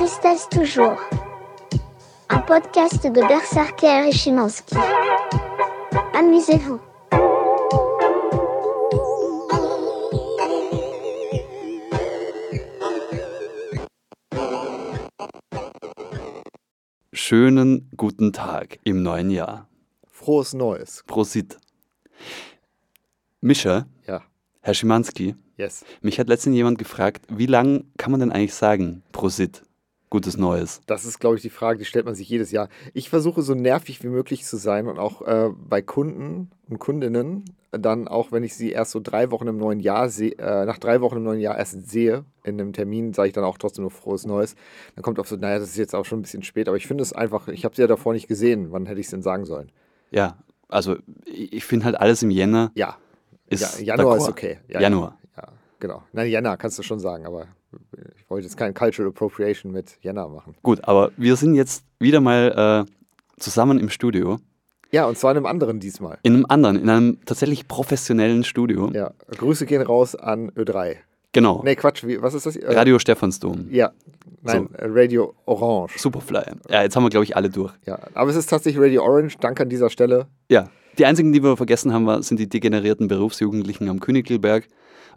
Tristesse toujours. Un podcast de Berserker et Chimansky. Amusez-vous. Schönen guten Tag im neuen Jahr. Frohes Neues. Prosit. Mischa, Ja, Herr Schimanski, yes. mich hat letztens jemand gefragt, wie lang kann man denn eigentlich sagen Prosit? Gutes Neues. Das ist, glaube ich, die Frage, die stellt man sich jedes Jahr. Ich versuche so nervig wie möglich zu sein und auch äh, bei Kunden und Kundinnen, dann auch wenn ich sie erst so drei Wochen im neuen Jahr sehe, äh, nach drei Wochen im neuen Jahr erst sehe, in einem Termin, sage ich dann auch trotzdem nur frohes Neues. Dann kommt auf so, naja, das ist jetzt auch schon ein bisschen spät, aber ich finde es einfach, ich habe sie ja davor nicht gesehen. Wann hätte ich es denn sagen sollen? Ja, also ich finde halt alles im Jänner Ja, ist ja Januar d'accord. ist okay. Ja, Januar. Ja, genau. Nein, Jänner kannst du schon sagen, aber ich wollte jetzt kein Cultural Appropriation mit Jänner machen. Gut, aber wir sind jetzt wieder mal äh, zusammen im Studio. Ja, und zwar in einem anderen diesmal. In einem anderen, in einem tatsächlich professionellen Studio. Ja, Grüße gehen raus an Ö3. Genau. Nee, Quatsch, wie, was ist das? Äh, Radio Stephansdom. Ja, nein, äh, Radio Orange. Superfly. Ja, jetzt haben wir, glaube ich, alle durch. Ja, aber es ist tatsächlich Radio Orange. Danke an dieser Stelle. Ja. Die einzigen, die wir vergessen haben, sind die degenerierten Berufsjugendlichen am Königlberg.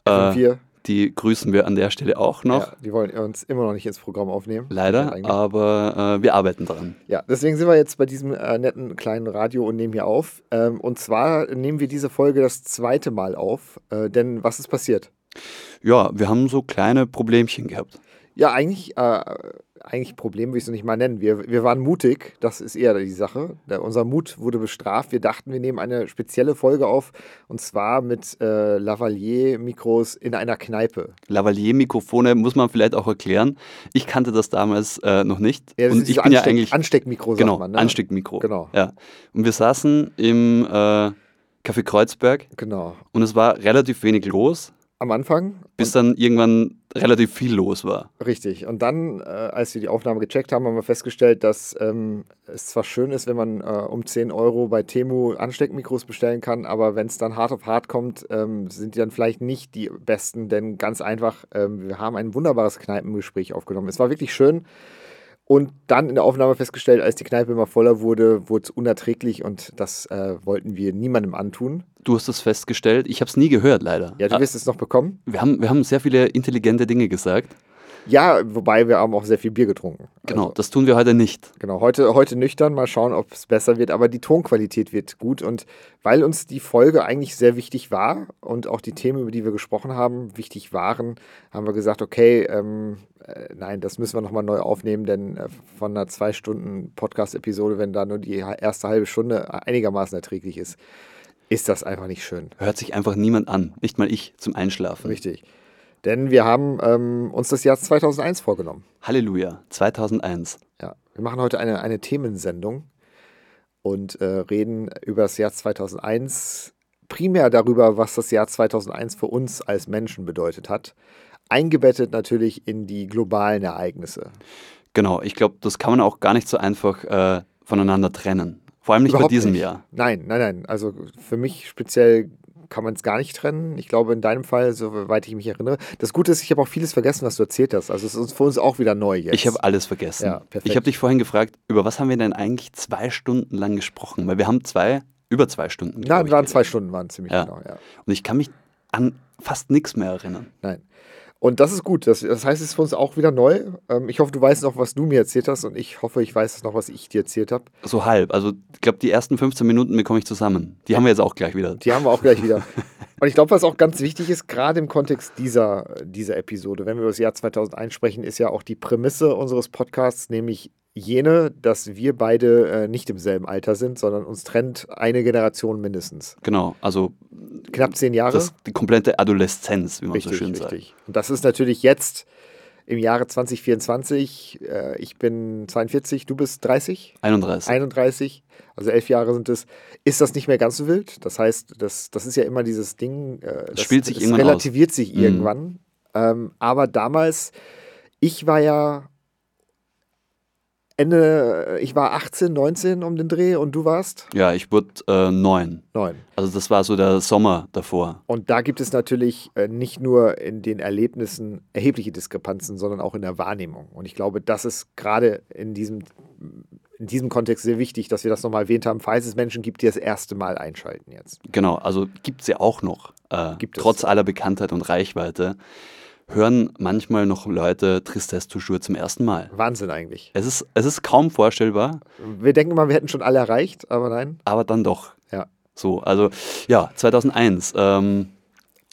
Äh, FM4. Die grüßen wir an der Stelle auch noch. Ja, die wollen uns immer noch nicht ins Programm aufnehmen. Leider, aber äh, wir arbeiten daran. Ja, deswegen sind wir jetzt bei diesem äh, netten kleinen Radio und nehmen hier auf. Ähm, und zwar nehmen wir diese Folge das zweite Mal auf. Äh, denn was ist passiert? Ja, wir haben so kleine Problemchen gehabt. Ja, eigentlich, äh, eigentlich Problem will ich es nicht mal nennen. Wir, wir waren mutig, das ist eher die Sache. Unser Mut wurde bestraft. Wir dachten, wir nehmen eine spezielle Folge auf und zwar mit äh, Lavalier-Mikros in einer Kneipe. Lavalier-Mikrofone muss man vielleicht auch erklären. Ich kannte das damals äh, noch nicht. Ja, das und ist ich bin ja Ansteck- eigentlich. Ansteckmikro, genau, man. Ne? Ansteckmikro. Genau. Ja. Und wir saßen im äh, Café Kreuzberg Genau. und es war relativ wenig los, Am Anfang. bis dann irgendwann relativ viel los war. Richtig. Und dann, äh, als wir die Aufnahme gecheckt haben, haben wir festgestellt, dass ähm, es zwar schön ist, wenn man äh, um 10 Euro bei Temu Ansteckmikros bestellen kann, aber wenn es dann hart auf hart kommt, ähm, sind die dann vielleicht nicht die besten, denn ganz einfach, ähm, wir haben ein wunderbares Kneipengespräch aufgenommen. Es war wirklich schön. Und dann in der Aufnahme festgestellt, als die Kneipe immer voller wurde, wurde es unerträglich und das äh, wollten wir niemandem antun. Du hast es festgestellt. Ich habe es nie gehört, leider. Ja, du Ah, wirst es noch bekommen. wir, haben, wir haben sehr viele intelligente Dinge gesagt. Ja, wobei wir haben auch sehr viel Bier getrunken. Genau, Also- das tun wir heute nicht. Genau, heute, heute nüchtern, mal schauen, ob es besser wird, aber die Tonqualität wird gut und weil uns die Folge eigentlich sehr wichtig war und auch die Themen, über die wir gesprochen haben, wichtig waren, haben wir gesagt, okay, ähm, äh, nein, das müssen wir nochmal neu aufnehmen, denn äh, von einer zwei Stunden Podcast-Episode, wenn da nur die erste halbe Stunde einigermaßen erträglich ist, ist das einfach nicht schön. Hört sich einfach niemand an. Nicht mal ich zum Einschlafen. Richtig. Denn wir haben ähm, uns das Jahr 2001 vorgenommen. Halleluja, 2001. Ja, wir machen heute eine, eine Themensendung und äh, reden über das Jahr 2001, primär darüber, was das Jahr 2001 für uns als Menschen bedeutet hat. Eingebettet natürlich in die globalen Ereignisse. Genau, ich glaube, das kann man auch gar nicht so einfach äh, voneinander trennen. Vor allem nicht bei diesem nicht. Jahr. Nein, nein, nein. Also für mich speziell kann man es gar nicht trennen. Ich glaube, in deinem Fall, soweit ich mich erinnere. Das Gute ist, ich habe auch vieles vergessen, was du erzählt hast. Also es ist für uns auch wieder neu jetzt. Ich habe alles vergessen. Ja, ich habe dich vorhin gefragt, über was haben wir denn eigentlich zwei Stunden lang gesprochen? Weil wir haben zwei, über zwei Stunden. Nein, waren zwei Stunden, waren ziemlich Ja. genau, ja. Und ich kann mich an fast nichts mehr erinnern. Nein. Und das ist gut. Das, das heißt, es ist für uns auch wieder neu. Ähm, ich hoffe, du weißt noch, was du mir erzählt hast und ich hoffe, ich weiß noch, was ich dir erzählt habe. So halb. Also ich glaube, die ersten 15 Minuten bekomme ich zusammen. Die haben wir jetzt auch gleich wieder. Die haben wir auch gleich wieder. Und ich glaube, was auch ganz wichtig ist, gerade im Kontext dieser, dieser Episode, wenn wir über das Jahr 2001 sprechen, ist ja auch die Prämisse unseres Podcasts, nämlich jene, dass wir beide äh, nicht im selben Alter sind, sondern uns trennt eine Generation mindestens. Genau, also Knapp zehn Jahre. das, die komplette Adoleszenz, wie man richtig, so schön sagt. richtig. Und das ist natürlich jetzt im Jahre 2024. Äh, ich bin 42, du bist 30? 31. 31, also elf Jahre sind es, ist das nicht mehr ganz so wild. Das heißt, das, das ist ja immer dieses Ding, äh, das, spielt sich es irgendwann relativiert sich Mhm. irgendwann. Ähm, aber damals, ich war ja Ende, ich war 18, 19 um den Dreh und du warst Ja, ich wurde äh, neun. 9. Also das war so der Sommer davor. Und da gibt es natürlich äh, nicht nur in den Erlebnissen erhebliche Diskrepanzen, sondern auch in der Wahrnehmung. Und ich glaube, das ist gerade in diesem, in diesem Kontext sehr wichtig, dass wir das nochmal erwähnt haben, falls es Menschen gibt, die das erste Mal einschalten jetzt. Genau, also gibt es ja auch noch. Äh, Gibt es. trotz aller Bekanntheit und Reichweite hören manchmal noch Leute Tristesse toujours zum ersten Mal. Wahnsinn eigentlich. Es ist, es ist kaum vorstellbar, Wir denken immer, wir hätten schon alle erreicht, aber nein. aber dann doch. Ja. So, also ja, 2001. Ähm,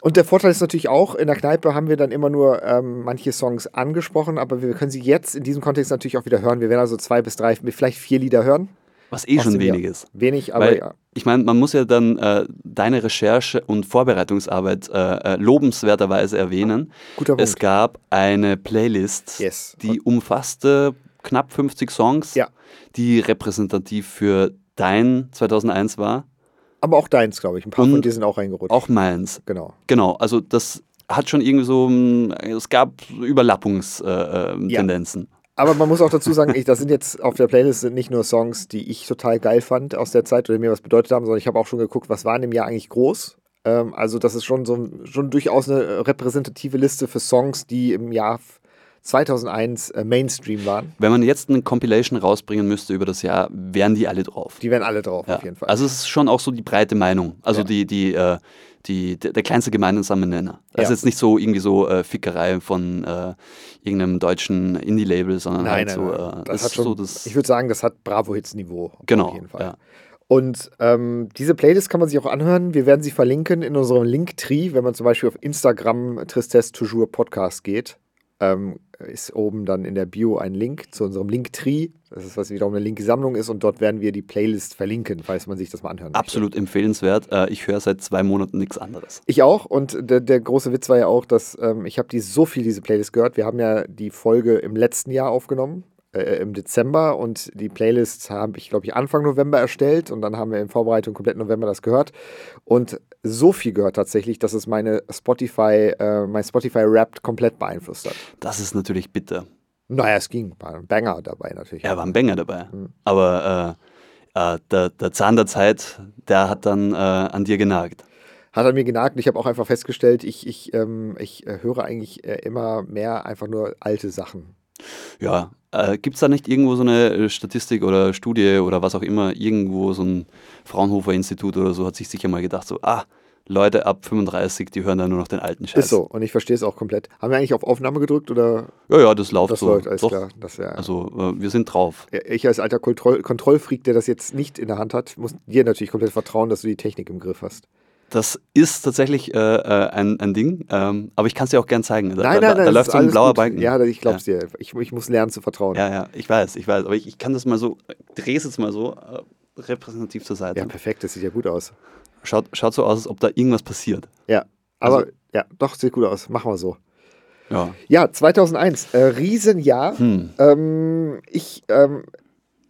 Und der Vorteil ist natürlich auch, in der Kneipe haben wir dann immer nur ähm, manche Songs angesprochen, aber wir können sie jetzt in diesem Kontext natürlich auch wieder hören. Wir werden also zwei bis drei, vielleicht vier Lieder hören. Was eh schon wenig ist. Wenig, aber Weil, ja. ich meine, man muss ja dann äh, deine Recherche und Vorbereitungsarbeit äh, äh, lobenswerterweise erwähnen. Guter Punkt. Es gab eine Playlist, Yes. die umfasste knapp 50 Songs, Ja. die repräsentativ für dein 2001 war. Aber auch deins, glaube ich. Ein paar Und von dir sind auch reingerutscht. Auch meins. Genau. Genau, also das hat schon irgendwie so, mm, es gab Überlappungstendenzen. Äh, Ja. Aber man muss auch dazu sagen, ich, das sind jetzt auf der Playlist sind nicht nur Songs, die ich total geil fand aus der Zeit oder mir was bedeutet haben, sondern ich habe auch schon geguckt, was war in dem Jahr eigentlich groß. Ähm, also das ist schon so schon durchaus eine repräsentative Liste für Songs, die im Jahr 2001 äh, Mainstream waren. Wenn man jetzt eine Compilation rausbringen müsste über das Jahr, wären die alle drauf. Die wären alle drauf Ja. auf jeden Fall. Also es ist schon auch so die breite Meinung. Also Ja. die, die, äh, die, der, kleinste gemeinsame Nenner. Das Ja. ist jetzt nicht so irgendwie so äh, Fickerei von äh, irgendeinem deutschen Indie-Label, sondern nein, halt nein, so, nein. äh, das hat schon, so das. ich würde sagen, das hat Bravo-Hits-Niveau. genau. Auf jeden Fall. Und ähm, diese Playlist kann man sich auch anhören. Wir werden sie verlinken in unserem Linktree, wenn man zum Beispiel auf Instagram Tristesse Toujours Podcast geht. Ähm, ist oben dann in der Bio ein Link zu unserem Linktree. Das ist, was wiederum eine linke Sammlung ist. Und dort werden wir die Playlist verlinken, falls man sich das mal anhören möchte. Absolut empfehlenswert. Äh, ich höre seit zwei Monaten nichts anderes. Ich auch. Und der, der große Witz war ja auch, dass ähm, ich habe die so viel diese Playlist gehört. Wir haben ja die Folge im letzten Jahr aufgenommen, äh, im Dezember. Und die Playlist habe ich, glaube ich, Anfang November erstellt. Und dann haben wir in Vorbereitung komplett November das gehört. Und so viel gehört tatsächlich, dass es meine Spotify, äh, mein Spotify Wrapped komplett beeinflusst hat. Das ist natürlich bitter. Naja, es ging. War ein Banger dabei natürlich. Ja, war ein Banger dabei. Mhm. Aber äh, äh, der, der Zahn der Zeit, der hat dann äh, an dir genagt. Hat er mir genagt und ich habe auch einfach festgestellt, ich, ich, ähm, ich äh, höre eigentlich äh, immer mehr einfach nur alte Sachen. Ja, äh, gibt es da nicht irgendwo so eine äh, Statistik oder Studie oder was auch immer, irgendwo so ein Fraunhofer-Institut oder so hat sich sicher mal gedacht, so, ah, Leute ab 35, die hören dann nur noch den alten Scheiß. Ist so, und ich verstehe es auch komplett. Haben wir eigentlich auf Aufnahme gedrückt oder Ja, ja, das läuft das so. läuft? Alles Doch. klar. Das wär, Also, äh, wir sind drauf. ich als alter Kontroll Kontrollfreak, der das jetzt nicht in der Hand hat, muss dir natürlich komplett vertrauen, dass du die Technik im Griff hast. Das ist tatsächlich äh, äh, ein, ein Ding, ähm, aber ich kann es dir auch gern zeigen. Da, Nein, da, nein, nein. da das läuft so ein blauer gut. Balken. Ja, ich glaub's dir. Ich, ich muss lernen zu vertrauen. Ja, ja, ich weiß, ich weiß. Aber ich, ich kann das mal so, drehe es jetzt mal so äh, repräsentativ zur Seite. Ja, perfekt. Das sieht ja gut aus. Schaut, schaut so aus, als ob da irgendwas passiert. Ja, aber Also- ja, doch, sieht gut aus. Machen wir so. Ja. Ja, 2001, äh, Riesenjahr. Hm. Ähm, ich, ähm,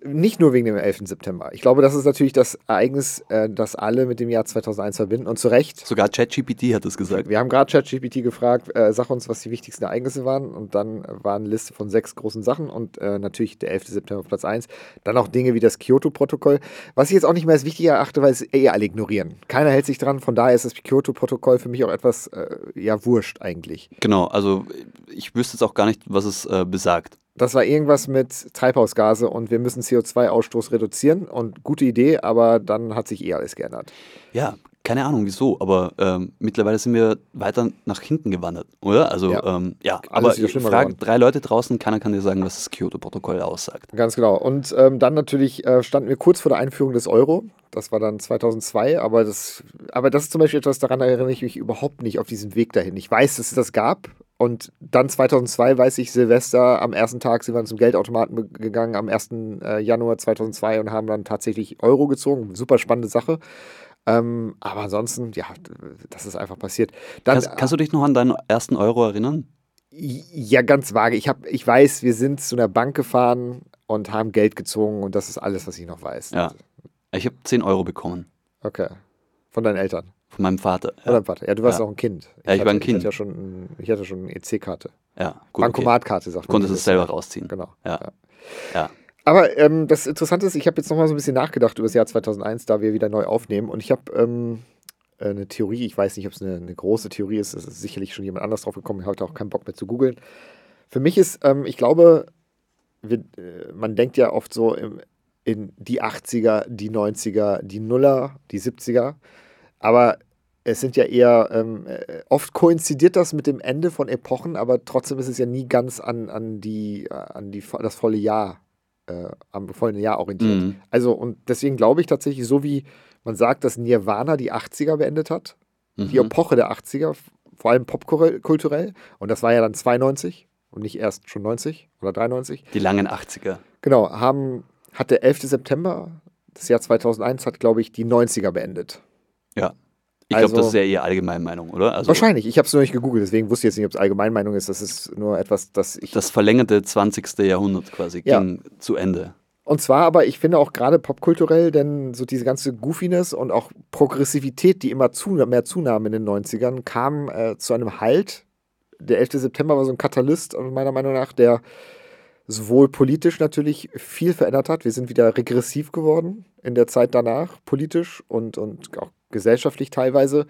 nicht nur wegen dem 11. September. Ich glaube, das ist natürlich das Ereignis, äh, das alle mit dem Jahr 2001 verbinden. Und zu Recht. Sogar ChatGPT hat es gesagt. Wir haben gerade ChatGPT gefragt, äh, sag uns, was die wichtigsten Ereignisse waren. Und dann war eine Liste von sechs großen Sachen und äh, natürlich der 11. September auf Platz 1. Dann auch Dinge wie das Kyoto-Protokoll, was ich jetzt auch nicht mehr als wichtig erachte, weil es eh alle ignorieren. Keiner hält sich dran, von daher ist das Kyoto-Protokoll für mich auch etwas, äh, ja, wurscht eigentlich. Genau, also ich wüsste jetzt auch gar nicht, was es äh, besagt. Das war irgendwas mit Treibhausgase und wir müssen CO2-Ausstoß reduzieren und gute Idee, aber dann hat sich eh alles geändert. Ja, keine Ahnung wieso, aber ähm, mittlerweile sind wir weiter nach hinten gewandert, oder? Also Ja. ähm, ja aber wieder schlimmer frag geworden. drei Leute draußen, keiner kann dir sagen, was das Kyoto-Protokoll aussagt. Ganz genau. Und ähm, dann natürlich äh, standen wir kurz vor der Einführung des Euro. Das war dann 2002, aber das, aber das ist zum Beispiel etwas, daran erinnere ich mich überhaupt nicht auf diesen Weg dahin. Ich weiß, dass es das gab. Und dann 2002 weiß ich, Silvester, am ersten Tag sind wir zum Geldautomaten gegangen, am 1. äh, Januar 2002 und haben dann tatsächlich Euro gezogen. Super spannende Sache. Ähm, aber ansonsten, ja, das ist einfach passiert. Dann, Kannst, kannst du dich noch an deinen ersten Euro erinnern? Ja, ganz vage. Ich, hab, ich weiß, wir sind zu einer Bank gefahren und haben Geld gezogen und das ist alles, was ich noch weiß. Ja. Ich habe 10 Euro bekommen Okay. Von deinen Eltern. Von meinem Vater. Oder deinem Vater. Ja, du warst Ja. auch ein Kind. Ja, ich war ein hatte, Kind. Ich hatte ja schon, ein- ich hatte schon eine EC-Karte. Ja, gut. Okay. Bankomatkarte, sagt man. Konntest das es selber ja. rausziehen. Genau. Ja. Ja. Aber ähm, das Interessante ist, ich habe jetzt noch mal so ein bisschen nachgedacht über das Jahr 2001, da wir wieder neu aufnehmen. Und ich habe ähm, eine Theorie, ich weiß nicht, ob es eine, eine, große Theorie ist, es ist sicherlich schon jemand anders drauf gekommen, ich hatte auch keinen Bock mehr zu googeln. Für mich ist, ähm, ich glaube, wir, äh, man denkt ja oft so in die 80er, die 90er, die Nuller, die 70er. Aber es sind ja eher, ähm, äh, oft koinzidiert das mit dem Ende von Epochen, aber trotzdem ist es ja nie ganz an, an, die, äh, an die, das volle Jahr, äh, am vollen Jahr orientiert. Mhm. Also, und deswegen glaube ich tatsächlich, so wie man sagt, dass Nirvana die 80er beendet hat, mhm. die Epoche der 80er, vor allem popkulturell, und das war ja dann 92 und nicht erst schon 90 oder 93. Die langen 80er. Genau, haben, hat der 11. September, das Jahr 2001, hat, glaube ich, die 90er beendet. Ja. Ich glaube, also, das ist ja eher Allgemeinmeinung, oder? Also, wahrscheinlich. Ich habe es nur nicht gegoogelt, deswegen wusste ich jetzt nicht, ob es Allgemeinmeinung ist. Das ist nur etwas, das ich. Das verlängerte 20. Jahrhundert quasi ja. ging zu Ende. Und zwar aber, ich finde auch gerade popkulturell, denn so diese ganze Goofiness und auch Progressivität, die immer zu, mehr zunahm in den 90ern, kam äh, zu einem Halt. Der 11. September war so ein Katalyst, meiner Meinung nach, der sowohl politisch natürlich viel verändert hat. Wir sind wieder regressiv geworden in der Zeit danach, politisch und, und auch gesellschaftlich teilweise,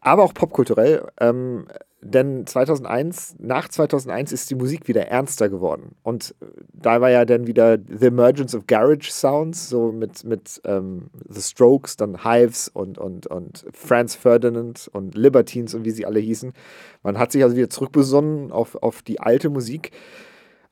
aber auch popkulturell. Ähm, denn 2001, nach 2001 ist die Musik wieder ernster geworden. Und äh, da war ja dann wieder The Emergence of Garage Sounds, so mit, mit ähm, The Strokes, dann Hives und, und, und Franz Ferdinand und Libertines und wie sie alle hießen. Man hat sich also wieder zurückbesonnen auf, auf die alte Musik.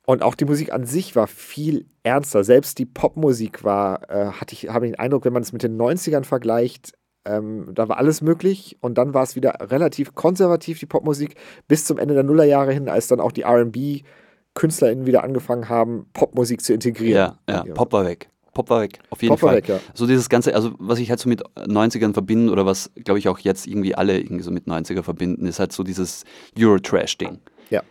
Und auch die Musik an sich war viel ernster. Selbst die Popmusik war, äh, hatte ich, habe ich den Eindruck, wenn man es mit den 90ern vergleicht, ähm, da war alles möglich und dann war es wieder relativ konservativ, die Popmusik, bis zum Ende der Nullerjahre hin, als dann auch die RB-KünstlerInnen wieder angefangen haben, Popmusik zu integrieren. Ja, ja, Pop war weg. Pop war weg, auf jeden Pop Fall. Weg, ja. So dieses Ganze, also was ich halt so mit 90ern verbinde oder was, glaube ich, auch jetzt irgendwie alle irgendwie so mit 90er verbinden, ist halt so dieses Euro-Trash-Ding. Ja.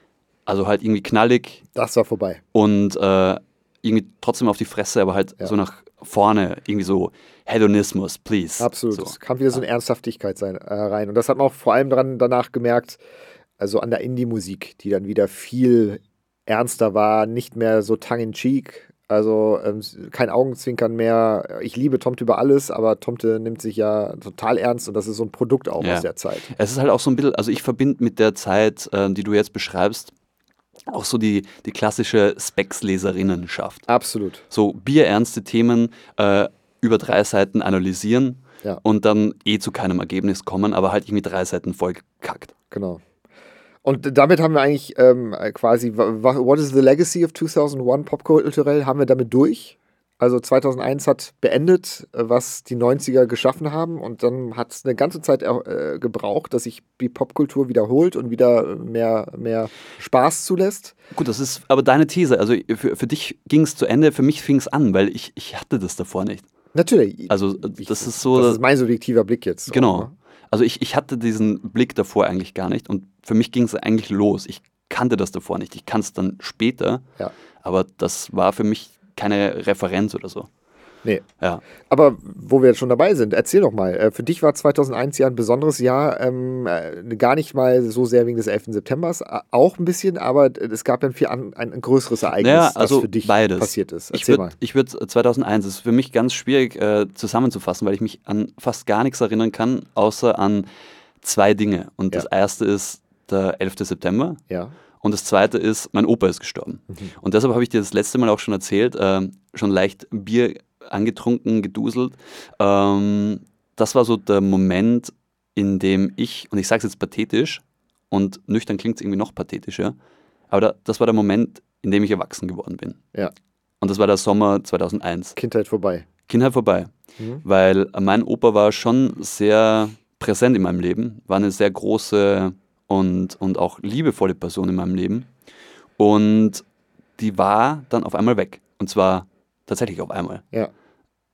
Also halt irgendwie knallig. Das war vorbei. Und äh, irgendwie trotzdem auf die Fresse, aber halt ja. so nach vorne, irgendwie so Hedonismus, please. Absolut. So. Es kam wieder so eine Ernsthaftigkeit sein, äh, rein. Und das hat man auch vor allem dran, danach gemerkt, also an der Indie-Musik, die dann wieder viel ernster war, nicht mehr so tongue-in-cheek. Also ähm, kein Augenzwinkern mehr. Ich liebe Tomte über alles, aber Tomte nimmt sich ja total ernst und das ist so ein Produkt auch ja. aus der Zeit. Es ist halt auch so ein bisschen, also ich verbinde mit der Zeit, äh, die du jetzt beschreibst, auch so die, die klassische Specs-Leserinnenschaft. Absolut. So bierernste Themen äh, über drei Seiten analysieren ja. und dann eh zu keinem Ergebnis kommen, aber halt irgendwie drei Seiten voll gekackt. Genau. Und damit haben wir eigentlich ähm, quasi, what is the legacy of 2001 popkulturell, haben wir damit durch. Also 2001 hat beendet, äh, was die 90er geschaffen haben und dann hat es eine ganze Zeit äh, gebraucht, dass sich die Popkultur wiederholt und wieder mehr, mehr Spaß zulässt. Gut, das ist aber deine These. Also für, für dich ging es zu Ende, für mich fing es an, weil ich, ich hatte das davor nicht. Natürlich. Also das ist so. Das ist mein subjektiver Blick jetzt. Genau. Auch, ne? Also ich, ich hatte diesen Blick davor eigentlich gar nicht und für mich ging es eigentlich los. Ich kannte das davor nicht. Ich kann es dann später, ja. aber das war für mich keine Referenz oder so. Nee. Ja. Aber wo wir jetzt schon dabei sind, erzähl doch mal. Äh, für dich war 2001 ja ein besonderes Jahr, ähm, äh, gar nicht mal so sehr wegen des 11. Septembers, auch ein bisschen, aber es gab dann viel an, ein, ein größeres Ereignis, naja, also das für dich beides. passiert ist. Erzähl ich würde würd 2001, das ist für mich ganz schwierig äh, zusammenzufassen, weil ich mich an fast gar nichts erinnern kann, außer an zwei Dinge. Und ja. das erste ist der 11. September. Ja. Und das zweite ist, mein Opa ist gestorben. Mhm. Und deshalb habe ich dir das letzte Mal auch schon erzählt, äh, schon leicht Bier angetrunken, geduselt. Ähm, das war so der Moment, in dem ich, und ich sage es jetzt pathetisch, und nüchtern klingt es irgendwie noch pathetischer, aber da, das war der Moment, in dem ich erwachsen geworden bin. Ja. Und das war der Sommer 2001. Kindheit vorbei. Kindheit vorbei. Mhm. Weil mein Opa war schon sehr präsent in meinem Leben, war eine sehr große und, und auch liebevolle Person in meinem Leben. Und die war dann auf einmal weg. Und zwar tatsächlich auf einmal. Ja.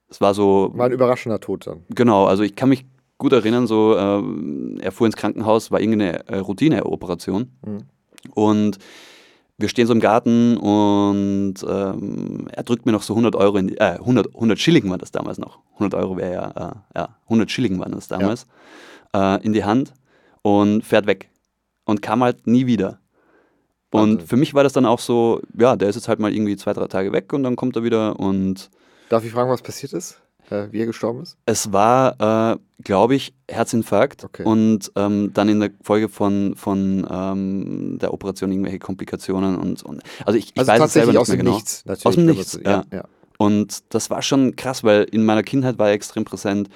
Es war so. War ein überraschender Tod dann. Genau, also ich kann mich gut erinnern, so äh, er fuhr ins Krankenhaus, war irgendeine äh, Routineoperation. Mhm. Und wir stehen so im Garten und ähm, er drückt mir noch so 100 Euro in die, äh, 100, 100 Schilling war das damals noch. 100 Euro wäre ja, äh, ja, 100 Schilling waren das damals, ja. äh, in die Hand und fährt weg und kam halt nie wieder. Und Wahnsinn. für mich war das dann auch so, ja, der ist jetzt halt mal irgendwie zwei, drei Tage weg und dann kommt er wieder und Darf ich fragen, was passiert ist? Äh, wie er gestorben ist? es war, äh, glaube ich, Herzinfarkt Okay. und ähm, dann in der Folge von, von ähm, der Operation irgendwelche Komplikationen und, und also ich, ich Also weiß es selber nicht aus mehr dem genau. Nichts. Natürlich, Aus dem Nichts, ja. ja. Und das war schon krass, weil in meiner Kindheit war er extrem präsent.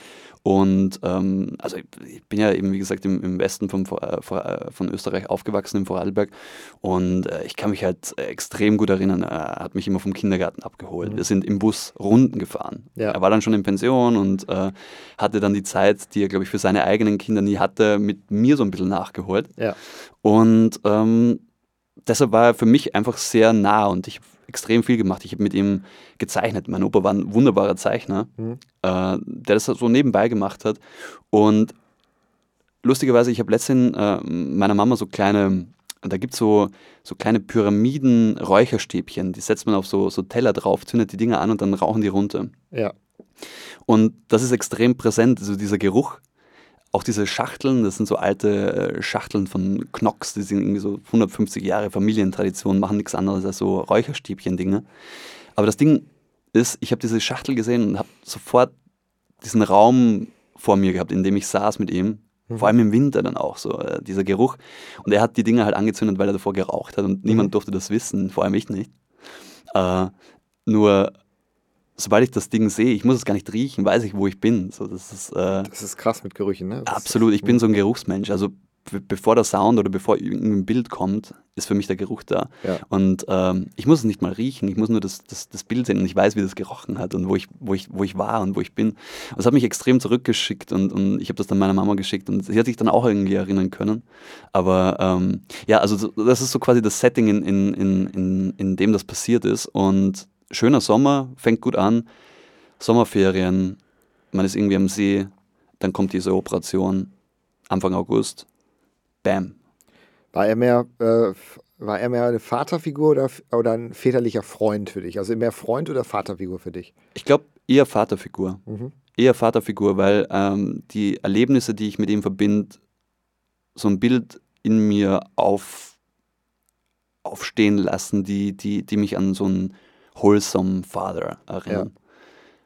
Und ähm, also ich, ich bin ja eben, wie gesagt, im, im Westen vom, äh, äh, von Österreich aufgewachsen, im Vorarlberg. Und äh, ich kann mich halt extrem gut erinnern. Er hat mich immer vom Kindergarten abgeholt. Mhm. Wir sind im Bus Runden gefahren. Ja. Er war dann schon in Pension und äh, hatte dann die Zeit, die er, glaube ich, für seine eigenen Kinder nie hatte, mit mir so ein bisschen nachgeholt. Ja. Und ähm, deshalb war er für mich einfach sehr nah und ich extrem viel gemacht. Ich habe mit ihm gezeichnet. Mein Opa war ein wunderbarer Zeichner, Mhm. äh, der das so nebenbei gemacht hat. Und lustigerweise, ich habe letztens äh, meiner Mama so kleine, da gibt es so, so kleine Pyramiden-Räucherstäbchen, die setzt man auf so, so Teller drauf, zündet die Dinger an und dann rauchen die runter. Ja. Und das ist extrem präsent, also dieser Geruch. Auch diese Schachteln, das sind so alte äh, Schachteln von Knocks, die sind irgendwie so 150 Jahre Familientradition, machen nichts anderes als so Räucherstäbchen-Dinge. Aber das Ding ist, ich habe diese Schachtel gesehen und habe sofort diesen Raum vor mir gehabt, in dem ich saß mit ihm. Vor allem im Winter dann auch so, äh, dieser Geruch. Und er hat die Dinger halt angezündet, weil er davor geraucht hat und niemand durfte das wissen, vor allem ich nicht. Äh, nur, sobald ich das Ding sehe, ich muss es gar nicht riechen, weiß ich, wo ich bin. So, das ist äh, Das ist krass mit Gerüchen, ne? Das absolut, ich bin so ein Geruchsmensch. Also be- bevor der Sound oder bevor irgendein Bild kommt, ist für mich der Geruch da. Ja. Und ähm, ich muss es nicht mal riechen, ich muss nur das, das, das Bild sehen und ich weiß, wie das gerochen hat und wo ich, wo ich, wo ich war und wo ich bin. Und das hat mich extrem zurückgeschickt und, und ich habe das dann meiner Mama geschickt und sie hat sich dann auch irgendwie erinnern können. Aber ähm, ja, also so- das ist so quasi das Setting, in, in, in, in, in dem das passiert ist. Und schöner Sommer, fängt gut an, Sommerferien, man ist irgendwie am See, dann kommt diese Operation, Anfang August, bam, War er mehr, äh, war er mehr eine Vaterfigur oder, oder ein väterlicher Freund für dich? Also mehr Freund oder Vaterfigur für dich? Ich glaube eher Vaterfigur. Mhm. Eher Vaterfigur, weil ähm, die Erlebnisse, die ich mit ihm verbinde, so ein Bild in mir auf, aufstehen lassen, die, die, die mich an so einen wholesome Father erinnern.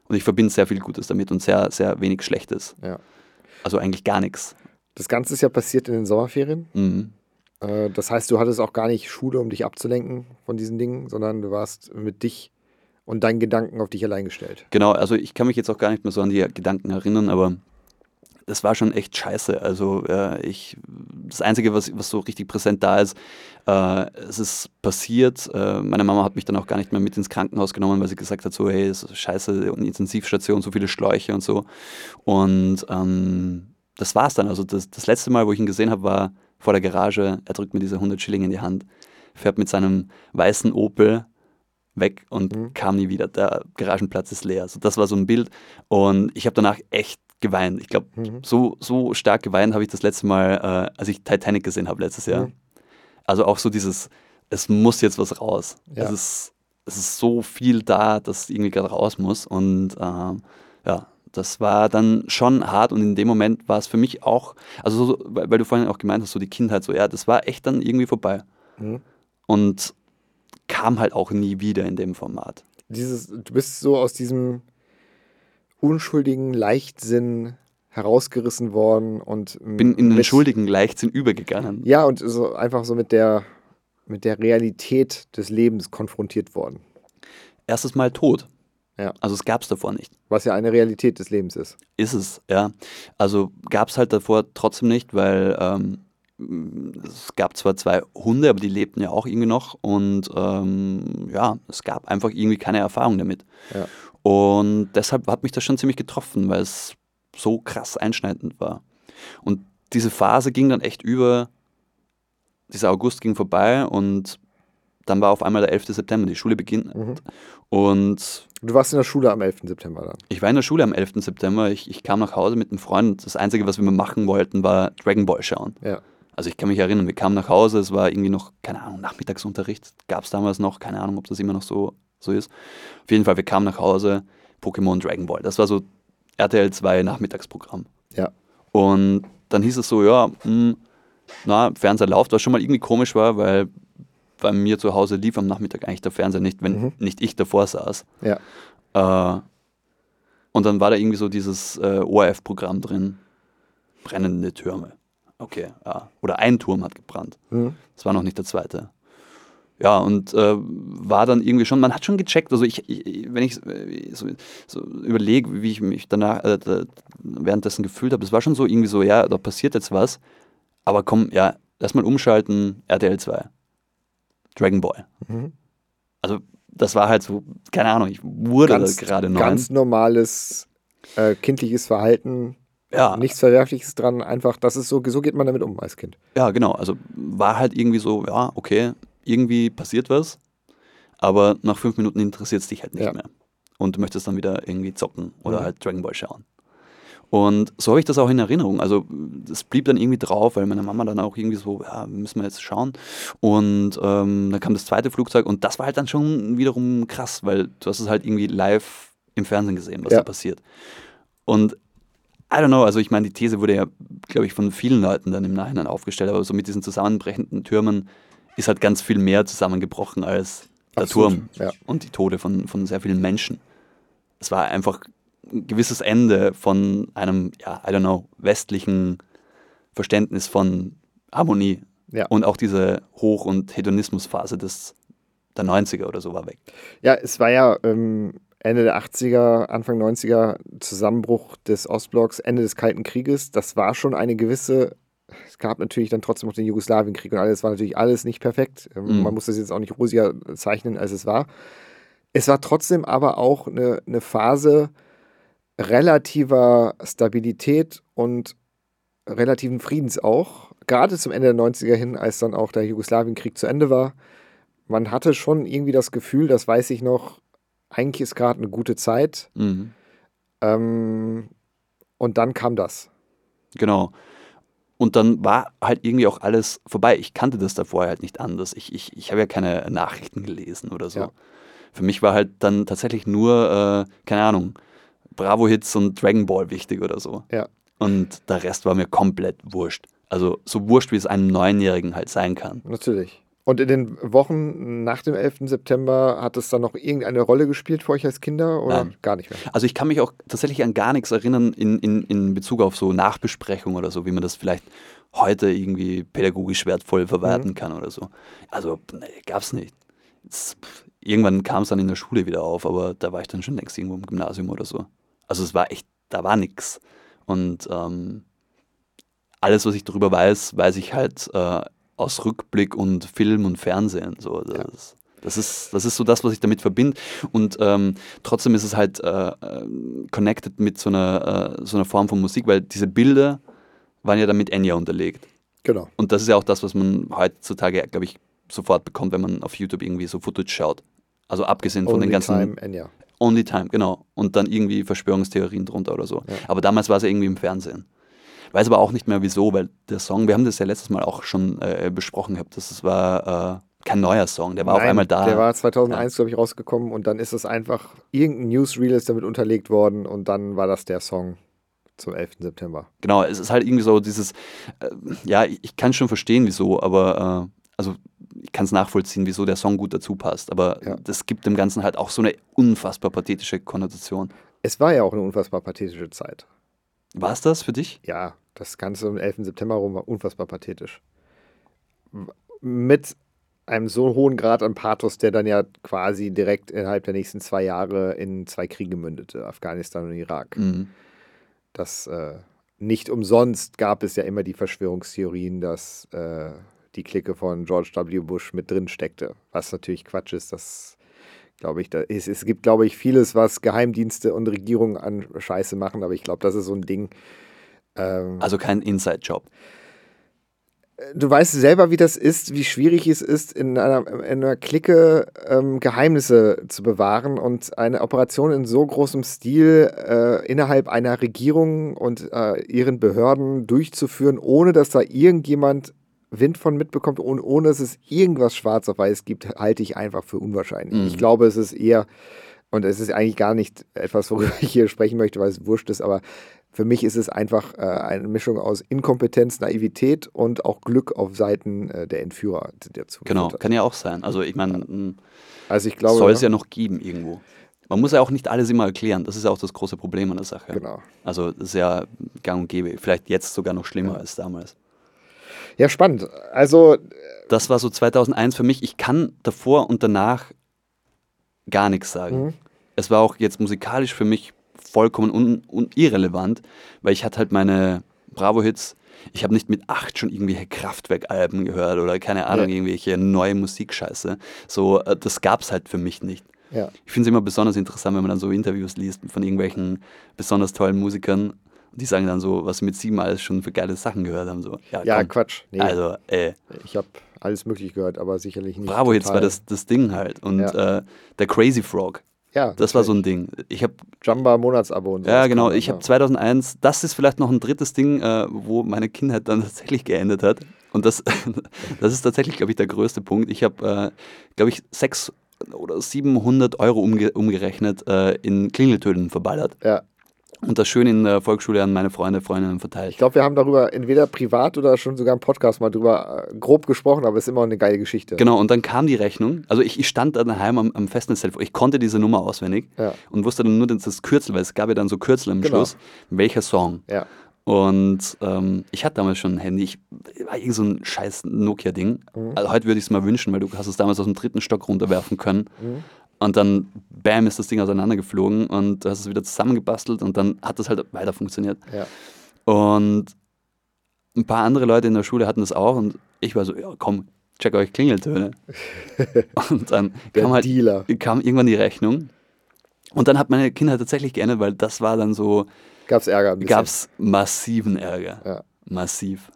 Und ich verbinde sehr viel Gutes damit und sehr, sehr wenig Schlechtes. Ja. Also eigentlich gar nichts. Das Ganze ist ja passiert in den Sommerferien. Mhm. Äh, das heißt, du hattest auch gar nicht Schule, um dich abzulenken von diesen Dingen, sondern du warst mit dich und deinen Gedanken auf dich allein gestellt. Genau, also ich kann mich jetzt auch gar nicht mehr so an die Gedanken erinnern, aber das war schon echt scheiße. Also äh, ich, das Einzige, was, was so richtig präsent da ist, äh, es ist passiert. Äh, meine Mama hat mich dann auch gar nicht mehr mit ins Krankenhaus genommen, weil sie gesagt hat, so hey, ist scheiße, und Intensivstation, so viele Schläuche und so. Und ähm, das war's dann. Also das, das letzte Mal, wo ich ihn gesehen habe, war vor der Garage. Er drückt mir diese 100 Schilling in die Hand, fährt mit seinem weißen Opel weg und Mhm. kam nie wieder. Der Garagenplatz ist leer. Also das war so ein Bild. Und ich habe danach echt geweint. Ich glaube, Mhm. so, so stark geweint habe ich das letzte Mal, äh, als ich Titanic gesehen habe letztes Jahr. Mhm. Also auch so dieses, es muss jetzt was raus. Ja. Es, ist, es ist so viel da, dass irgendwie gerade raus muss. Und ähm, ja, das war dann schon hart und in dem Moment war es für mich auch, also so, weil, du vorhin auch gemeint hast, so die Kindheit, so ja, das war echt dann irgendwie vorbei. Mhm. Und kam halt auch nie wieder in dem Format. Dieses, du bist so aus diesem unschuldigen Leichtsinn herausgerissen worden und Bin in den schuldigen Leichtsinn übergegangen. Ja, und so einfach so mit der, mit der Realität des Lebens konfrontiert worden. Erstes Mal tot. Ja. Also es gab es davor nicht. Was ja eine Realität des Lebens ist. Ist es, ja. Also gab es halt davor trotzdem nicht, weil ähm, es gab zwar zwei Hunde, aber die lebten ja auch irgendwie noch und ähm, ja, es gab einfach irgendwie keine Erfahrung damit. Ja. Und deshalb hat mich das schon ziemlich getroffen, weil es so krass einschneidend war. Und diese Phase ging dann echt über, dieser August ging vorbei und dann war auf einmal der 11. September, die Schule beginnt. Mhm. Und Du warst in der Schule am 11. September dann. ich war in der Schule am 11. September. Ich, ich kam nach Hause mit einem Freund. Das Einzige, was wir mal machen wollten, war Dragon Ball schauen. Ja. Also ich kann mich erinnern, wir kamen nach Hause, es war irgendwie noch, keine Ahnung, Nachmittagsunterricht. Gab es damals noch, keine Ahnung, ob das immer noch so, so ist. Auf jeden Fall, wir kamen nach Hause, Pokémon Dragon Ball. Das war so RTL 2 Nachmittagsprogramm. Ja. Und dann hieß es so, ja, mh, na, Fernseher läuft, was schon mal irgendwie komisch war, weil bei mir zu Hause lief am Nachmittag eigentlich der Fernseher nicht, wenn Mhm. nicht ich davor saß. Ja. Äh, und dann war da irgendwie so dieses äh, ORF-Programm drin. Brennende Türme. Okay, ja. Oder ein Turm hat gebrannt. Mhm. Das war noch nicht der zweite. Ja, und äh, war dann irgendwie schon, man hat schon gecheckt, also ich, ich wenn ich so, so überlege, wie ich mich danach äh, währenddessen gefühlt habe, es war schon so irgendwie so, ja, da passiert jetzt was, aber komm, ja, lass mal umschalten, RTL 2. Dragon Ball. Mhm. Also das war halt so, keine Ahnung, ich wurde Ganz, gerade neun. ganz normales äh, kindliches Verhalten, ja, nichts Verwerfliches dran, einfach, das ist so, so geht man damit um als Kind. Ja, genau. Also war halt irgendwie so, ja, okay, irgendwie passiert was, aber nach fünf Minuten interessiert es dich halt nicht Ja. mehr. Und du möchtest dann wieder irgendwie zocken oder Mhm. halt Dragon Ball schauen. Und so habe ich das auch in Erinnerung. Also das blieb dann irgendwie drauf, weil meine Mama dann auch irgendwie so, ja, müssen wir jetzt schauen. Und ähm, dann kam das zweite Flugzeug und das war halt dann schon wiederum krass, weil du hast es halt irgendwie live im Fernsehen gesehen, was Ja. da passiert. Und I don't know, also ich meine, die These wurde ja, glaube ich, von vielen Leuten dann im Nachhinein aufgestellt, aber so mit diesen zusammenbrechenden Türmen ist halt ganz viel mehr zusammengebrochen als der Absolut, Turm ja. und die Tode von, von sehr vielen Menschen. Es war einfach ein gewisses Ende von einem, ja, I don't know, westlichen Verständnis von Harmonie. Ja. Und auch diese Hoch- und Hedonismusphase des, der 90er oder so war weg. Ja, es war ja ähm, Ende der 80er, Anfang 90er Zusammenbruch des Ostblocks, Ende des Kalten Krieges. Das war schon eine gewisse, es gab natürlich dann trotzdem noch den Jugoslawienkrieg und alles, war natürlich alles nicht perfekt. Ähm, Mhm. Man muss das jetzt auch nicht rosiger zeichnen, als es war. Es war trotzdem aber auch eine, eine Phase relativer Stabilität und relativen Friedens auch. Gerade zum Ende der 90er hin, als dann auch der Jugoslawienkrieg zu Ende war. Man hatte schon irgendwie das Gefühl, das weiß ich noch, eigentlich ist gerade eine gute Zeit. Mhm. Ähm, und dann kam das. Genau. Und dann war halt irgendwie auch alles vorbei. Ich kannte das davor halt nicht anders. Ich, ich, ich habe ja keine Nachrichten gelesen oder so. Ja. Für mich war halt dann tatsächlich nur, äh, keine Ahnung, Bravo-Hits und Dragon Ball wichtig oder so. Ja. Und der Rest war mir komplett wurscht. Also so wurscht, wie es einem Neunjährigen halt sein kann. Natürlich. Und in den Wochen nach dem 11. September hat es dann noch irgendeine Rolle gespielt für euch als Kinder oder Nein. gar nicht mehr? Also ich kann mich auch tatsächlich an gar nichts erinnern in, in, in Bezug auf so Nachbesprechung oder so, wie man das vielleicht heute irgendwie pädagogisch wertvoll verwerten kann oder so. Also nee, gab's nicht. Es, pff, irgendwann kam es dann in der Schule wieder auf, aber da war ich dann schon längst irgendwo im Gymnasium oder so. Also es war echt, da war nichts. Und ähm, alles, was ich darüber weiß, weiß ich halt äh, aus Rückblick und Film und Fernsehen. So. Das, das, ist, das ist so das, was ich damit verbinde. Und ähm, trotzdem ist es halt äh, äh, connected mit so einer, äh, so einer Form von Musik, weil diese Bilder waren ja dann mit Enya unterlegt. Genau. Und das ist ja auch das, was man heutzutage, glaube ich, sofort bekommt, wenn man auf YouTube irgendwie so Footage schaut. Also abgesehen von Only den ganzen Time, Enya. Only Time, genau. Und dann irgendwie Verschwörungstheorien drunter oder so. Ja. Aber damals war es ja irgendwie im Fernsehen. Weiß aber auch nicht mehr wieso, weil der Song, wir haben das ja letztes Mal auch schon äh, besprochen gehabt, das war äh, kein neuer Song, der war auf Nein, einmal da. Der war 2001, glaube ich, rausgekommen und dann ist es einfach, irgendein Newsreel ist damit unterlegt worden und dann war das der Song zum 11. September. Genau, es ist halt irgendwie so dieses, äh, ja, ich, ich kann schon verstehen, wieso, aber äh, also ich kann es nachvollziehen, wieso der Song gut dazu passt, aber Ja. das gibt dem Ganzen halt auch so eine unfassbar pathetische Konnotation. Es war ja auch eine unfassbar pathetische Zeit. War es das für dich? Ja, das Ganze am 11. September rum war unfassbar pathetisch. Mit einem so hohen Grad an Pathos, der dann ja quasi direkt innerhalb der nächsten zwei Jahre in zwei Kriege mündete, Afghanistan und Irak. Mhm. Das äh, nicht umsonst gab es ja immer die Verschwörungstheorien, dass äh, die Clique von George W. Bush mit drin steckte. Was natürlich Quatsch ist, das glaube ich, da ist, es gibt, glaube ich, vieles, was Geheimdienste und Regierungen an Scheiße machen, aber ich glaube, das ist so ein Ding. Ähm, Also kein Inside-Job. du weißt selber, wie das ist, wie schwierig es ist, in einer, in einer Clique ähm, Geheimnisse zu bewahren und eine Operation in so großem Stil äh, innerhalb einer Regierung und äh, ihren Behörden durchzuführen, ohne dass da irgendjemand Wind von mitbekommt und ohne dass es irgendwas schwarz auf weiß gibt, halte ich einfach für unwahrscheinlich. Mhm. Ich glaube, es ist eher Und es ist eigentlich gar nicht etwas, worüber ich hier sprechen möchte, weil es wurscht ist, aber für mich ist es einfach äh, eine Mischung aus Inkompetenz, Naivität und auch Glück auf Seiten äh, der Entführer dazu. Genau, kann ja auch sein. Also ich meine, Also ich glaube, soll es ja noch geben irgendwo. Man muss ja auch nicht alles immer erklären. Das ist ja auch das große Problem an der Sache. Genau. Also das ist ja gang und gäbe. Vielleicht jetzt sogar noch schlimmer als damals. Ja, spannend. Also Das war so 2001 für mich. Ich kann davor und danach gar nichts sagen. Mhm. Es war auch jetzt musikalisch für mich vollkommen un, un irrelevant, weil ich hatte halt meine Bravo-Hits. Ich habe nicht mit acht schon irgendwelche Kraftwerk-Alben gehört oder keine Ahnung, Ja. irgendwelche neue Musikscheiße. So, äh, das gab es halt für mich nicht. ja, Ich finde es immer besonders interessant, wenn man dann so Interviews liest von irgendwelchen besonders tollen Musikern. Die sagen dann so, was sie mit sieben alles schon für geile Sachen gehört haben. So, ja, ja. Quatsch. Nee, Also, äh, ich habe alles möglich gehört, aber sicherlich nicht. Bravo, jetzt war das, das Ding halt. Und Ja. äh, der Crazy Frog, Ja, das war so ein Ding. Ich habe Jamba Monatsabo und so. Ja, genau. Ich habe 2001, das ist vielleicht noch ein drittes Ding, äh, wo meine Kindheit dann tatsächlich geendet hat. Und das, das ist tatsächlich, glaube ich, der größte Punkt. Ich habe, äh, glaube ich, 600 oder 700 Euro umge umgerechnet äh, in Klingeltönen verballert. Ja, Und das schön in der Volksschule an meine Freunde, Freundinnen verteilt. ich glaube, wir haben darüber entweder privat oder schon sogar im Podcast mal drüber äh, grob gesprochen, aber es ist immer eine geile Geschichte. Genau, und dann kam die Rechnung. Also ich, ich stand dann daheim am, am Festnetztelefon. Ich konnte diese Nummer auswendig Ja. und wusste dann nur das das Kürzel, weil es gab ja dann so Kürzel am Genau. Schluss, welcher Song. Ja, Und ähm, ich hatte damals schon ein Handy. Ich war irgend so ein scheiß Nokia-Ding. Mhm. Also heute würde ich es mal wünschen, weil du hast es damals aus dem dritten Stock runterwerfen können. Mhm. Und dann, bam, ist das Ding auseinandergeflogen und du hast es wieder zusammengebastelt und dann hat das halt weiter funktioniert. ja. Und ein paar andere Leute in der Schule hatten das auch und ich war so, ja komm, check euch Klingeltöne. und dann kam halt Dealer. kam irgendwann die Rechnung. Und dann hat meine Kindheit tatsächlich geändert, weil das war dann so, Gab es Ärger gab es massiven Ärger. Ja. Massiv.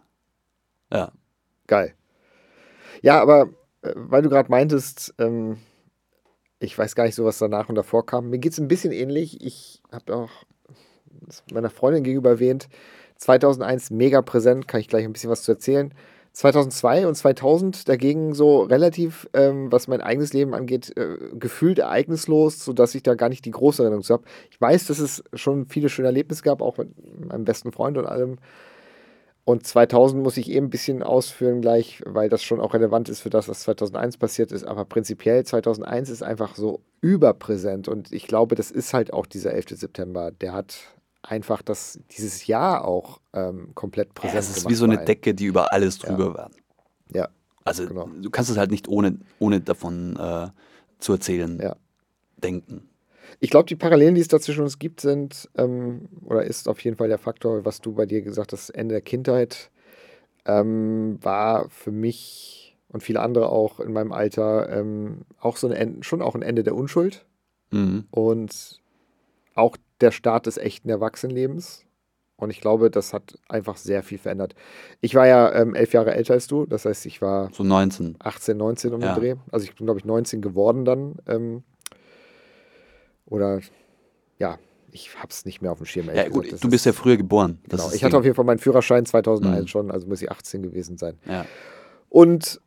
Ja. Geil. Ja, aber äh, weil du gerade meintest, ähm, ich weiß gar nicht so, was danach und davor kam. Mir geht es ein bisschen ähnlich. Ich habe auch meiner Freundin gegenüber erwähnt. 2001 mega präsent, kann ich gleich ein bisschen was zu erzählen. 2002 und 2000 dagegen so relativ, ähm, was mein eigenes Leben angeht, äh, gefühlt ereignislos, sodass ich da gar nicht die große Erinnerung zu habe. Ich weiß, dass es schon viele schöne Erlebnisse gab, auch mit meinem besten Freund und allem. Und 2000 muss ich eben ein bisschen ausführen gleich, weil das schon auch relevant ist für das, was 2001 passiert ist. Aber prinzipiell 2001 ist einfach so überpräsent. Und ich glaube, das ist halt auch dieser 11. September. Der hat einfach das, dieses Jahr auch ähm, komplett präsent ja es ist wie so eine. Decke, die über alles drüber war. Ja, Also Genau. du kannst es halt nicht ohne, ohne davon äh, zu erzählen ja. denken. Ich glaube, die Parallelen, die es da zwischen uns gibt, sind ähm, oder ist auf jeden Fall der Faktor, was du bei dir gesagt hast, Ende der Kindheit ähm, war für mich und viele andere auch in meinem Alter ähm, auch so ein Ende, schon auch ein Ende der Unschuld Mhm. und auch der Start des echten Erwachsenenlebens. Und ich glaube, das hat einfach sehr viel verändert. Ich war ja ähm, elf Jahre älter als du, das heißt, ich war So 19. 18, 19 um Ja. den Dreh. Also ich bin, glaube ich, 19 geworden dann. Ähm, oder ja, ich habe es nicht mehr auf dem Schirm. Ja, gut, gesagt. Du bist ja früher geboren. Genau. Ich hatte auf jeden Fall meinen Führerschein 2001 Mhm. schon, also muss ich 18 gewesen sein. ja. Und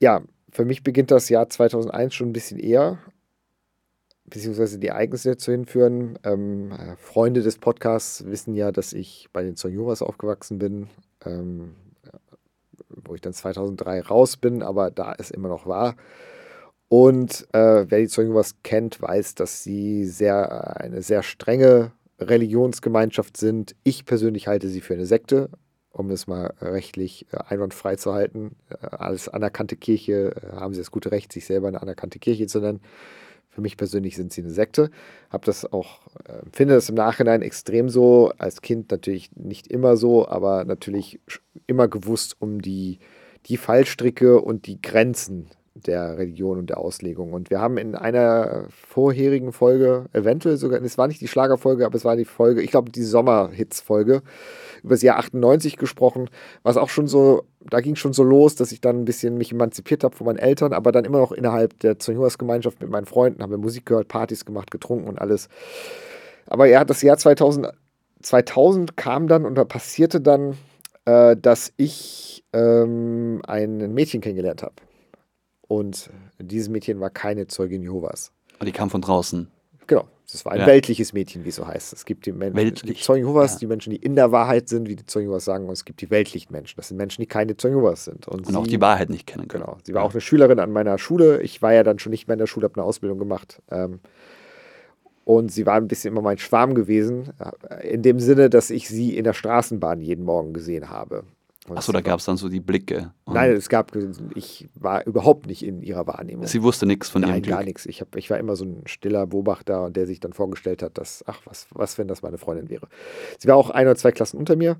ja, für mich beginnt das Jahr 2001 schon ein bisschen eher, beziehungsweise die Ereignisse dazu hinführen. Ähm, äh, Freunde des Podcasts wissen ja, dass ich bei den Sonjuras aufgewachsen bin, ähm, wo ich dann 2003 raus bin, aber da es immer noch war. Und äh, wer die Sonjuras kennt, weiß, dass sie sehr, äh, eine sehr strenge Religionsgemeinschaft sind. Ich persönlich halte sie für eine Sekte, um es mal rechtlich äh, einwandfrei zu halten. Äh, als anerkannte Kirche haben sie das gute Recht, sich selber eine anerkannte Kirche zu nennen. Für mich persönlich sind sie eine Sekte. Habe das auch, äh, finde das im Nachhinein extrem so. Als Kind natürlich nicht immer so, aber natürlich immer gewusst um die, die Fallstricke und die Grenzen der Religion und der Auslegung. Und wir haben in einer vorherigen Folge, eventuell sogar, es war nicht die Schlagerfolge, aber es war die Folge, ich glaube die Sommerhits-Folge, über das Jahr 98 gesprochen, was auch schon so, da ging schon so los, dass ich dann ein bisschen mich emanzipiert habe von meinen Eltern, aber dann immer noch innerhalb der Zonjuas-Gemeinschaft mit meinen Freunden, haben wir Musik gehört, Partys gemacht, getrunken und alles. Aber ja, das Jahr 2000, 2000 kam dann und da passierte dann, äh, dass ich ähm, ein Mädchen kennengelernt habe. Und dieses Mädchen war keine Zeugin Jehovas. Und die kam von draußen. Genau, das war ein Ja. weltliches Mädchen, wie es so heißt. Es gibt die Menschen, die Zeugen Jehovas, ja. die Menschen, die in der Wahrheit sind, wie die Zeugen Jehovas sagen, und es gibt die weltlichen Menschen. Das sind Menschen, die keine Zeugen Jehovas sind. Und, Und auch sie- die Wahrheit nicht kennen können. Genau. Sie war auch eine Schülerin an meiner Schule. Ich war ja dann schon nicht mehr in der Schule, habe eine Ausbildung gemacht. Ähm, und sie war ein bisschen immer mein Schwarm gewesen, äh, in dem Sinne, dass ich sie in der Straßenbahn jeden Morgen gesehen habe. Achso, da gab es dann so die Blicke. Nein, es gab, ich war überhaupt nicht in ihrer Wahrnehmung. Sie wusste nichts von Nein, ihrem Glück. gar nichts. Ich, hab, ich war immer so ein stiller Beobachter, der sich dann vorgestellt hat, dass, ach, was, was, wenn das meine Freundin wäre. Sie war auch ein oder zwei Klassen unter mir.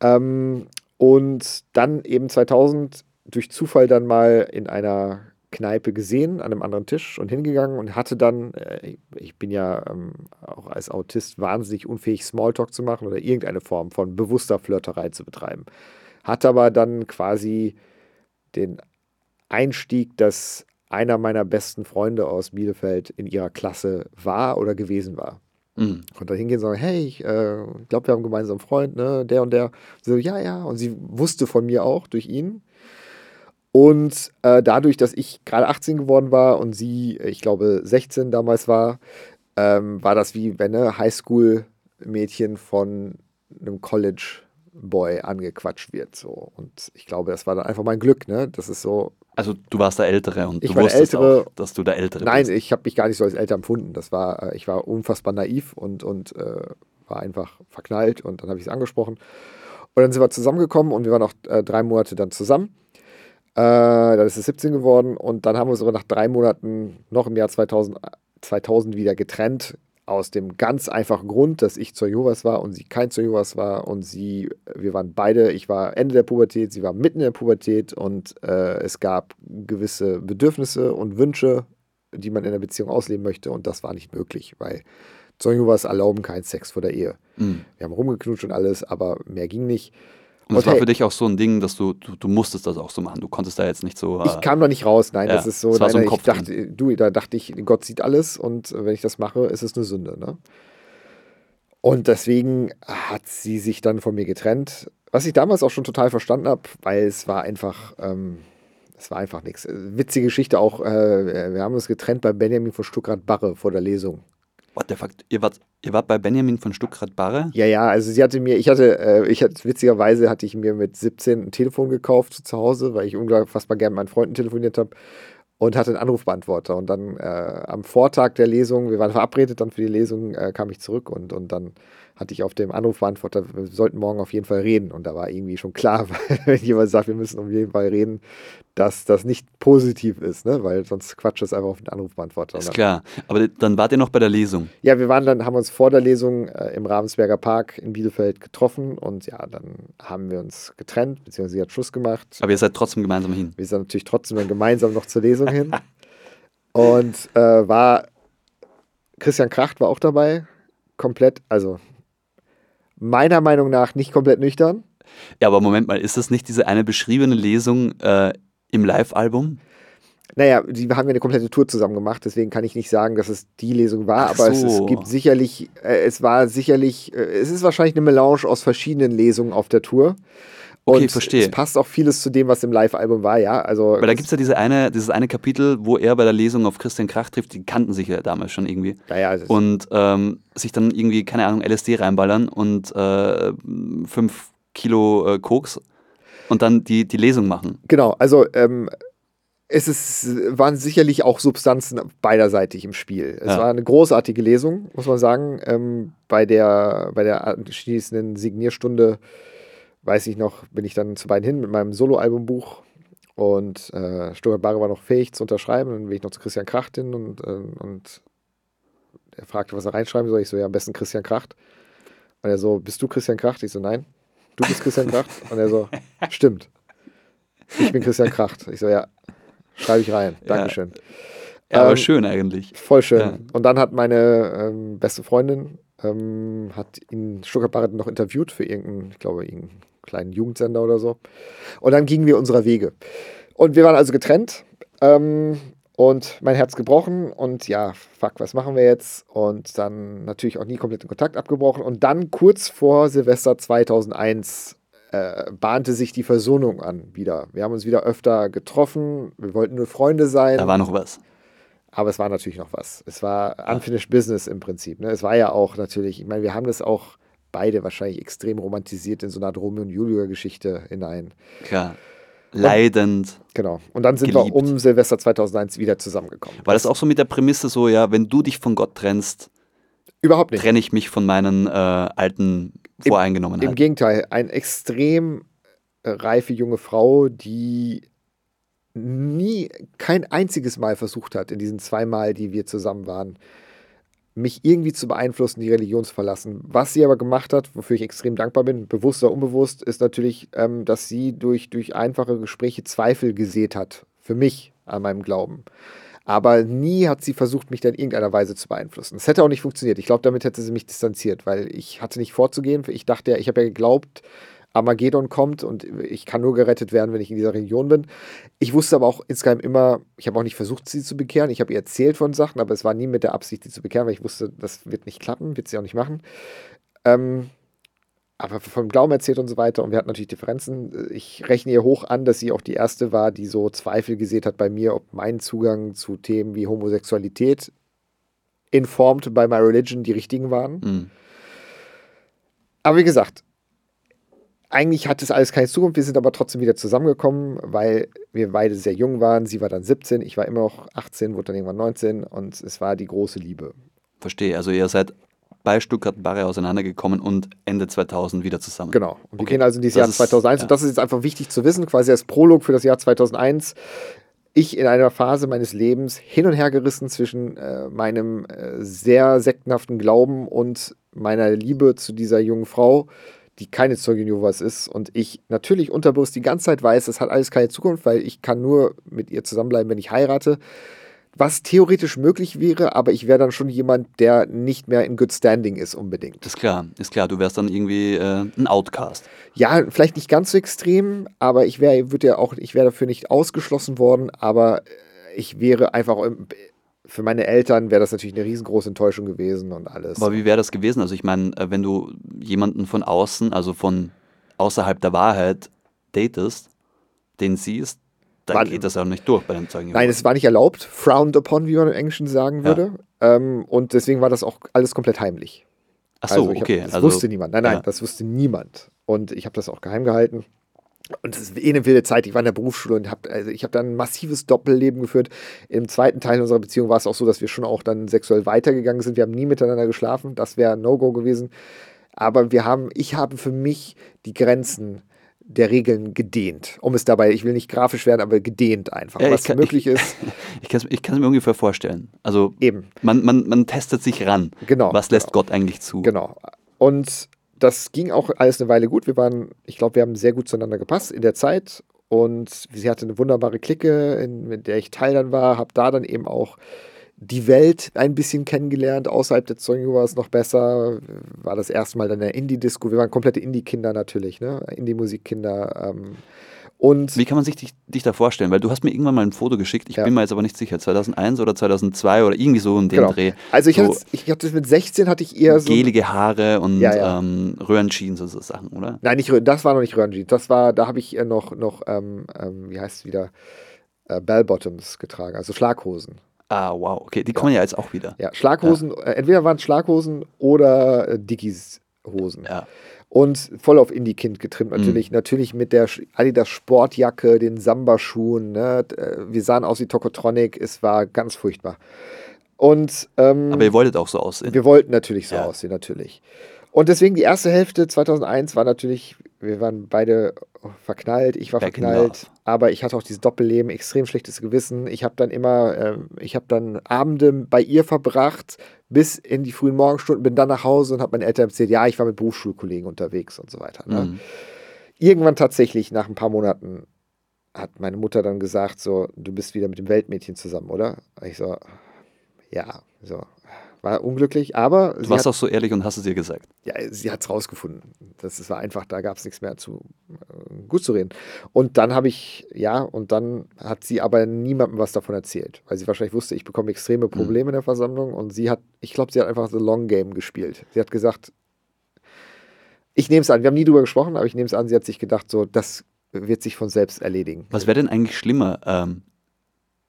Ähm, und dann eben 2000 durch Zufall dann mal in einer Kneipe gesehen, an einem anderen Tisch und hingegangen und hatte dann, äh, ich bin ja ähm, auch als Autist wahnsinnig unfähig, Smalltalk zu machen oder irgendeine Form von bewusster Flirterei zu betreiben. Hatte aber dann quasi den Einstieg, dass einer meiner besten Freunde aus Bielefeld in ihrer Klasse war oder gewesen war. Mhm. Und da hingehen und sagen, hey, ich äh, glaube, wir haben einen gemeinsamen Freund, ne, der und der. So, ja, ja. Und sie wusste von mir auch durch ihn. Und äh, dadurch, dass ich gerade 18 geworden war und sie, ich glaube, 16 damals war, ähm, war das wie wenn ein Highschool-Mädchen von einem College-Boy angequatscht wird. So. Und ich glaube, das war dann einfach mein Glück, ne? Das ist so, Also du warst der Ältere und Ich du wusstest Ältere. auch, dass du der Ältere Nein, bist. ich habe mich gar nicht so als älter empfunden. Das war, äh, ich war unfassbar naiv und, und äh, war einfach verknallt und dann habe ich es angesprochen. Und dann sind wir zusammengekommen und wir waren auch äh, drei Monate dann zusammen. Äh, dann ist es 17 geworden und dann haben wir uns aber nach drei Monaten noch im Jahr 2000, 2000 wieder getrennt. Aus dem ganz einfachen Grund, dass ich zur Jehovas war und sie kein zur Jehovas war und sie, wir waren beide, ich war Ende der Pubertät, sie war mitten in der Pubertät und äh, es gab gewisse Bedürfnisse und Wünsche, die man in der Beziehung ausleben möchte und das war nicht möglich, weil zur Jehovas erlauben keinen Sex vor der Ehe. Mhm. Wir haben rumgeknutscht und alles, aber mehr ging nicht. Und es Und war für dich auch so ein Ding, dass du, du, du musstest das auch so machen. Du konntest da jetzt nicht so. Ich äh, kam da nicht raus, nein, ja, das ist so, es war nein, so nein, ich Kopf dachte, du, da dachte ich, Gott sieht alles und äh, wenn ich das mache, ist es eine Sünde, ne? Und deswegen hat sie sich dann von mir getrennt, was ich damals auch schon total verstanden habe, weil es war einfach, ähm, es war einfach nichts. Witzige Geschichte auch, äh, wir haben uns getrennt bei Benjamin von Stuckrad-Barre vor der Lesung. What the fuck? Ihr wart, ihr wart bei Benjamin von Stuckrad-Barre? Ja, ja, also sie hatte mir, ich hatte, äh, ich hatte, witzigerweise hatte ich mir mit 17 ein Telefon gekauft zu Hause, weil ich unfassbar gerne mit meinen Freunden telefoniert habe und hatte einen Anrufbeantworter. Und dann äh, am Vortag der Lesung, wir waren verabredet dann für die Lesung, äh, kam ich zurück und, und dann hatte ich auf dem Anrufbeantworter, wir sollten morgen auf jeden Fall reden. Und da war irgendwie schon klar, weil wenn jemand sagt, wir müssen auf jeden Fall reden, dass das nicht positiv ist, ne? weil sonst quatscht es einfach auf den Anrufbeantworter. Ist klar. Aber dann wart ihr noch bei der Lesung. ja, wir waren dann, haben uns vor der Lesung äh, im Ravensberger Park in Bielefeld getroffen und ja, dann haben wir uns getrennt, beziehungsweise sie hat Schluss gemacht. Aber ihr seid trotzdem gemeinsam hin. Wir sind natürlich trotzdem dann gemeinsam noch zur Lesung hin. Und äh, war Christian Kracht war auch dabei, komplett, also meiner Meinung nach nicht komplett nüchtern. Ja, aber Moment mal, ist das nicht diese eine beschriebene Lesung äh, im Live-Album? Naja, die haben ja eine komplette Tour zusammen gemacht, deswegen kann ich nicht sagen, dass es die Lesung war, Ach aber es, es so. gibt sicherlich, äh, es war sicherlich, äh, es ist wahrscheinlich eine Melange aus verschiedenen Lesungen auf der Tour. Okay, Und verstehe. Es passt auch vieles zu dem, was im Live-Album war, ja. Also Weil da gibt es ja diese eine, dieses eine Kapitel, wo er bei der Lesung auf Christian Krach trifft, die kannten sich ja damals schon irgendwie. ja, ja, das- Und ähm, sich dann irgendwie, keine Ahnung, LSD reinballern und äh, fünf Kilo äh, Koks und dann die, die Lesung machen. Genau, also ähm, es ist, waren sicherlich auch Substanzen beiderseitig im Spiel. Es Ja. war eine großartige Lesung, muss man sagen. Ähm, bei, der, bei der anschließenden Signierstunde, weiß ich noch, bin ich dann zu beiden hin mit meinem Soloalbumbuch und äh, Stuttgart Barre war noch fähig zu unterschreiben. Dann bin ich noch zu Christian Kracht hin und, äh, und er fragte, was er reinschreiben soll. Ich so, ja, am besten Christian Kracht. Und er so, bist du Christian Kracht? Ich so, nein. Du bist Christian Kracht? Und er so, stimmt. Ich bin Christian Kracht. Ich so, ja, schreibe ich rein. Dankeschön. Ja, aber Ähm, schön eigentlich. Voll schön. Ja. Und dann hat meine ähm, beste Freundin, ähm, hat ihn Stuttgart Barrett noch interviewt für irgendeinen, ich glaube, irgendeinen kleinen Jugendsender oder so. Und dann gingen wir unserer Wege. Und wir waren also getrennt ähm, und mein Herz gebrochen und ja, fuck, was machen wir jetzt? Und dann natürlich auch nie komplett den Kontakt abgebrochen. Und dann kurz vor Silvester 2001 äh, bahnte sich die Versöhnung an wieder. Wir haben uns wieder öfter getroffen, wir wollten nur Freunde sein. Da war noch was. Aber es war natürlich noch was. Es war unfinished business im Prinzip. Ne? Es war ja auch natürlich, ich meine, wir haben das auch beide wahrscheinlich extrem romantisiert in so eine Art Romeo und Julia-Geschichte hinein. Klar. Leidend. Genau. Und dann sind Geliebt. wir um Silvester 2001 wieder zusammengekommen. War das auch so mit der Prämisse so, ja, wenn du dich von Gott trennst, Überhaupt nicht. trenne ich mich von meinen äh, alten Im Voreingenommenheiten. Gegenteil, eine extrem äh, reife junge Frau, die nie, kein einziges Mal versucht hat, in diesen zwei Mal, die wir zusammen waren, mich irgendwie zu beeinflussen, die Religion zu verlassen. Was sie aber gemacht hat, wofür ich extrem dankbar bin, bewusst oder unbewusst, ist natürlich, ähm, dass sie durch, durch einfache Gespräche Zweifel gesät hat, für mich an meinem Glauben. Aber nie hat sie versucht, mich da in irgendeiner Weise zu beeinflussen. Es hätte auch nicht funktioniert. Ich glaube, damit hätte sie mich distanziert, weil ich hatte nicht vorzugehen. Ich dachte ja, ich habe ja geglaubt, Armageddon kommt und ich kann nur gerettet werden, wenn ich in dieser Religion bin. Ich wusste aber auch insgeheim immer, ich habe auch nicht versucht, sie zu bekehren. Ich habe ihr erzählt von Sachen, aber es war nie mit der Absicht, sie zu bekehren, weil ich wusste, das wird nicht klappen, wird sie auch nicht machen. Ähm, aber vom Glauben erzählt und so weiter. Und wir hatten natürlich Differenzen. Ich rechne ihr hoch an, dass sie auch die erste war, die so Zweifel gesät hat bei mir, ob mein Zugang zu Themen wie Homosexualität informed by my religion die richtigen waren. Mhm. Aber wie gesagt, eigentlich hat es alles keine Zukunft. Wir sind aber trotzdem wieder zusammengekommen, weil wir beide sehr jung waren. Sie war dann 17, ich war immer noch 18, wurde dann irgendwann 19 und es war die große Liebe. Verstehe. Also ihr seid bei Stuttgart Barre auseinandergekommen und Ende 2000 wieder zusammen. Genau. Und wir Okay. gehen also in dieses Das Jahr ist- 2001 ja. und das ist jetzt einfach wichtig zu wissen, quasi als Prolog für das Jahr 2001. Ich in einer Phase meines Lebens hin und her gerissen zwischen äh, meinem äh, sehr sektenhaften Glauben und meiner Liebe zu dieser jungen Frau, die keine Zeugin Jehovas ist. Und ich natürlich unterbewusst die ganze Zeit weiß, das hat alles keine Zukunft, weil ich kann nur mit ihr zusammenbleiben, wenn ich heirate. Was theoretisch möglich wäre, aber ich wäre dann schon jemand, der nicht mehr in good standing ist unbedingt. Ist klar, ist klar. Du wärst dann irgendwie äh, ein Outcast. Ja, vielleicht nicht ganz so extrem, aber ich wäre, würde ja auch, ich wäre dafür nicht ausgeschlossen worden, aber äh, ich wäre einfach, für meine Eltern wäre das natürlich eine riesengroße Enttäuschung gewesen und alles. Aber wie wäre das gewesen? Also ich meine, äh, wenn du jemanden von außen, also von außerhalb der Wahrheit datest, den siehst, dann War- geht das auch nicht durch bei dem Zeugen. Nein, es war nicht erlaubt, frowned upon, wie man im Englischen sagen würde. Ähm, und deswegen war das auch alles komplett heimlich. Ach so, Also ich hab, okay. Das also, wusste niemand. Nein, nein, ja. das wusste niemand. Und ich habe das auch geheim gehalten. Und es ist eh eine wilde Zeit. Ich war in der Berufsschule und habe also ich habe dann ein massives Doppelleben geführt. Im zweiten Teil unserer Beziehung war es auch so, dass wir schon auch dann sexuell weitergegangen sind. Wir haben nie miteinander geschlafen. Das wäre No-Go gewesen. Aber wir haben, ich habe für mich die Grenzen der Regeln gedehnt. Um es dabei, ich will nicht grafisch werden, aber gedehnt einfach. Ja, ich was kann- möglich ist, Ich kann es ich mir ungefähr vorstellen. Also eben. man, man, man testet sich ran. Genau, Was lässt genau. Gott eigentlich zu? Genau. Und das ging auch alles eine Weile gut. Wir waren, ich glaube, wir haben sehr gut zueinander gepasst in der Zeit. Und sie hatte eine wunderbare Clique, in, mit der ich Teil dann war, habe da dann eben auch die Welt ein bisschen kennengelernt. Außerhalb der Zeugen war es noch besser. War das erste Mal dann in der Indie-Disco. Wir waren komplette Indie-Kinder natürlich, ne? Indie-Musikkinder. Ähm, und Wie kann man sich dich, dich da vorstellen? Weil du hast mir irgendwann mal ein Foto geschickt, ich Ja. bin mir jetzt aber nicht sicher, 2001 oder 2002 oder irgendwie so in dem genau. Dreh. Also ich, so hatte, ich hatte mit 16 hatte ich eher so. gelige Haare und Ja, ja. Ähm, Röhrenjeans und so Sachen, oder? Nein, nicht das war noch nicht Röhrenjeans. Das war, da habe ich äh, noch, noch ähm, ähm, wie heißt es wieder, äh, Bell Bottoms getragen, also Schlaghosen. Ah, wow, okay, die kommen ja jetzt auch wieder. Ja, Schlaghosen, äh, entweder waren es Schlaghosen oder äh, Dickies Hosen. Ja. Und voll auf Indie-Kind getrimmt natürlich. Natürlich mit der Adidas Sportjacke, den Samba-Schuhen. Ne? Äh, Wir sahen aus wie Tokotronic. Es war ganz furchtbar. Und ähm, Aber ihr wolltet auch so aussehen. wir wollten natürlich so Ja. aussehen, natürlich. Und deswegen die erste Hälfte 2001 war natürlich, wir waren beide verknallt, ich war Back verknallt, aber ich hatte auch dieses Doppelleben, extrem schlechtes Gewissen. Ich habe dann immer, ähm, ich habe dann Abende bei ihr verbracht, bis in die frühen Morgenstunden, bin dann nach Hause und habe meinen Eltern erzählt, ja, ich war mit Berufsschulkollegen unterwegs und so weiter. Ne? Mhm. Irgendwann tatsächlich, nach ein paar Monaten, hat meine Mutter dann gesagt, so, du bist wieder mit dem Weltmädchen zusammen, oder? Ich so, ja, so. War unglücklich, aber Du warst hat, auch so ehrlich und hast es ihr gesagt. ja, sie hat es rausgefunden. Das war einfach, da gab es nichts mehr zu äh, gut zu reden. Und dann habe ich, ja, und dann hat sie aber niemandem was davon erzählt, weil sie wahrscheinlich wusste, ich bekomme extreme Probleme in der Versammlung und sie hat, ich glaube, sie hat einfach the long game gespielt. Sie hat gesagt, ich nehme es an, wir haben nie drüber gesprochen, aber ich nehme es an, sie hat sich gedacht, so, das wird sich von selbst erledigen. Was wäre denn eigentlich schlimmer, ähm,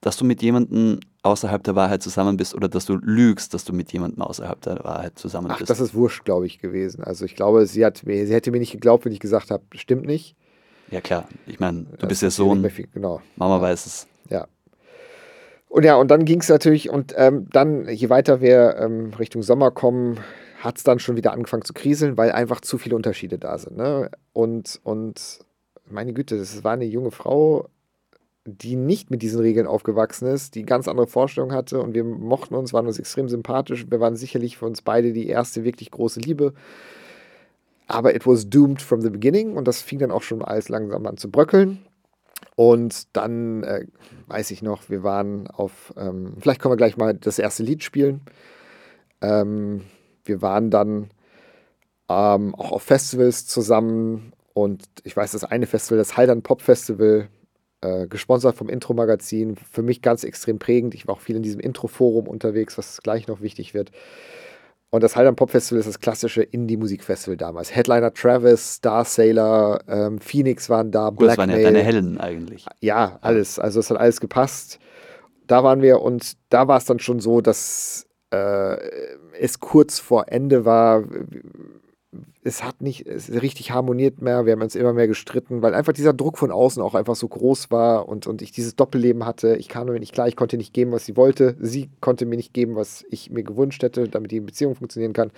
dass du mit jemandem außerhalb der Wahrheit zusammen bist oder dass du lügst, dass du mit jemandem außerhalb der Wahrheit zusammen Ach, bist. das ist wurscht, glaube ich, gewesen. Also ich glaube, sie, hat, mir- sie hätte mir nicht geglaubt, wenn ich gesagt habe, stimmt nicht. ja klar, ich meine, du Das bist ja ist hier nicht Sohn, viel- Genau. Mama weiß es. Ja. Und ja, und dann ging es natürlich, und ähm, dann, je weiter wir ähm, Richtung Sommer kommen, hat es dann schon wieder angefangen zu kriseln, weil einfach zu viele Unterschiede da sind. Ne? Und, und meine Güte, das war eine junge Frau, die nicht mit diesen Regeln aufgewachsen ist, die ganz andere Vorstellungen hatte und wir mochten uns, waren uns extrem sympathisch. Wir waren sicherlich für uns beide die erste wirklich große Liebe. Aber it was doomed from the beginning und das fing dann auch schon alles langsam an zu bröckeln. Und dann äh, weiß ich noch, wir waren auf, ähm, vielleicht können wir gleich mal das erste Lied spielen. Ähm, wir waren dann ähm, auch auf Festivals zusammen und ich weiß, das eine Festival, das Haldern Pop Festival, äh, gesponsert vom Intro-Magazin, für mich ganz extrem prägend. Ich war auch viel in diesem Intro-Forum unterwegs, was gleich noch wichtig wird. Und das Haldern Pop Festival ist das klassische Indie-Musikfestival damals. Headliner Travis, Star Sailor, ähm, Phoenix waren da, Gut, das waren ja deine Helden eigentlich. Ja, alles. Also es hat alles gepasst. Da waren wir und da war es dann schon so, dass äh, es kurz vor Ende war. Es hat nicht es richtig harmoniert mehr. Wir haben uns immer mehr gestritten, weil einfach dieser Druck von außen auch einfach so groß war und, und ich dieses Doppelleben hatte. Ich kam mir nicht klar, ich konnte nicht geben, was sie wollte. Sie konnte mir nicht geben, was ich mir gewünscht hätte, damit die Beziehung funktionieren kann.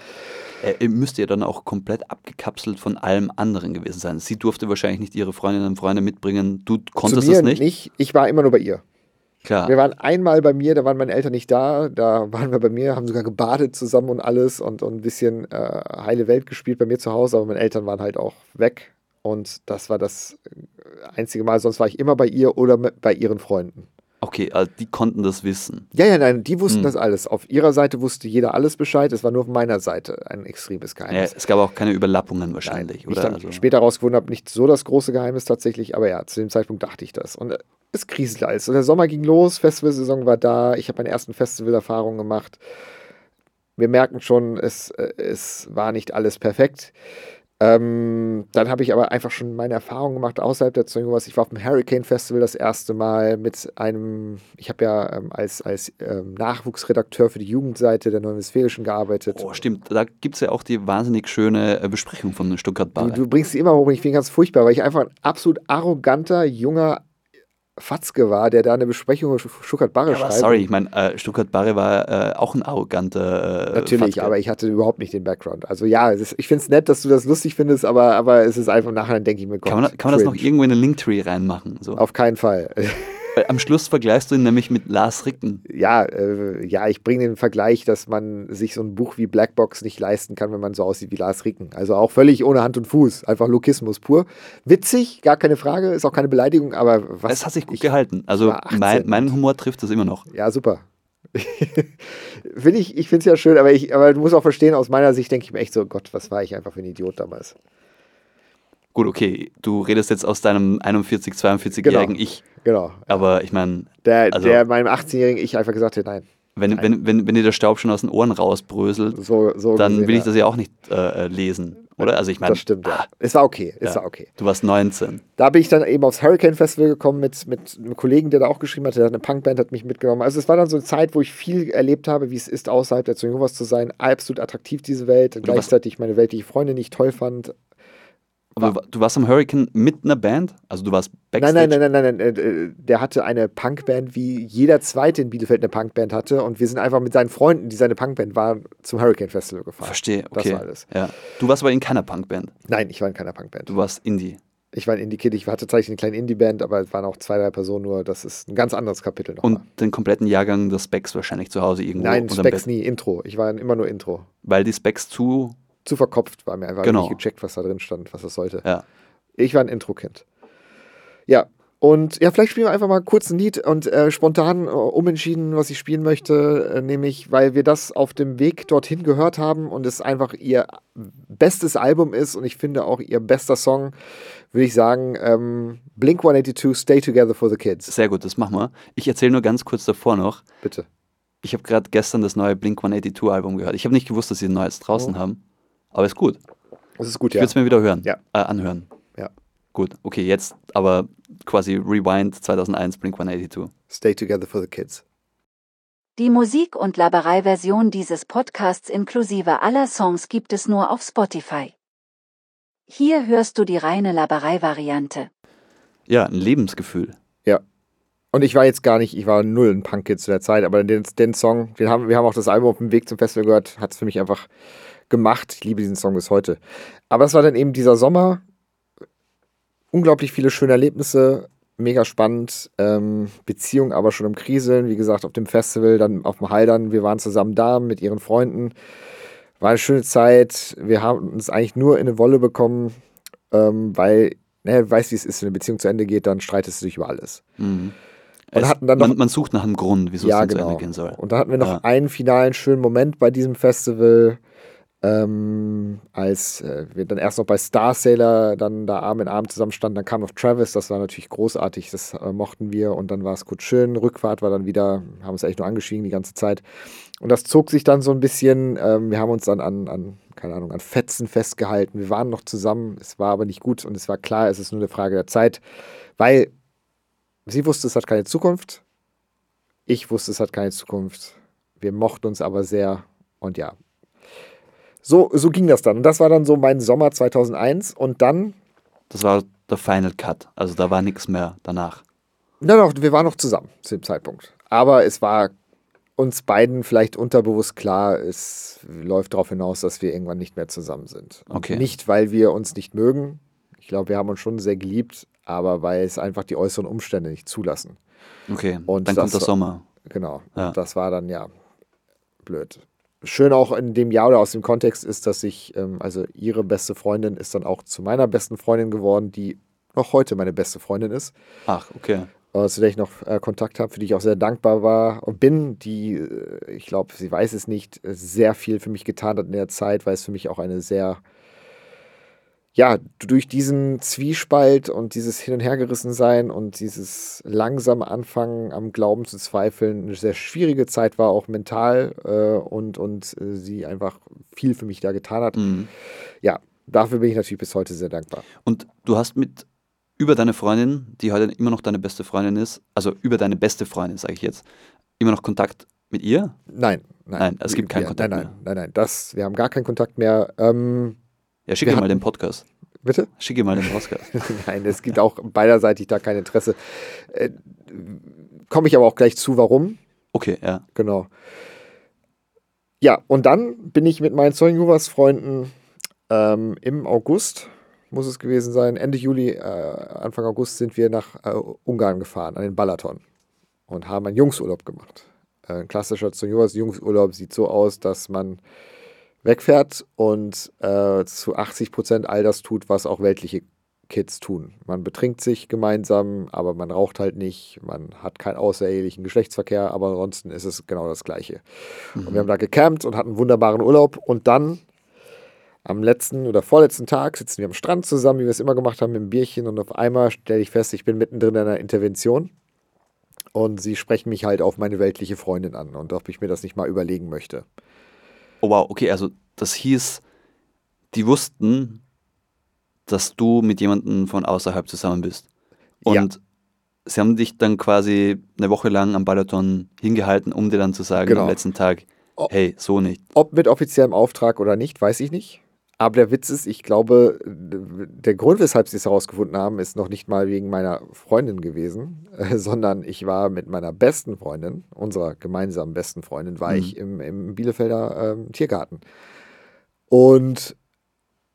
Äh, müsste ja dann auch komplett abgekapselt von allem anderen gewesen sein. Sie durfte wahrscheinlich nicht ihre Freundinnen und Freunde mitbringen. Du konntest Zu mir es nicht. Ich war immer nur bei ihr. Klar. Wir waren einmal bei mir, da waren meine Eltern nicht da. Da waren wir bei mir, haben sogar gebadet zusammen und alles und, und ein bisschen äh, heile Welt gespielt bei mir zu Hause, aber meine Eltern waren halt auch weg. Und das war das äh, einzige Mal, sonst war ich immer bei ihr oder bei ihren Freunden. Okay, also die konnten das wissen. Ja, ja, nein, die wussten Hm. das alles. Auf ihrer Seite wusste jeder alles Bescheid. Es war nur auf meiner Seite ein extremes Ja, Geheimnis. es gab auch keine Überlappungen Nein, wahrscheinlich, ich oder? dann Also, später rausgefunden habe, nicht so das große Geheimnis tatsächlich, aber ja, zu dem Zeitpunkt dachte ich das. Und äh, es kriselte alles. Und der Sommer ging los, Festivalsaison war da, ich habe meine ersten Festivalerfahrungen gemacht. Wir merken schon, es, äh, es war nicht alles perfekt. Ähm, dann habe ich aber einfach schon meine Erfahrungen gemacht außerhalb der Zeugung. Ich war auf dem Hurricane Festival das erste Mal mit einem, ich habe ja ähm, als, als ähm, Nachwuchsredakteur für die Jugendseite der Neuen Westfälischen gearbeitet. oh, stimmt. Da gibt es ja auch die wahnsinnig schöne äh, Besprechung von Stuttgart Du, Bar. du bringst sie immer hoch und ich finde ganz furchtbar, weil ich einfach ein absolut arroganter, junger Fatzke war, der da eine Besprechung über Stuttgart-Barre Ja, schreibt. sorry, ich meine, äh, Stuttgart Barre war äh, auch ein arroganter. Äh, Natürlich, Fatzke. aber ich hatte überhaupt nicht den Background. Also ja, ist, ich finde es nett, dass du das lustig findest, aber, aber es ist einfach nachher, denke ich mir, Gott, Kann man, kann man das noch irgendwo in einen Linktree reinmachen? So? Auf keinen Fall. Am Schluss vergleichst du ihn nämlich mit Lars Ricken. ja, äh, ja, ich bringe den Vergleich, dass man sich so ein Buch wie Blackbox nicht leisten kann, wenn man so aussieht wie Lars Ricken. Also auch völlig ohne Hand und Fuß. Einfach Lokismus pur. Witzig, gar keine Frage, ist auch keine Beleidigung, aber was. Es hat sich gut ich, gehalten. Also war 18. mein, mein Humor trifft das immer noch. Ja, super. Find ich ich finde es ja schön, aber, ich, aber du musst auch verstehen, aus meiner Sicht denke ich mir echt so, Gott, was war ich einfach für ein Idiot damals. Gut, okay, du redest jetzt aus deinem 41, 42-jährigen Genau. Ich. Genau. Aber ich meine, Der, Also- der meinem 18-jährigen Ich einfach gesagt hat, nein, wenn, wenn, wenn, wenn dir der Staub schon aus den Ohren rausbröselt, so, so dann gesehen, will ich das ja auch nicht äh, äh, lesen, oder? Also ich meine, Das stimmt, ja. Es war okay, es ja. war okay. du warst 19. Da bin ich dann eben aufs Hurricane Festival gekommen mit, mit einem Kollegen, der da auch geschrieben hat, der hat eine Punkband hat mich mitgenommen. Also es war dann so eine Zeit, wo ich viel erlebt habe, wie es ist, außerhalb der Jehovas zu sein. Absolut attraktiv, diese Welt. Gleichzeitig meine weltliche Freundin nicht toll fand. Aber du, warst am Hurricane mit einer Band? Also du warst Nein, Backstage? nein, nein, nein, nein, nein. äh, Der hatte eine Punkband, wie jeder zweite in Bielefeld eine Punkband hatte. Und wir sind einfach mit seinen Freunden, die seine Punkband waren, zum Hurricane Festival gefahren. Verstehe, Das okay. war alles. Ja. Du warst aber in keiner Punkband. Nein, ich war in keiner Punkband. Du warst Indie. Ich war ein Indie-Kid. Ich hatte tatsächlich eine kleine Indie-Band, aber es waren auch zwei, drei Personen nur. Das ist ein ganz anderes Kapitel nochmal. Und den kompletten Jahrgang der Specs wahrscheinlich zu Hause irgendwo Nein, Specs Bett. nie. Intro. Ich war immer nur Intro. Weil die Specs zu, Zu verkopft war mir einfach. Genau. Nicht gecheckt, was da drin stand, was das sollte. ja. Ich war ein Intro-Kind. Ja. Und ja, vielleicht spielen wir einfach mal kurz ein Lied und äh, spontan äh, umentschieden, was ich spielen möchte, äh, nämlich, weil wir das auf dem Weg dorthin gehört haben und es einfach ihr bestes Album ist und ich finde auch ihr bester Song, würde ich sagen, ähm, Blink 182, Stay Together for the Kids. Sehr gut, das machen wir. Ich erzähle nur ganz kurz davor noch. Bitte. Ich habe gerade gestern das neue Blink 182 Album gehört. Ich habe nicht gewusst, dass sie ein neues draußen Oh. haben. Aber ist gut. Das ist gut, Ich ja. würde es mir wieder hören. Ja. Äh, anhören. Ja. Gut, okay, jetzt aber quasi Rewind 2001 Blink 182. Stay Together for the Kids. Die Musik- und Laberei-Version dieses Podcasts inklusive aller Songs gibt es nur auf Spotify. Hier hörst du die reine Laberei-Variante. Ja, ein Lebensgefühl. Ja. Und ich war jetzt gar nicht, ich war null ein Punk-Kid zu der Zeit, aber den, den Song, den haben, wir haben auch das Album auf dem Weg zum Festival gehört, hat es für mich einfach gemacht. Ich liebe diesen Song bis heute. Aber es war dann eben dieser Sommer, unglaublich viele schöne Erlebnisse, mega spannend. Ähm, Beziehung aber schon im Kriseln. Wie gesagt, auf dem Festival, dann auf dem Haldern. Wir waren zusammen da mit ihren Freunden. War eine schöne Zeit. Wir haben uns eigentlich nur in eine Wolle bekommen, ähm, weil, ne, weißt wie es ist, wenn eine Beziehung zu Ende geht, dann streitest du dich über alles. Mhm. Und Es- hatten dann noch- man, man sucht nach einem Grund, wieso ja, es genau. zu Ende gehen soll. Und da hatten wir noch Ja. einen finalen schönen Moment bei diesem Festival, ähm, als äh, wir dann erst noch bei Star Sailor dann da Arm in Arm zusammenstanden. Dann kam noch Travis, das war natürlich großartig, das äh, mochten wir. Und dann war es kurz schön. Rückfahrt war dann wieder, haben uns echt nur angeschwiegen die ganze Zeit. Und das zog sich dann so ein bisschen. Ähm, wir haben uns dann an, an, keine Ahnung, an Fetzen festgehalten. Wir waren noch zusammen, es war aber nicht gut und es war klar, es ist nur eine Frage der Zeit, weil sie wusste, es hat keine Zukunft. Ich wusste, es hat keine Zukunft. Wir mochten uns aber sehr und ja. So, so ging das dann. Und das war dann so mein Sommer 2001 und dann, Das war der Final Cut. Also da war nichts mehr danach. na doch, wir waren noch zusammen zu dem Zeitpunkt. Aber es war uns beiden vielleicht unterbewusst klar, es läuft darauf hinaus, dass wir irgendwann nicht mehr zusammen sind. Okay. Nicht, weil wir uns nicht mögen. Ich glaube, wir haben uns schon sehr geliebt, aber weil es einfach die äußeren Umstände nicht zulassen. Okay, Und dann kommt der Sommer. Genau. Ja. Und das war dann ja blöd. Schön auch in dem Jahr oder aus dem Kontext ist, dass ich, ähm, also ihre beste Freundin ist dann auch zu meiner besten Freundin geworden, die noch heute meine beste Freundin ist, Ach, okay. äh, zu der ich noch äh, Kontakt habe, für die ich auch sehr dankbar war und bin, die, äh, ich glaube, sie weiß es nicht, äh, sehr viel für mich getan hat in der Zeit, weil es für mich auch eine sehr, ja, durch diesen Zwiespalt und dieses Hin- und Hergerissensein und dieses langsame Anfangen am Glauben zu zweifeln eine sehr schwierige Zeit war, auch mental äh, und, und äh, sie einfach viel für mich da getan hat. Mhm. Ja, dafür bin ich natürlich bis heute sehr dankbar. Und du hast mit über deine Freundin, die heute immer noch deine beste Freundin ist, also über deine beste Freundin, sage ich jetzt, immer noch Kontakt mit ihr? Nein, nein. Nein, es gibt keinen Ja, Kontakt Nein, nein, mehr. nein, nein, das, wir haben gar keinen Kontakt mehr. Ähm, Ja, schicke mal den Podcast. bitte? Schicke mal den Podcast. Nein, es gibt auch beiderseitig da kein Interesse. Äh, Komme ich aber auch gleich zu, warum. Okay, ja. Genau. Ja, und dann bin ich mit meinen Zeugen Jehovas Freunden ähm, im August, muss es gewesen sein, Ende Juli, äh, Anfang August sind wir nach äh, Ungarn gefahren, an den Balaton und haben einen Jungsurlaub gemacht. Äh, ein klassischer Zeugen Jehovas Jungsurlaub sieht so aus, dass man wegfährt und äh, zu 80 Prozent all das tut, was auch weltliche Kids tun. Man betrinkt sich gemeinsam, aber man raucht halt nicht, man hat keinen außerehelichen Geschlechtsverkehr, aber ansonsten ist es genau das Gleiche. Und wir haben da gecampt und hatten einen wunderbaren Urlaub und dann am letzten oder vorletzten Tag sitzen wir am Strand zusammen, wie wir es immer gemacht haben, mit einem Bierchen und auf einmal stelle ich fest, ich bin mittendrin in einer Intervention und sie sprechen mich halt auf meine weltliche Freundin an und ob ich mir das nicht mal überlegen möchte. Oh wow, okay, also das hieß, die wussten, dass du mit jemandem von außerhalb zusammen bist. Ja. Und sie haben dich dann quasi eine Woche lang am Balaton hingehalten, um dir dann zu sagen Genau. am letzten Tag, hey, so nicht. Ob mit offiziellem Auftrag oder nicht, weiß ich nicht. Aber der Witz ist, ich glaube, der Grund, weshalb sie es herausgefunden haben, ist noch nicht mal wegen meiner Freundin gewesen, äh, sondern ich war mit meiner besten Freundin, unserer gemeinsamen besten Freundin, war Mhm. ich im, im Bielefelder ähm, Tiergarten. Und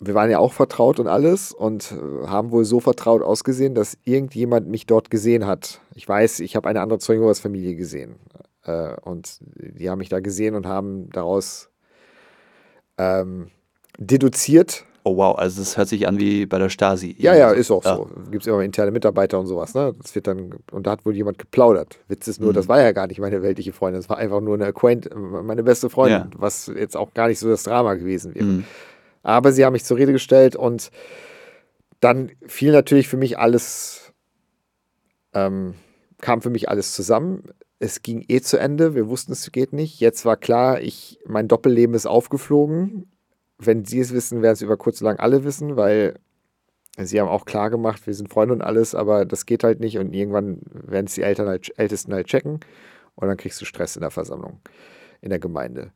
wir waren ja auch vertraut und alles und äh, haben wohl so vertraut ausgesehen, dass irgendjemand mich dort gesehen hat. Ich weiß, ich habe eine andere Zeugen Jehovas Familie gesehen. Äh, und die haben mich da gesehen und haben daraus ähm, deduziert. Oh wow, also das hört sich an wie bei der Stasi. Ja, ja, ist auch Ja. so. Gibt es immer interne Mitarbeiter und sowas. Ne? Das wird dann, und da hat wohl jemand geplaudert. Witz ist nur, Mhm. das war ja gar nicht meine weltliche Freundin, das war einfach nur eine Acquaint, meine beste Freundin, Ja. was jetzt auch gar nicht so das Drama gewesen wäre. Mhm. Aber sie haben mich zur Rede gestellt und dann fiel natürlich für mich alles, ähm, kam für mich alles zusammen. Es ging eh zu Ende, wir wussten, es geht nicht. Jetzt war klar, ich, mein Doppelleben ist aufgeflogen. Wenn Sie es wissen, werden es über kurz oder lang alle wissen, weil Sie haben auch klar gemacht, wir sind Freunde und alles, aber das geht halt nicht und irgendwann werden es die Eltern halt, Ältesten halt checken. Und dann kriegst du Stress in der Versammlung, in der Gemeinde.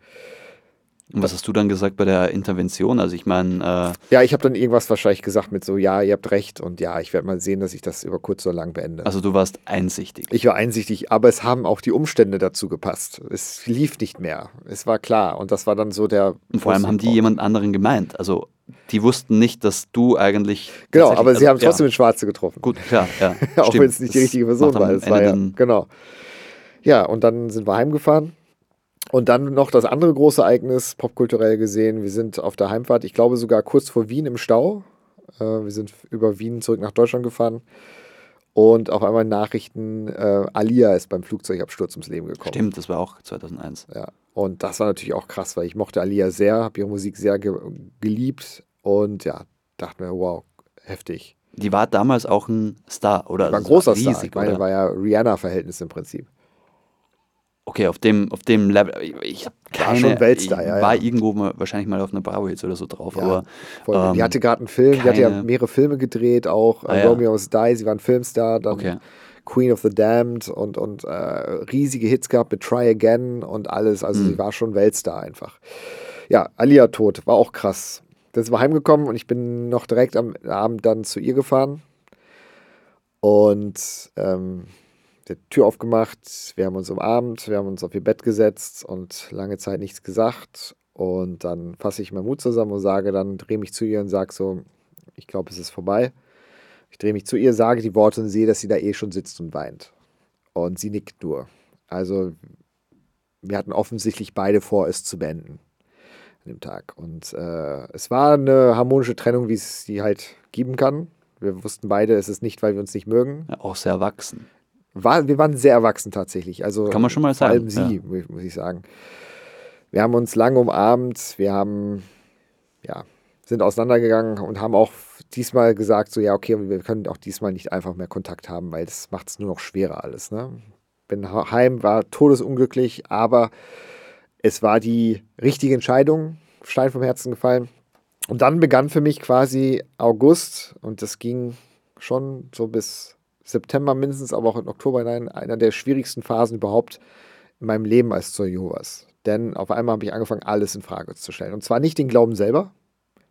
Und was hast du dann gesagt bei der Intervention? Also ich meine, äh, Ja, ich habe dann irgendwas wahrscheinlich gesagt mit so, ja, ihr habt recht und ja, ich werde mal sehen, dass ich das über kurz oder lang beende. also du warst einsichtig. Ich war einsichtig, aber es haben auch die Umstände dazu gepasst. Es lief nicht mehr. Es war klar. Und das war dann so der. Und vor allem haben die jemand anderen gemeint. Also die wussten nicht, dass du eigentlich. Genau, aber sie also, haben trotzdem Ja, den Schwarze getroffen. gut, klar, ja. auch wenn es nicht die Das richtige Person war. War ja, genau. Ja, und dann sind wir heimgefahren. Und dann noch das andere große Ereignis, popkulturell gesehen. Wir sind auf der Heimfahrt, ich glaube sogar kurz vor Wien im Stau. Äh, wir sind über Wien zurück nach Deutschland gefahren. Und auf einmal Nachrichten, äh, Alia ist beim Flugzeugabsturz ums Leben gekommen. Stimmt, das war auch 2001. Ja, und das war natürlich auch krass, weil ich mochte Alia sehr, habe ihre Musik sehr ge geliebt und ja, dachte mir, wow, heftig. Die war damals auch ein Star, oder? War ein Also es großer Star. riesig, Ich meine, oder? war ja Rihanna-Verhältnis im Prinzip. Okay, auf dem, auf dem Level. Ich, habe War keine. schon Weltstar, ich ja, war ja. irgendwo mal, wahrscheinlich mal auf einer Bravo Hits oder so drauf, Ja, aber Voll. die ähm, hatte gerade einen Film, die hatte ja keine- mehrere Filme gedreht, auch Ah, äh, ja. Romeo's Die, sie war ein Filmstar, dann Okay. Queen of the Damned und, und äh, riesige Hits gehabt mit Try Again und alles. Also Mhm. sie war schon Weltstar einfach. Ja, Alia tot, war auch krass. Dann sind wir heimgekommen und ich bin noch direkt am Abend dann zu ihr gefahren und ähm, die Tür aufgemacht, wir haben uns umarmt, wir haben uns auf ihr Bett gesetzt und lange Zeit nichts gesagt. Und dann fasse ich meinen Mut zusammen und sage dann, drehe mich zu ihr und sage so, ich glaube, es ist vorbei. Ich drehe mich zu ihr, sage die Worte und sehe, dass sie da eh schon sitzt und weint. Und sie nickt nur. Also wir hatten offensichtlich beide vor, es zu beenden an dem Tag. Und äh, es war eine harmonische Trennung, wie es sie halt geben kann. Wir wussten beide, es ist nicht, weil wir uns nicht mögen. ja, auch sehr erwachsen. War, wir waren sehr erwachsen tatsächlich. Also Kann man schon mal vor sagen, allem sie, mu- muss ich sagen. Wir haben uns lange umarmt, wir haben, ja, sind auseinandergegangen und haben auch diesmal gesagt, so ja, okay, wir können auch diesmal nicht einfach mehr Kontakt haben, weil das macht es nur noch schwerer alles. Ne? Bin heim, war todesunglücklich, aber es war die richtige Entscheidung, Stein vom Herzen gefallen. Und dann begann für mich quasi August und das ging schon so bis September mindestens, aber auch in Oktober hinein, einer der schwierigsten Phasen überhaupt in meinem Leben als Zeuge Jehovas. Denn auf einmal habe ich angefangen, alles in Frage zu stellen. Und zwar nicht den Glauben selber.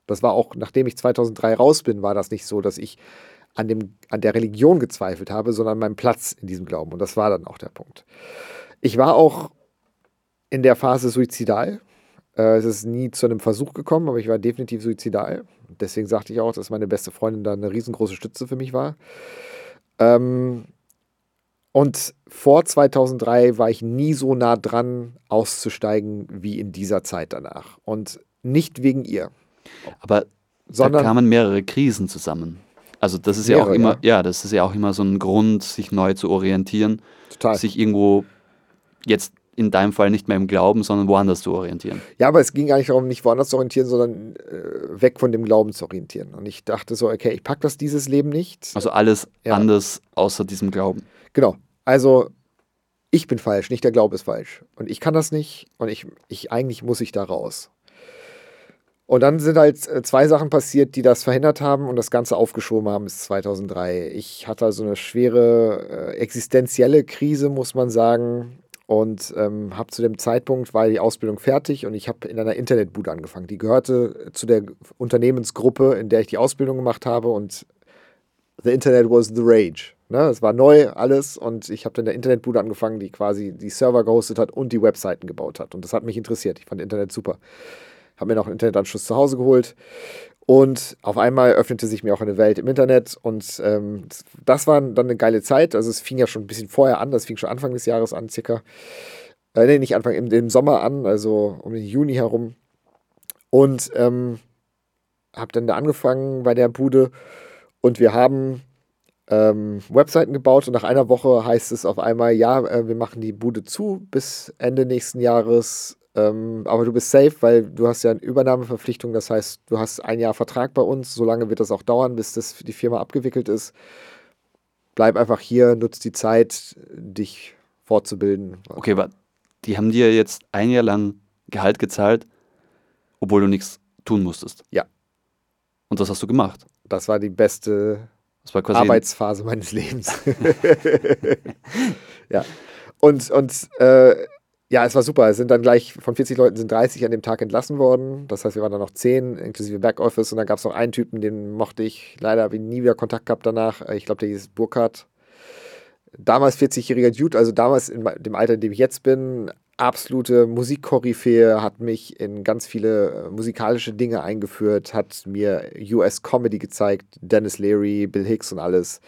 Das war auch, nachdem ich 2003 raus bin, war das nicht so, dass ich an, dem, an der Religion gezweifelt habe, sondern an meinem Platz in diesem Glauben. Und das war dann auch der Punkt. Ich war auch in der Phase suizidal. Äh, es ist nie zu einem Versuch gekommen, aber ich war definitiv suizidal. Deswegen sagte ich auch, dass meine beste Freundin da eine riesengroße Stütze für mich war. Ähm, und vor 2003 war ich nie so nah dran, auszusteigen wie in dieser Zeit danach. Und nicht wegen ihr, Aber sondern da kamen mehrere Krisen zusammen. Also das ist ja auch Mehrere, immer, ja. das ist ja auch immer so ein Grund, sich neu zu orientieren, total. sich irgendwo jetzt in deinem Fall nicht mehr im Glauben, sondern woanders zu orientieren. Ja, aber es ging gar nicht darum, nicht woanders zu orientieren, sondern äh, weg von dem Glauben zu orientieren. Und ich dachte so, okay, ich packe das dieses Leben nicht. Also alles Ja. anders außer diesem Glauben. Genau. Also ich bin falsch, nicht der Glaube ist falsch. Und ich kann das nicht und ich, ich eigentlich muss ich da raus. Und dann sind halt äh, zwei Sachen passiert, die das verhindert haben und das Ganze aufgeschoben haben bis 2003. Ich hatte also eine schwere äh, existenzielle Krise, muss man sagen. Und ähm, habe zu dem Zeitpunkt, war die Ausbildung fertig und ich habe in einer Internetbude angefangen. Die gehörte zu der Unternehmensgruppe, in der ich die Ausbildung gemacht habe. Und The Internet was the rage. Ne? Es war neu alles und ich habe dann in der Internetbude angefangen, die quasi die Server gehostet hat und die Webseiten gebaut hat. Und das hat mich interessiert. Ich fand Internet super. Habe mir noch einen Internetanschluss zu Hause geholt. Und auf einmal öffnete sich mir auch eine Welt im Internet und ähm, das- war dann eine geile Zeit. Also es fing ja schon ein bisschen vorher an, das fing schon Anfang des Jahres an, circa. Äh, nee, nicht Anfang, im, im Sommer an, also um den Juni herum. Und ähm, habe dann da angefangen bei der Bude und wir haben ähm, Webseiten gebaut und nach einer Woche heißt es auf einmal, ja, äh, wir machen die Bude zu bis Ende nächsten Jahres. Ähm, aber du bist safe, weil du hast ja eine Übernahmeverpflichtung. Das heißt, du hast ein Jahr Vertrag bei uns. So lange wird das auch dauern, bis das für die Firma abgewickelt ist. Bleib einfach hier, nutz die Zeit, dich fortzubilden. Okay, aber die haben dir jetzt ein Jahr lang Gehalt gezahlt, obwohl du nichts tun musstest. Ja. Und das hast du gemacht. Das war die beste war Arbeitsphase meines Lebens. ja. Und, und äh, ja, es war super. Es sind dann gleich von 40 Leuten sind 30 an dem Tag entlassen worden. Das heißt, wir waren dann noch 10, inklusive Backoffice. Und dann gab es noch einen Typen, den mochte ich. Leider habe ich nie wieder Kontakt gehabt danach. Ich glaube, der hieß Burkhardt. Damals 40-jähriger Dude, also damals in dem Alter, in dem ich jetzt bin, absolute Musikkoryphäe, hat mich in ganz viele äh, musikalische Dinge eingeführt, hat mir US Comedy gezeigt, Dennis Leary, Bill Hicks und alles.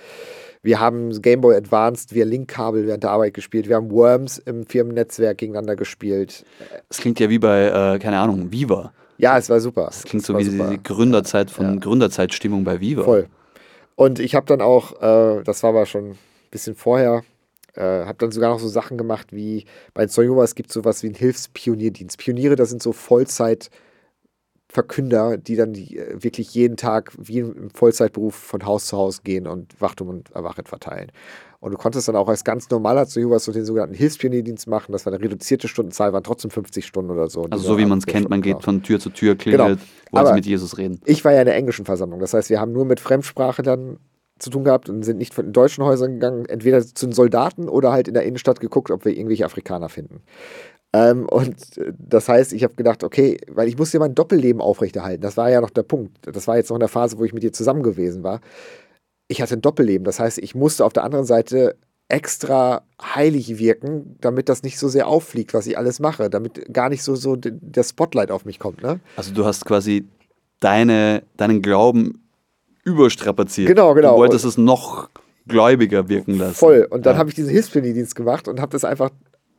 Wir haben Game Boy Advanced via Linkkabel während der Arbeit gespielt. Wir haben Worms im Firmennetzwerk gegeneinander gespielt. Das klingt ja wie bei, äh, keine Ahnung, Viva. Ja, es war super. Das klingt Es so wie super. die Gründerzeit von Ja. Gründerzeitstimmung bei Viva. Voll. Und ich habe dann auch, äh, das war aber schon ein bisschen vorher, äh, habe dann sogar noch so Sachen gemacht wie bei Zoyova, es gibt sowas wie einen Hilfspionierdienst. Pioniere, das sind so Vollzeitverkünder, die dann die, äh, wirklich jeden Tag wie im Vollzeitberuf von Haus zu Haus gehen und Wachtum und Erwachet verteilen. Und du konntest dann auch als ganz normaler Zoyova so den sogenannten Hilfspionierdienst machen. Das war eine reduzierte Stundenzahl, waren trotzdem 50 Stunden oder so. Also so wie man es kennt, man geht Genau. von Tür zu Tür, klingelt, Aber- sie mit Jesus reden. Ich war ja in der englischen Versammlung. Das heißt, wir haben nur mit Fremdsprache dann zu tun gehabt und sind nicht von den deutschen Häusern gegangen, entweder zu den Soldaten oder halt in der Innenstadt geguckt, ob wir irgendwelche Afrikaner finden. Ähm, und äh, das heißt, ich habe gedacht, okay, weil ich musste ja mein Doppelleben aufrechterhalten. Das war ja noch der Punkt. Das war jetzt noch in der Phase, wo ich mit dir zusammen gewesen war. Ich hatte ein Doppelleben. Das heißt, ich musste auf der anderen Seite extra heilig wirken, damit das nicht so sehr auffliegt, was ich alles mache, damit gar nicht so, so der Spotlight auf mich kommt. Ne? Also du hast quasi deine, deinen Glauben überstrapaziert. Genau, genau. Du wolltest es noch gläubiger wirken lassen. Voll. Und dann Ja. habe ich diesen Hilfspionierdienst gemacht und habe das einfach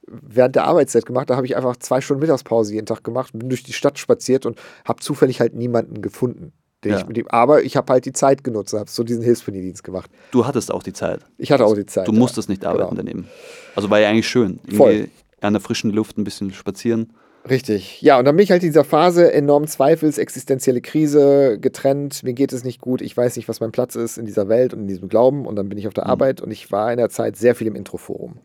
während der Arbeitszeit gemacht. Da habe ich einfach zwei Stunden Mittagspause jeden Tag gemacht, bin durch die Stadt spaziert und habe zufällig halt niemanden gefunden. Den Ja. ich mit ihm, aber ich habe halt die Zeit genutzt und habe so diesen Hilfspionierdienst gemacht. Du hattest auch die Zeit. Ich hatte auch die Zeit. Du ja. musstest nicht arbeiten Genau. daneben. Also war ja eigentlich schön. Irgendwie Voll. an der frischen Luft ein bisschen spazieren. Richtig. Ja, und dann bin ich halt in dieser Phase enormen Zweifels, existenzielle Krise, getrennt, mir geht es nicht gut, ich weiß nicht, was mein Platz ist in dieser Welt und in diesem Glauben. Und dann bin ich auf der Arbeit und ich war in der Zeit sehr viel im Introforum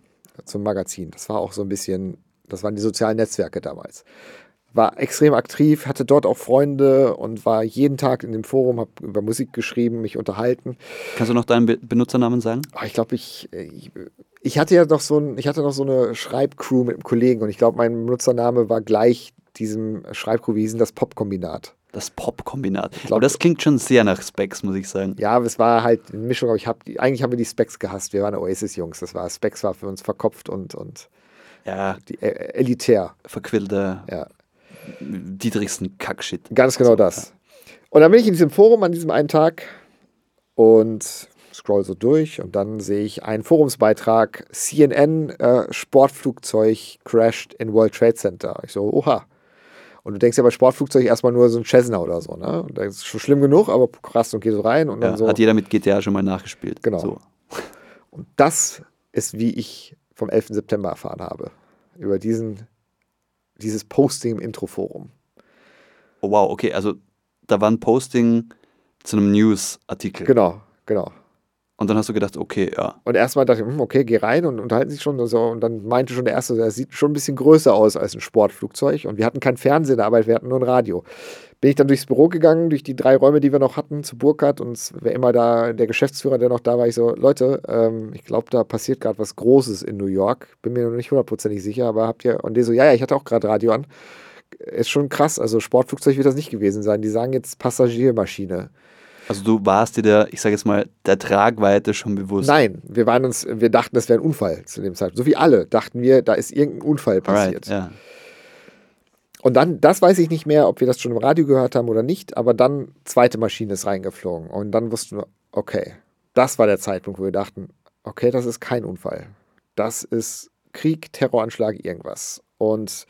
zum Magazin. Das war auch so ein bisschen, das waren die sozialen Netzwerke damals. War extrem aktiv, hatte dort auch Freunde und war jeden Tag in dem Forum, habe über Musik geschrieben, mich unterhalten. Kannst du noch deinen Be Benutzernamen sagen? Ah, ich glaube, ich, ich, ich hatte ja noch so ein, ich hatte noch so eine Schreibcrew mit einem Kollegen und ich glaube, mein Benutzername war gleich diesem Schreibcrew, wie hieß denn das Popkombinat. Das Pop-Kombinat. Aber das klingt schon sehr nach Specs, muss ich sagen. Ja, aber es war halt eine Mischung, aber ich habe die, eigentlich haben wir die Specs gehasst. Wir waren Oasis-Jungs. Das war, Specs war für uns verkopft und, und Ja, die, äh, elitär. verquillter Ja, Dietrichsen Kackshit. ganz genau So, das. Und dann bin ich in diesem Forum an diesem einen Tag und scroll so durch und dann sehe ich einen Forumsbeitrag, CNN, äh, Sportflugzeug crashed in World Trade Center. Ich so, oha. Und du denkst ja bei Sportflugzeug erstmal nur so ein Cessna oder so, ne? Und Das ist schon schlimm genug, aber krass und geh so rein und Ja, dann so. Hat jeder mit GTA schon mal nachgespielt. Genau. So. Und das ist, wie ich vom 11. September erfahren habe. Über diesen, dieses Posting im Introforum. Oh, wow, okay, also da war ein Posting zu einem News-Artikel. Genau, genau. Und dann hast du gedacht, okay, ja. Und erstmal dachte ich, hm, okay, geh rein und unterhalten sich schon und so. Und dann meinte schon der Erste, er sieht schon ein bisschen größer aus als ein Sportflugzeug. Und wir hatten kein Fernsehen, aber wir hatten nur ein Radio. Bin ich dann durchs Büro gegangen, durch die drei Räume, die wir noch hatten, zu Burkhardt. Und war immer da, der Geschäftsführer, der noch da war, ich so, Leute, ähm, ich glaube, da passiert gerade was Großes in New York. Bin mir noch nicht hundertprozentig sicher, aber habt ihr, und der so, ja, ja, ich hatte auch gerade Radio an. Ist schon krass, also Sportflugzeug wird das nicht gewesen sein. Die sagen jetzt Passagiermaschine. Also du warst dir der, ich sage jetzt mal, der Tragweite schon bewusst. Nein, wir waren uns, wir dachten, das wäre ein Unfall zu dem Zeitpunkt. So wie alle dachten wir, da ist irgendein Unfall passiert. Alright, ja. Und dann, das weiß ich nicht mehr, ob wir das schon im Radio gehört haben oder nicht, aber dann zweite Maschine ist reingeflogen. Und dann wussten wir, okay, das war der Zeitpunkt, wo wir dachten, okay, das ist kein Unfall. Das ist Krieg, Terroranschlag, irgendwas. Und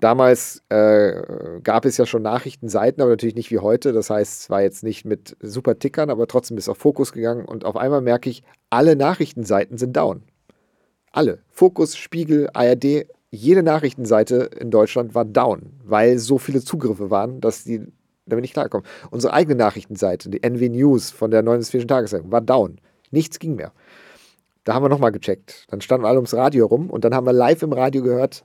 damals äh, gab es ja schon Nachrichtenseiten, aber natürlich nicht wie heute. Das heißt, es war jetzt nicht mit super Tickern, aber trotzdem ist auf Fokus gegangen. Und auf einmal merke ich, alle Nachrichtenseiten sind down. Alle. Fokus, Spiegel, ARD, jede Nachrichtenseite in Deutschland war down, weil so viele Zugriffe waren, dass die damit nicht klarkommen. Unsere eigene Nachrichtenseite, die NW News von der 49. Tageszeitung, war down. Nichts ging mehr. Da haben wir nochmal gecheckt. Dann standen alle ums Radio rum und dann haben wir live im Radio gehört,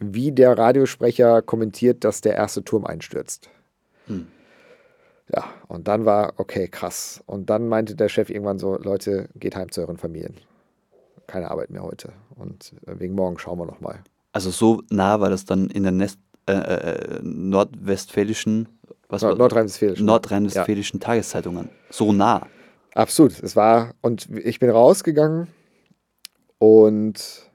wie der Radiosprecher kommentiert, dass der erste Turm einstürzt. Ja, und dann war, okay, krass. Und dann meinte der Chef irgendwann so, Leute, geht heim zu euren Familien. keine Arbeit mehr heute. Und äh, wegen morgen schauen wir nochmal. Also so nah war das dann in der Nest, äh, äh, nordwestfälischen, was Nord Nordrhein-Westfälischen. nordrhein-westfälischen Tageszeitungen. So nah. Absolut. Es war, und ich bin rausgegangen und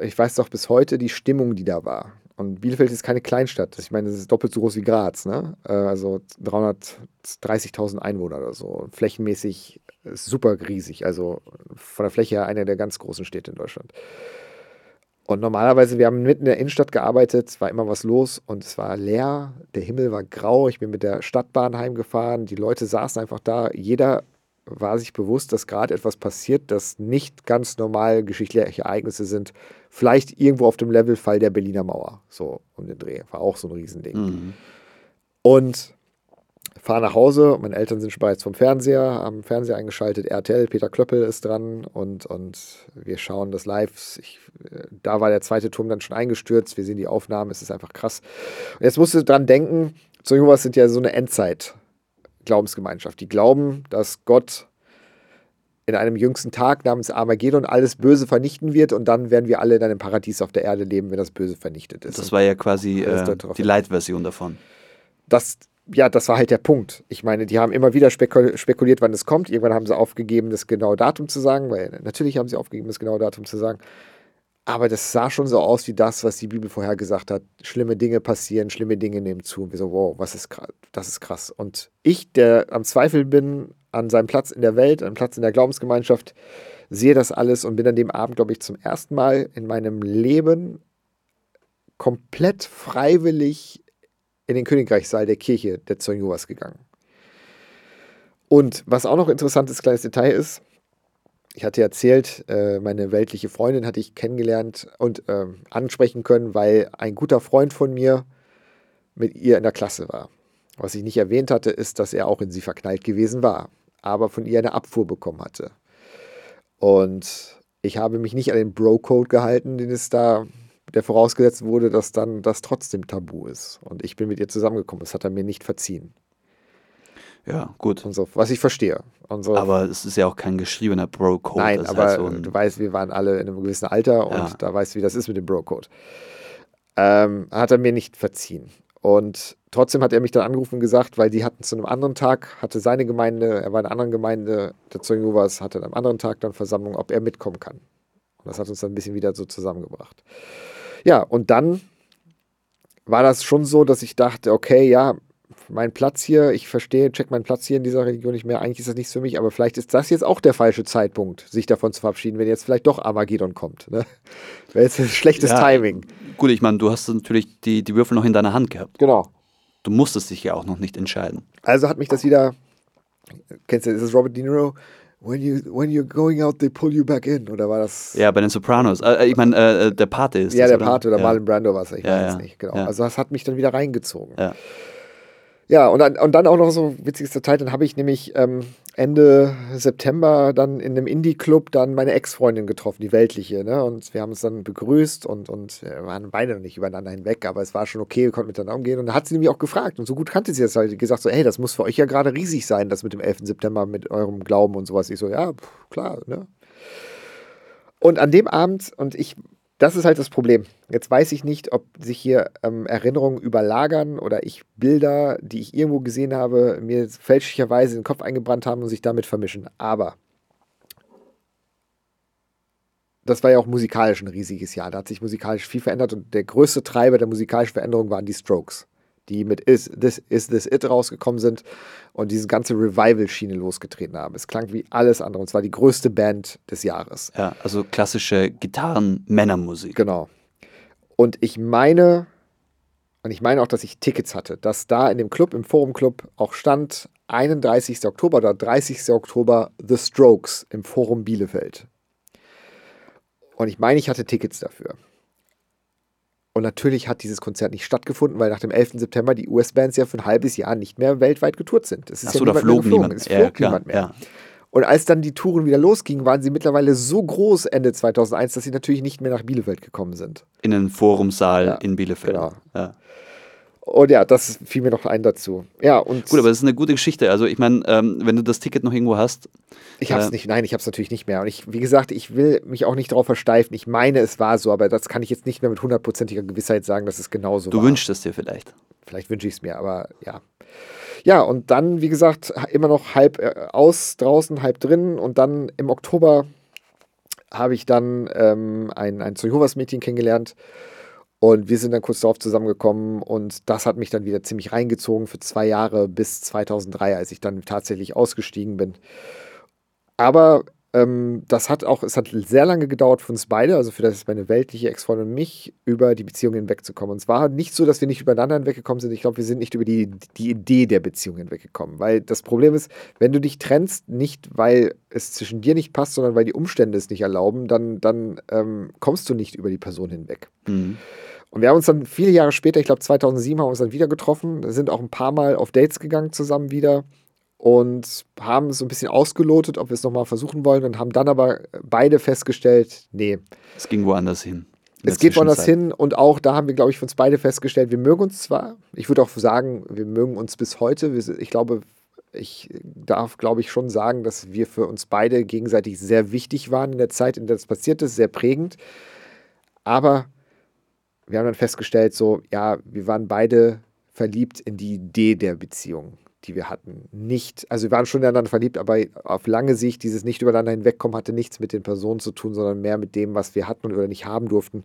ich weiß doch bis heute die Stimmung, die da war. Und Bielefeld ist keine Kleinstadt. Ich meine, es ist doppelt so groß wie Graz. Ne? Äh, Also 330.000 Einwohner oder so. Flächenmäßig super riesig. Also von der Fläche her eine der ganz großen Städte in Deutschland. Und normalerweise, wir haben mitten in der Innenstadt gearbeitet, es war immer was los und es war leer, der Himmel war grau, ich bin mit der Stadtbahn heimgefahren, die Leute saßen einfach da, jeder war sich bewusst, dass gerade etwas passiert, das nicht ganz normal geschichtliche Ereignisse sind. Vielleicht irgendwo auf dem Level Fall der Berliner Mauer, so um den Dreh, war auch so ein Riesending. Mhm. Und fahre nach Hause. Meine Eltern sind schon bereits vom Fernseher, haben Fernseher eingeschaltet. RTL, Peter Klöppel ist dran und, und wir schauen das live. Ich, äh, da war der zweite Turm dann schon eingestürzt. Wir sehen die Aufnahmen, es ist einfach krass. Und jetzt musst du dran denken, so sind ja so eine Endzeit-Glaubensgemeinschaft. Die glauben, dass Gott in einem jüngsten Tag namens Armageddon alles Böse vernichten wird und dann werden wir alle in einem Paradies auf der Erde leben, wenn das Böse vernichtet ist. Das war ja quasi äh, die hin. Light-Version davon. das, ja, das war halt der Punkt. Ich meine, die haben immer wieder spekul spekuliert, wann es kommt. Irgendwann haben sie aufgegeben, das genaue Datum zu sagen, weil natürlich haben sie aufgegeben, das genaue Datum zu sagen. Aber das sah schon so aus wie das, was die Bibel vorher gesagt hat. Schlimme Dinge passieren, schlimme Dinge nehmen zu. Und wir so, wow, was ist das ist krass. Und ich, der am Zweifel bin, an seinem Platz in der Welt, an Platz in der Glaubensgemeinschaft, sehe das alles und bin an dem Abend, glaube ich, zum ersten Mal in meinem Leben komplett freiwillig in den Königreichssaal der Kirche der Zeugen Jehovas gegangen. Und was auch noch interessantes kleines Detail ist, ich hatte erzählt, äh, meine weltliche Freundin hatte ich kennengelernt und ähm, ansprechen können, weil ein guter Freund von mir mit ihr in der Klasse war. Was ich nicht erwähnt hatte, ist, dass er auch in sie verknallt gewesen war, aber von ihr eine Abfuhr bekommen hatte. Und ich habe mich nicht an den Bro-Code gehalten, den es da, der vorausgesetzt wurde, dass dann das trotzdem tabu ist. Und ich bin mit ihr zusammengekommen. Das hat er mir nicht verziehen. Ja, gut. Und so, was ich verstehe. Und so, Aber es ist ja auch kein geschriebener Bro-Code. Nein, aber halt so du weißt, wir waren alle in einem gewissen Alter und Ja. da weißt du, wie das ist mit dem Bro-Code. Ähm, hat er mir nicht verziehen. Und trotzdem hat er mich dann angerufen und gesagt, weil die hatten zu einem anderen Tag, hatte seine Gemeinde, er war in einer anderen Gemeinde, der Zeugen Jehovas, hatte an einem anderen Tag dann Versammlung, ob er mitkommen kann. Und das hat uns dann ein bisschen wieder so zusammengebracht. Ja, und dann war das schon so, dass ich dachte, okay, ja, mein Platz hier, ich verstehe, check meinen Platz hier in dieser Religion nicht mehr. Eigentlich ist das nichts für mich, aber vielleicht ist das jetzt auch der falsche Zeitpunkt, sich davon zu verabschieden, wenn jetzt vielleicht doch Armageddon kommt. Ne? Wäre jetzt ein schlechtes Ja. Timing. gut, ich meine, du hast natürlich die, die Würfel noch in deiner Hand gehabt. Genau. Du musstest dich ja auch noch nicht entscheiden. Also hat mich das wieder, kennst du, ist das Robert De Niro? When, you, when you're going out, they pull you back in. Oder war das? Ja, bei den Sopranos. Äh, ich meine, äh, der Pate ist Ja, das, der oder? Pate oder ja. Marlon Brando war es, ich Ja, weiß ja. es nicht. Genau. Ja. Also das hat mich dann wieder reingezogen. Ja. Ja, und dann, und dann auch noch so witziges Detail, dann habe ich nämlich ähm, Ende September dann in einem Indie-Club dann meine Ex-Freundin getroffen, die weltliche, ne? Und wir haben uns dann begrüßt und, und waren beide noch nicht übereinander hinweg, aber es war schon okay, wir konnten miteinander umgehen. Und dann hat sie nämlich auch gefragt, und so gut kannte sie das halt, gesagt so, hey, das muss für euch ja gerade riesig sein, das mit dem 11. September, mit eurem Glauben und sowas. Ich so, ja, pff, klar, ne? Und an dem Abend, und ich, das ist halt das Problem. Jetzt weiß ich nicht, ob sich hier ähm, Erinnerungen überlagern oder ich Bilder, die ich irgendwo gesehen habe, mir fälschlicherweise in den Kopf eingebrannt haben und sich damit vermischen. Aber das war ja auch musikalisch ein riesiges Jahr. Da hat sich musikalisch viel verändert und der größte Treiber der musikalischen Veränderung waren die Strokes, die mit Is This, Is This It rausgekommen sind und diese ganze Revival-Schiene losgetreten haben. Es klang wie alles andere und zwar die größte Band des Jahres. Ja, also klassische Gitarren-Männermusik. Genau. Und ich meine, und ich meine auch, dass ich Tickets hatte, dass da in dem Club, im Forum Club, auch stand 31. Oktober oder 30. Oktober The Strokes im Forum Bielefeld. Und ich meine, ich hatte Tickets dafür. Und natürlich hat dieses Konzert nicht stattgefunden, weil nach dem 11. September die US-Bands ja für ein halbes Jahr nicht mehr weltweit getourt sind. Es ist Achso, ja da niemand mehr flog geflogen. niemand. Es Ja, flog klar. niemand mehr. Ja. Und als dann die Touren wieder losgingen, waren sie mittlerweile so groß Ende 2001, dass sie natürlich nicht mehr nach Bielefeld gekommen sind. In den Forumsaal Ja, in Bielefeld. genau. Ja. Und ja, das fiel mir noch ein dazu. Ja, und Gut, aber das ist eine gute Geschichte. Also ich meine, ähm, wenn du das Ticket noch irgendwo hast, ich habe es äh, nicht, nein, ich habe es natürlich nicht mehr. Und ich, wie gesagt, ich will mich auch nicht darauf versteifen. Ich meine, es war so, aber das kann ich jetzt nicht mehr mit hundertprozentiger Gewissheit sagen, dass es genauso du war. wünschst es dir vielleicht. Vielleicht wünsche ich es mir, aber ja. Ja, und dann, wie gesagt, immer noch halb äh, aus draußen, halb drin. Und dann im Oktober habe ich dann ähm, ein, ein Jehovas Mädchen kennengelernt. Und wir sind dann kurz darauf zusammengekommen und das hat mich dann wieder ziemlich reingezogen für zwei Jahre bis 2003, als ich dann tatsächlich ausgestiegen bin. Aber ähm, das hat auch, es hat sehr lange gedauert für uns beide, also für das meine weltliche Ex-Freundin und mich, über die Beziehung hinwegzukommen. Und es war nicht so, dass wir nicht übereinander hinweggekommen sind. Ich glaube, wir sind nicht über die, die Idee der Beziehung hinweggekommen. Weil das Problem ist, wenn du dich trennst, nicht weil es zwischen dir nicht passt, sondern weil die Umstände es nicht erlauben, dann, dann ähm, kommst du nicht über die Person hinweg. Mhm. Und wir haben uns dann viele Jahre später, ich glaube 2007, haben wir uns dann wieder getroffen, sind auch ein paar Mal auf Dates gegangen zusammen wieder und haben so ein bisschen ausgelotet, ob wir es nochmal versuchen wollen und haben dann aber beide festgestellt, nee, Es ging woanders hin. in es geht woanders hin und auch da haben wir, glaube ich, für uns beide festgestellt, wir mögen uns zwar, ich würde auch sagen, wir mögen uns bis heute, ich glaube, ich darf, glaube ich, schon sagen, dass wir für uns beide gegenseitig sehr wichtig waren in der Zeit, in der das passiert ist, sehr prägend. Aber wir haben dann festgestellt, so, ja, wir waren beide verliebt in die Idee der Beziehung, die wir hatten. Nicht, also wir waren schon ineinander verliebt, aber auf lange Sicht, dieses nicht übereinander hinwegkommen, hatte nichts mit den Personen zu tun, sondern mehr mit dem, was wir hatten oder nicht haben durften.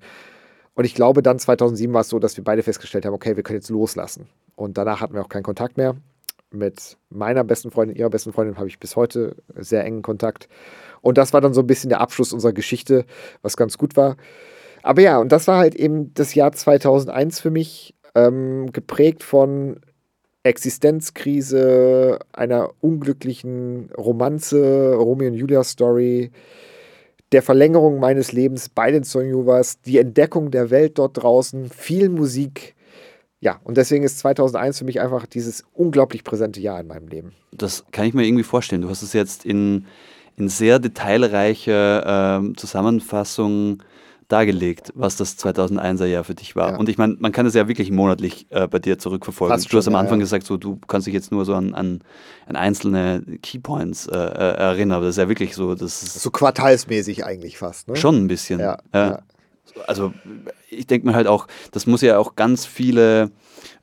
Und ich glaube, dann 2007 war es so, dass wir beide festgestellt haben, okay, wir können jetzt loslassen. Und danach hatten wir auch keinen Kontakt mehr. Mit meiner besten Freundin, ihrer besten Freundin habe ich bis heute sehr engen Kontakt. Und das war dann so ein bisschen der Abschluss unserer Geschichte, was ganz gut war. Aber ja, und das war halt eben das Jahr 2001 für mich, ähm, geprägt von Existenzkrise, einer unglücklichen Romanze, Romeo und Julia Story, der Verlängerung meines Lebens bei den Sonjuvas, die Entdeckung der Welt dort draußen, viel Musik. Ja, und deswegen ist 2001 für mich einfach dieses unglaublich präsente Jahr in meinem Leben. Das kann ich mir irgendwie vorstellen. Du hast es jetzt in, in sehr detailreicher ähm, Zusammenfassung dargelegt, was das 2001er Jahr für dich war. Ja. Und ich meine, man kann es ja wirklich monatlich äh, bei dir zurückverfolgen. Fast du hast schon, am ja, Anfang ja. gesagt, so, du kannst dich jetzt nur so an, an, an einzelne Keypoints äh, äh, erinnern. Aber das ist ja wirklich so, das ist So quartalsmäßig eigentlich fast. Ne? schon ein bisschen. Also ich denke mir halt auch, das muss ja auch ganz viele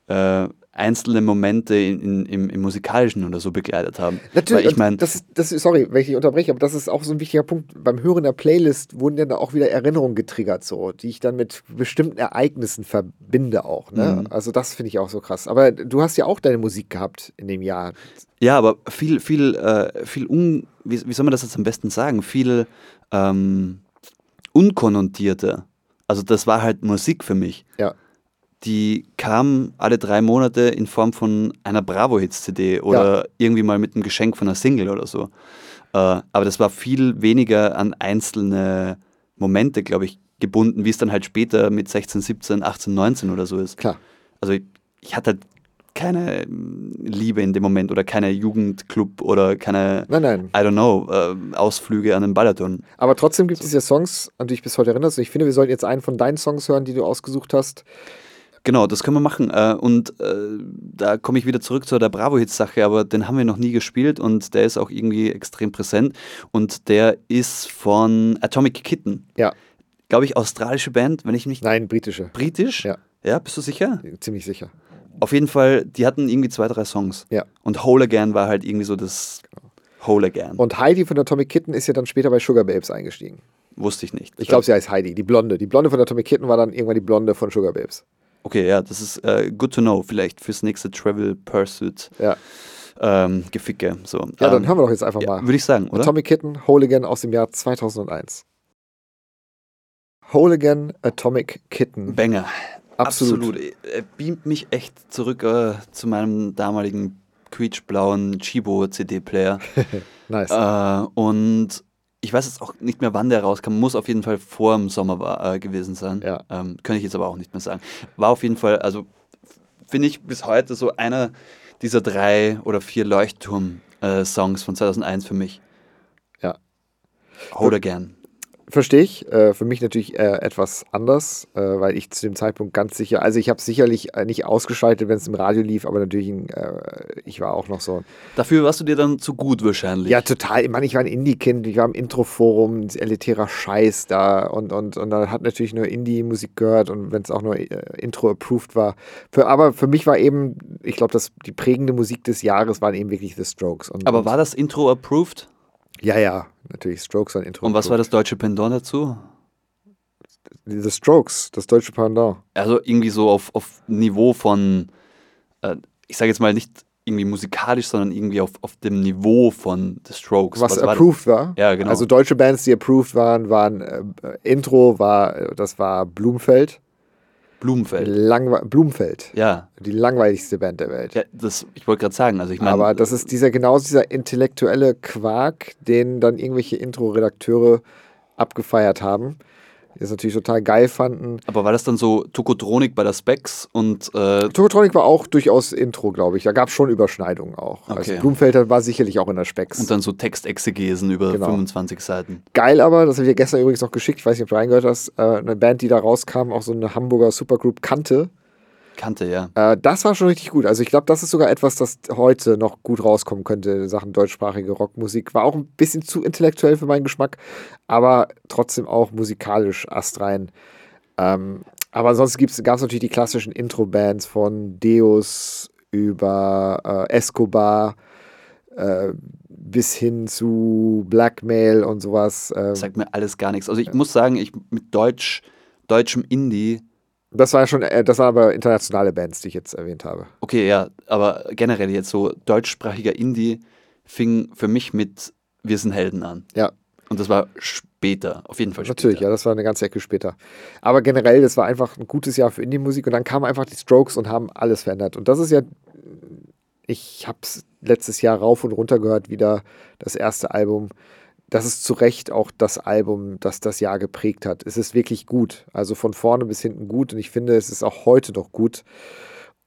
äh, einzelne Momente in, in, im, im Musikalischen oder so begleitet haben. Natürlich, Weil ich das ist, das ist, sorry, wenn ich dich unterbreche, aber das ist auch so ein wichtiger Punkt. Beim Hören der Playlist wurden ja da auch wieder Erinnerungen getriggert, so, die ich dann mit bestimmten Ereignissen verbinde auch. Ne? Mhm. Also das finde ich auch so krass. Aber du hast ja auch deine Musik gehabt in dem Jahr. Ja, aber viel, viel, äh, viel un, wie, wie soll man das jetzt am besten sagen? Viel ähm, unkonnotierter. Also das war halt Musik für mich. Ja. Die kam alle drei Monate in Form von einer Bravo-Hits-CD oder irgendwie mal mit einem Geschenk von einer Single oder so. Äh, aber das war viel weniger an einzelne Momente, glaube ich, gebunden, wie es dann halt später mit 16, 17, 18, 19 oder so ist. Klar. Also ich, ich hatte halt keine ähm, Liebe in dem Moment oder keine Jugendclub oder keine, Nein, nein. I don't know, äh, Ausflüge an den Balaton. Aber trotzdem gibt es ja Songs, an die ich bis heute erinnerst. Und ich finde, wir sollten jetzt einen von deinen Songs hören, die du ausgesucht hast. Genau, das können wir machen. Äh, und äh, da komme ich wieder zurück zu der Bravo-Hits-Sache, aber den haben wir noch nie gespielt und der ist auch irgendwie extrem präsent. Und der ist von Atomic Kitten. Ja. Glaube ich, australische Band, wenn ich mich. Nein, britische. Britisch? Ja. Ja, bist du sicher? Ziemlich sicher. Auf jeden Fall, die hatten irgendwie zwei, drei Songs. Ja. Und Whole Again war halt irgendwie so das Whole Again. Und Heidi von Atomic Kitten ist ja dann später bei Sugar Babes eingestiegen. Wusste ich nicht. Ich glaube, sie heißt Heidi, die Blonde. Die Blonde von Atomic Kitten war dann irgendwann die Blonde von Sugar Babes. Okay, ja, das ist äh, good to know. Vielleicht fürs nächste Travel Pursuit Ja, ähm, Geficke. So. ja dann ähm, hören wir doch jetzt einfach ja, mal. Würde ich sagen, oder? Atomic Kitten, Whole Again aus dem Jahr 2001. Whole Again, Atomic Kitten. Banger. Absolut. Er beamt mich echt zurück äh, zu meinem damaligen quietschblauen Chibo CD-Player. Nice. äh, und ich weiß jetzt auch nicht mehr, wann der rauskam. Muss auf jeden Fall vor dem Sommer äh, gewesen sein. Ja. Ähm, könnte ich jetzt aber auch nicht mehr sagen. War auf jeden Fall, also finde ich bis heute so einer dieser drei oder vier Leuchtturm-Songs von 2001 für mich. Ja. Hold Again. Verstehe ich. Äh, für mich natürlich äh, etwas anders, äh, weil ich zu dem Zeitpunkt ganz sicher, also ich habe sicherlich nicht ausgeschaltet, wenn es im Radio lief, aber natürlich, ich war auch noch so. Dafür warst du dir dann zu gut wahrscheinlich. Ja, total. Ich meine, ich war ein Indie-Kind, ich war im Intro-Forum, elitärer Scheiß da und, und, und da hat natürlich nur Indie-Musik gehört und wenn es auch nur Intro-approved war. Für, aber für mich war eben, ich glaube, die prägende Musik des Jahres waren eben wirklich The Strokes. Und, aber war das Intro approved? Ja, ja, natürlich. Strokes waren Intro. Und was war das deutsche Pendant dazu? The Strokes, das deutsche Pendant. Also irgendwie so auf, auf Niveau von, äh, ich sage jetzt mal nicht irgendwie musikalisch, sondern irgendwie auf, auf dem Niveau von The Strokes. Was, was approved war, war, Ja, genau. Also deutsche Bands, die approved waren, waren äh, Intro war, das war Blumfeld. Blumenfeld. Langwe Blumenfeld. Ja. Die langweiligste Band der Welt. Ja, das, ich wollte gerade sagen, also ich meine. Aber das ist dieser genau dieser intellektuelle Quark, den dann irgendwelche Intro-Redakteure abgefeiert haben die das natürlich total geil fanden. Aber war das dann so Tokotronik bei der Specs und. Äh Tokotronik war auch durchaus Intro, glaube ich. Da gab es schon Überschneidungen auch. Also okay. Also Blumenfelder war sicherlich auch in der Specs. Und dann so Textexegesen über genau. 25 Seiten. Geil aber, das habe ich dir gestern übrigens noch geschickt, ich weiß nicht, ob du reingehört hast, äh, eine Band, die da rauskam, auch so eine Hamburger Supergroup Kante kannte, ja. Äh, das war schon richtig gut. Also ich glaube, das ist sogar etwas, das heute noch gut rauskommen könnte in Sachen deutschsprachige Rockmusik. War auch ein bisschen zu intellektuell für meinen Geschmack, aber trotzdem auch musikalisch astrein. Ähm, aber ansonsten gab es natürlich die klassischen Intro-Bands von Deus über äh, Escobar äh, bis hin zu Blackmail und sowas. Ähm. Sagt mir alles gar nichts. Also ich muss sagen, ich mit Deutsch, deutschem Indie das war schon, äh, das waren aber internationale Bands, die ich jetzt erwähnt habe. Okay, ja, aber generell jetzt so deutschsprachiger Indie fing für mich mit Wir sind Helden an. Ja. Und das war später, auf jeden Fall später. Natürlich, ja, das war eine ganze Ecke später. Aber generell, das war einfach ein gutes Jahr für Indie-Musik und dann kamen einfach die Strokes und haben alles verändert. Und das ist ja, ich habe es letztes Jahr rauf und runter gehört, wieder das erste Album das ist zu Recht auch das Album, das das Jahr geprägt hat. Es ist wirklich gut. Also von vorne bis hinten gut und ich finde, es ist auch heute noch gut.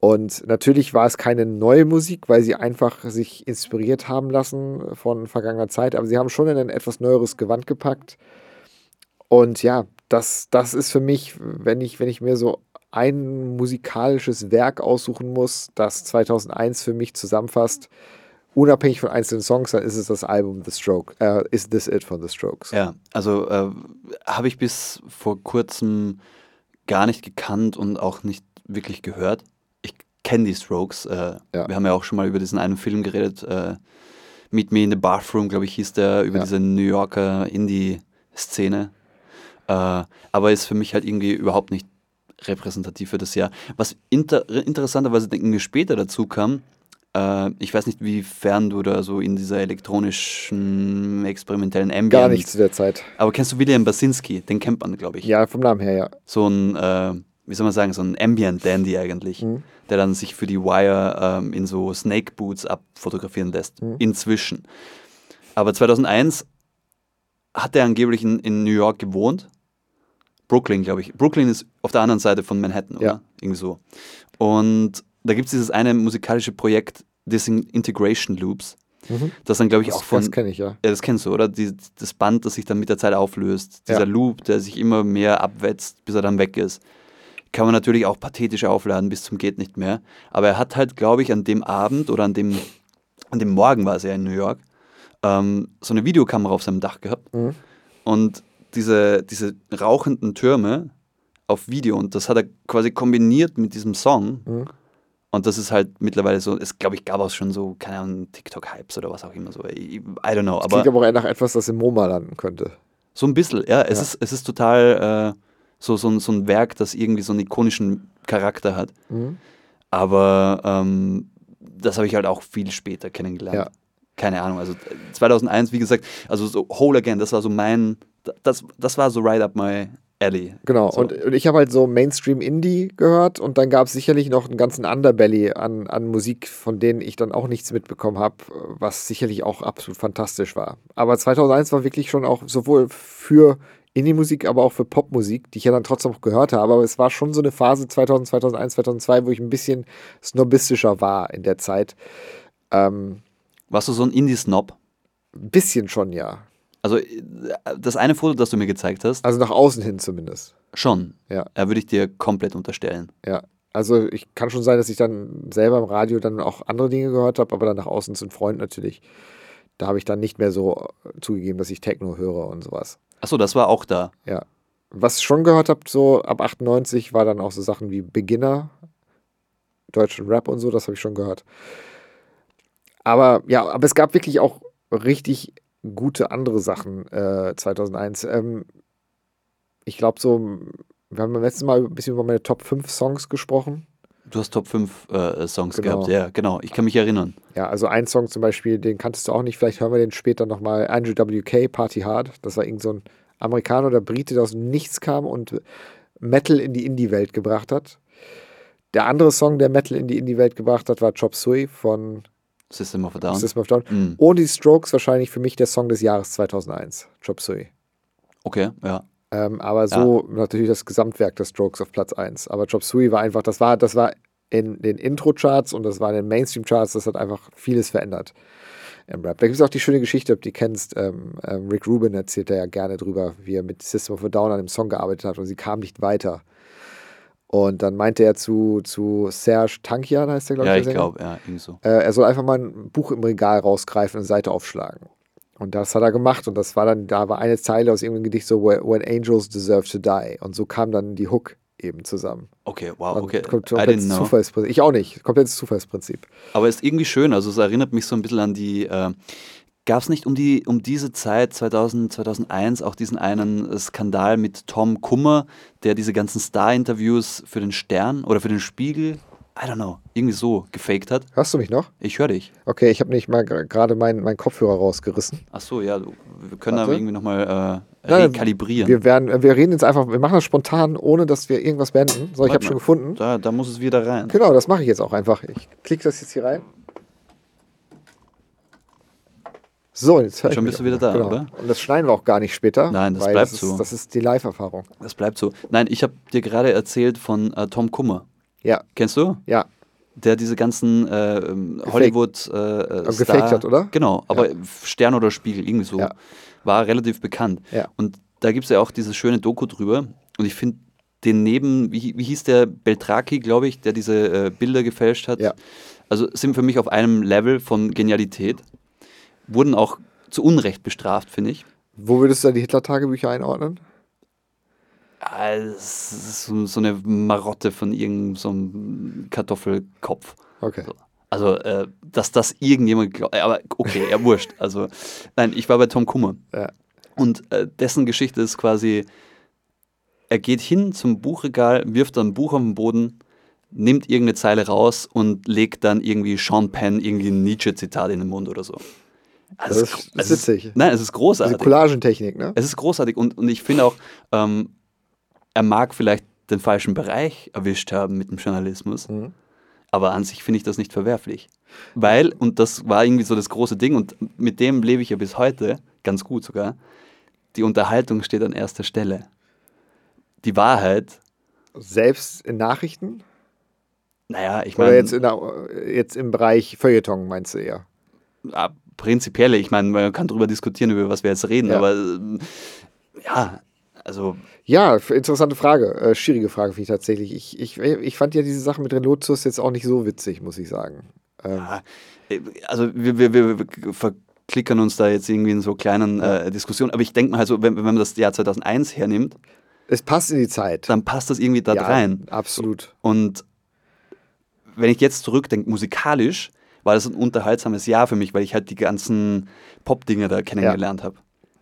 Und natürlich war es keine neue Musik, weil sie einfach sich inspiriert haben lassen von vergangener Zeit, aber sie haben schon in ein etwas neueres Gewand gepackt. Und ja, das, das ist für mich, wenn ich, wenn ich mir so ein musikalisches Werk aussuchen muss, das 2001 für mich zusammenfasst, unabhängig von einzelnen Songs, dann ist es das Album The Stroke. Äh, Is This It von The Strokes. Ja, also äh, habe ich bis vor kurzem gar nicht gekannt und auch nicht wirklich gehört. Ich kenne die Strokes. Äh, ja. Wir haben ja auch schon mal über diesen einen Film geredet. Äh, Meet Me in the Bathroom, glaube ich, hieß der, über ja. diese New Yorker Indie-Szene. Äh, aber ist für mich halt irgendwie überhaupt nicht repräsentativ für das Jahr. Was inter interessanterweise irgendwie später dazu kam, äh, ich weiß nicht, wie fern du da so in dieser elektronischen, experimentellen Ambient... Gar nicht zu der Zeit. Aber kennst du William Basinski? Den kennt man, glaube ich. Ja, vom Namen her, ja. So ein, äh, wie soll man sagen, so ein Ambient-Dandy eigentlich, mhm. der dann sich für die Wire ähm, in so Snake-Boots abfotografieren lässt. Mhm. Inzwischen. Aber 2001 hat er angeblich in, in New York gewohnt. Brooklyn, glaube ich. Brooklyn ist auf der anderen Seite von Manhattan, oder? Ja. Irgendwie so. Und da gibt es dieses eine musikalische Projekt, Disintegration Loops. Mhm. Das dann, glaube ich, das, auch von. Das kenne ich, ja. Ja, das kennst du, oder? Die, das Band, das sich dann mit der Zeit auflöst. Dieser ja. Loop, der sich immer mehr abwetzt, bis er dann weg ist. Kann man natürlich auch pathetisch aufladen bis zum Geht nicht mehr. Aber er hat halt, glaube ich, an dem Abend oder an dem, an dem Morgen war es ja in New York, ähm, so eine Videokamera auf seinem Dach gehabt. Mhm. Und diese, diese rauchenden Türme auf Video und das hat er quasi kombiniert mit diesem Song. Mhm und das ist halt mittlerweile so, es glaube ich gab auch schon so, keine Ahnung, TikTok-Hypes oder was auch immer so. I, I don't know. Das aber klingt aber auch eher nach etwas, das im MoMA landen könnte. So ein bisschen, ja. Es, ja. Ist, es ist total äh, so, so, so ein Werk, das irgendwie so einen ikonischen Charakter hat. Mhm. Aber ähm, das habe ich halt auch viel später kennengelernt. Ja. Keine Ahnung, also 2001, wie gesagt, also so Whole Again, das war so mein, das, das war so right up my Alley. Genau, so. und, und ich habe halt so Mainstream-Indie gehört und dann gab es sicherlich noch einen ganzen Underbelly an, an Musik, von denen ich dann auch nichts mitbekommen habe, was sicherlich auch absolut fantastisch war. Aber 2001 war wirklich schon auch sowohl für Indie-Musik, aber auch für Popmusik, die ich ja dann trotzdem auch gehört habe. Aber es war schon so eine Phase 2000, 2001, 2002, wo ich ein bisschen snobistischer war in der Zeit. Ähm, Warst du so ein Indie-Snob? Ein bisschen schon, ja. Also äh, das eine Foto, das du mir gezeigt hast, Also nach außen hin zumindest. schon. Ja. Äh, würde ich dir komplett unterstellen. Ja. Also ich kann schon sein, dass ich dann selber im Radio dann auch andere Dinge gehört habe, aber dann nach außen zu einem Freund natürlich. Da habe ich dann nicht mehr so äh, zugegeben, dass ich Techno höre und sowas. Achso, das war auch da. Ja. Was ich schon gehört habe, so ab 98, war dann auch so Sachen wie Beginner, deutschen Rap und so, das habe ich schon gehört. Aber ja, aber es gab wirklich auch richtig gute andere Sachen äh, 2001. Ähm, ich glaube so, wir haben beim letzten Mal ein bisschen über meine Top 5 Songs gesprochen. Du hast Top 5 äh, Songs Genau. gehabt. Ja, genau. Ich kann mich erinnern. Ja, also ein Song zum Beispiel, den kanntest du auch nicht, vielleicht hören wir den später nochmal. Andrew WK, Party Hard. Das war irgend so ein Amerikaner oder Brite, der aus dem Nichts kam und Metal in die Indie-Welt gebracht hat. Der andere Song, der Metal in die Indie-Welt gebracht hat, war Chop Suey von System of a Down. System of a Down. Mhm. Ohne die Strokes wahrscheinlich für mich der Song des Jahres 2001, Chop Suey. Okay, ja. Ähm, aber so natürlich das Gesamtwerk der Strokes auf Platz 1. Aber Chop Suey war einfach, das war, das war in den Intro-Charts und das war in den Mainstream-Charts, das hat einfach vieles verändert im Rap. Da gibt es auch die schöne Geschichte, ob du die kennst. Ähm, ähm, Rick Rubin erzählt da ja gerne drüber, wie er mit System of a Down an dem Song gearbeitet hat und sie kam nicht weiter. Und dann meinte er zu, zu Serge Tankian, heißt der, glaube Ja, der ich glaube, ja, irgendwie so. äh, er soll einfach mal ein Buch im Regal rausgreifen und eine Seite aufschlagen. Und das hat er gemacht und das war dann, da war eine Zeile aus irgendeinem Gedicht so, When Angels Deserve to Die. Und so kam dann die Hook eben zusammen. Okay, wow, okay. komplettes. Zufallsprinzip. Ich auch nicht. Komplettes Zufallsprinzip. Aber ist irgendwie schön, also es erinnert mich so ein bisschen an die, äh, gab es nicht um, die, um diese Zeit, 2000, 2001, auch diesen einen äh, Skandal mit Tom Kummer, der diese ganzen Star-Interviews für den Stern oder für den Spiegel, I don't know, irgendwie so gefaked hat? Hörst du mich noch? Ich höre dich. Okay, ich habe nicht mal gerade meinen mein Kopfhörer rausgerissen. Ach so, ja, wir können Warte. da irgendwie nochmal äh, rekalibrieren. Wir, werden, wir reden jetzt einfach, wir machen das spontan, ohne dass wir irgendwas beenden. So, ich Warte habe schon gefunden. da, da muss es wieder rein. Genau, das mache ich jetzt auch einfach. Ich klicke das jetzt hier rein. So, jetzt hör ich Schon bist du wieder da, genau. oder? Und das schneiden wir auch gar nicht später. Nein, das bleibt das so. Ist, das ist die Live-Erfahrung. Das bleibt so. Nein, ich habe dir gerade erzählt von äh, Tom Kummer. Ja, Kennst du? ja. der diese ganzen äh, ähm, Hollywood äh, äh, Star, gefaked hat, oder? Genau, aber Stern oder Spiegel, irgendwie so, Ja. war relativ bekannt. Ja. Und da gibt es ja auch dieses schöne Doku drüber. Und ich finde den neben, wie, wie hieß der, Beltraki, glaube ich, der diese äh, Bilder gefälscht hat. Ja. Also sind für mich auf einem Level von Genialität. Wurden auch zu Unrecht bestraft, finde ich. Wo würdest du da die Hitler-Tagebücher einordnen? Also, es ist so, eine Marotte von irgendeinem so Kartoffelkopf. Okay. So. Also, äh, dass das irgendjemand glaubt. Aber okay, ja, wurscht. Also, nein, ich war bei Tom Kummer. Ja. Und äh, dessen Geschichte ist quasi, er geht hin zum Buchregal, wirft dann ein Buch auf den Boden, nimmt irgendeine Zeile raus und legt dann irgendwie Sean Penn irgendwie ein Nietzsche-Zitat in den Mund oder so. Also Das es ist es witzig. nein, es ist Diese großartig. Collagentechnik, ne? Es ist großartig und, und ich finde auch, ähm, er mag vielleicht den falschen Bereich erwischt haben mit dem Journalismus, Mhm. aber an sich finde ich das nicht verwerflich. Weil, und das war irgendwie so das große Ding und mit dem lebe ich ja bis heute, ganz gut sogar, die Unterhaltung steht an erster Stelle. Die Wahrheit, Selbst in Nachrichten? naja, ich Oder meine, jetzt, in der, jetzt im Bereich Feuilleton, meinst du eher? ah, prinzipiell, ich meine, man kann darüber diskutieren, über was wir jetzt reden, Ja. aber ähm, ja, also Ja, interessante Frage. Äh, schwierige Frage finde ich tatsächlich. Ich, ich, ich fand ja diese Sache mit Relotius jetzt auch nicht so witzig, muss ich sagen. Ähm, Ja, äh, also wir, wir, wir wir verklickern uns da jetzt irgendwie in so kleinen äh, Diskussionen, aber ich denke mal, also, wenn, wenn man das Jahr 2001 hernimmt, Es passt in die Zeit. dann passt das irgendwie da ja, rein. Absolut. Und wenn ich jetzt zurückdenke, musikalisch war das ein unterhaltsames Jahr für mich, weil ich halt die ganzen Pop-Dinge da kennengelernt habe.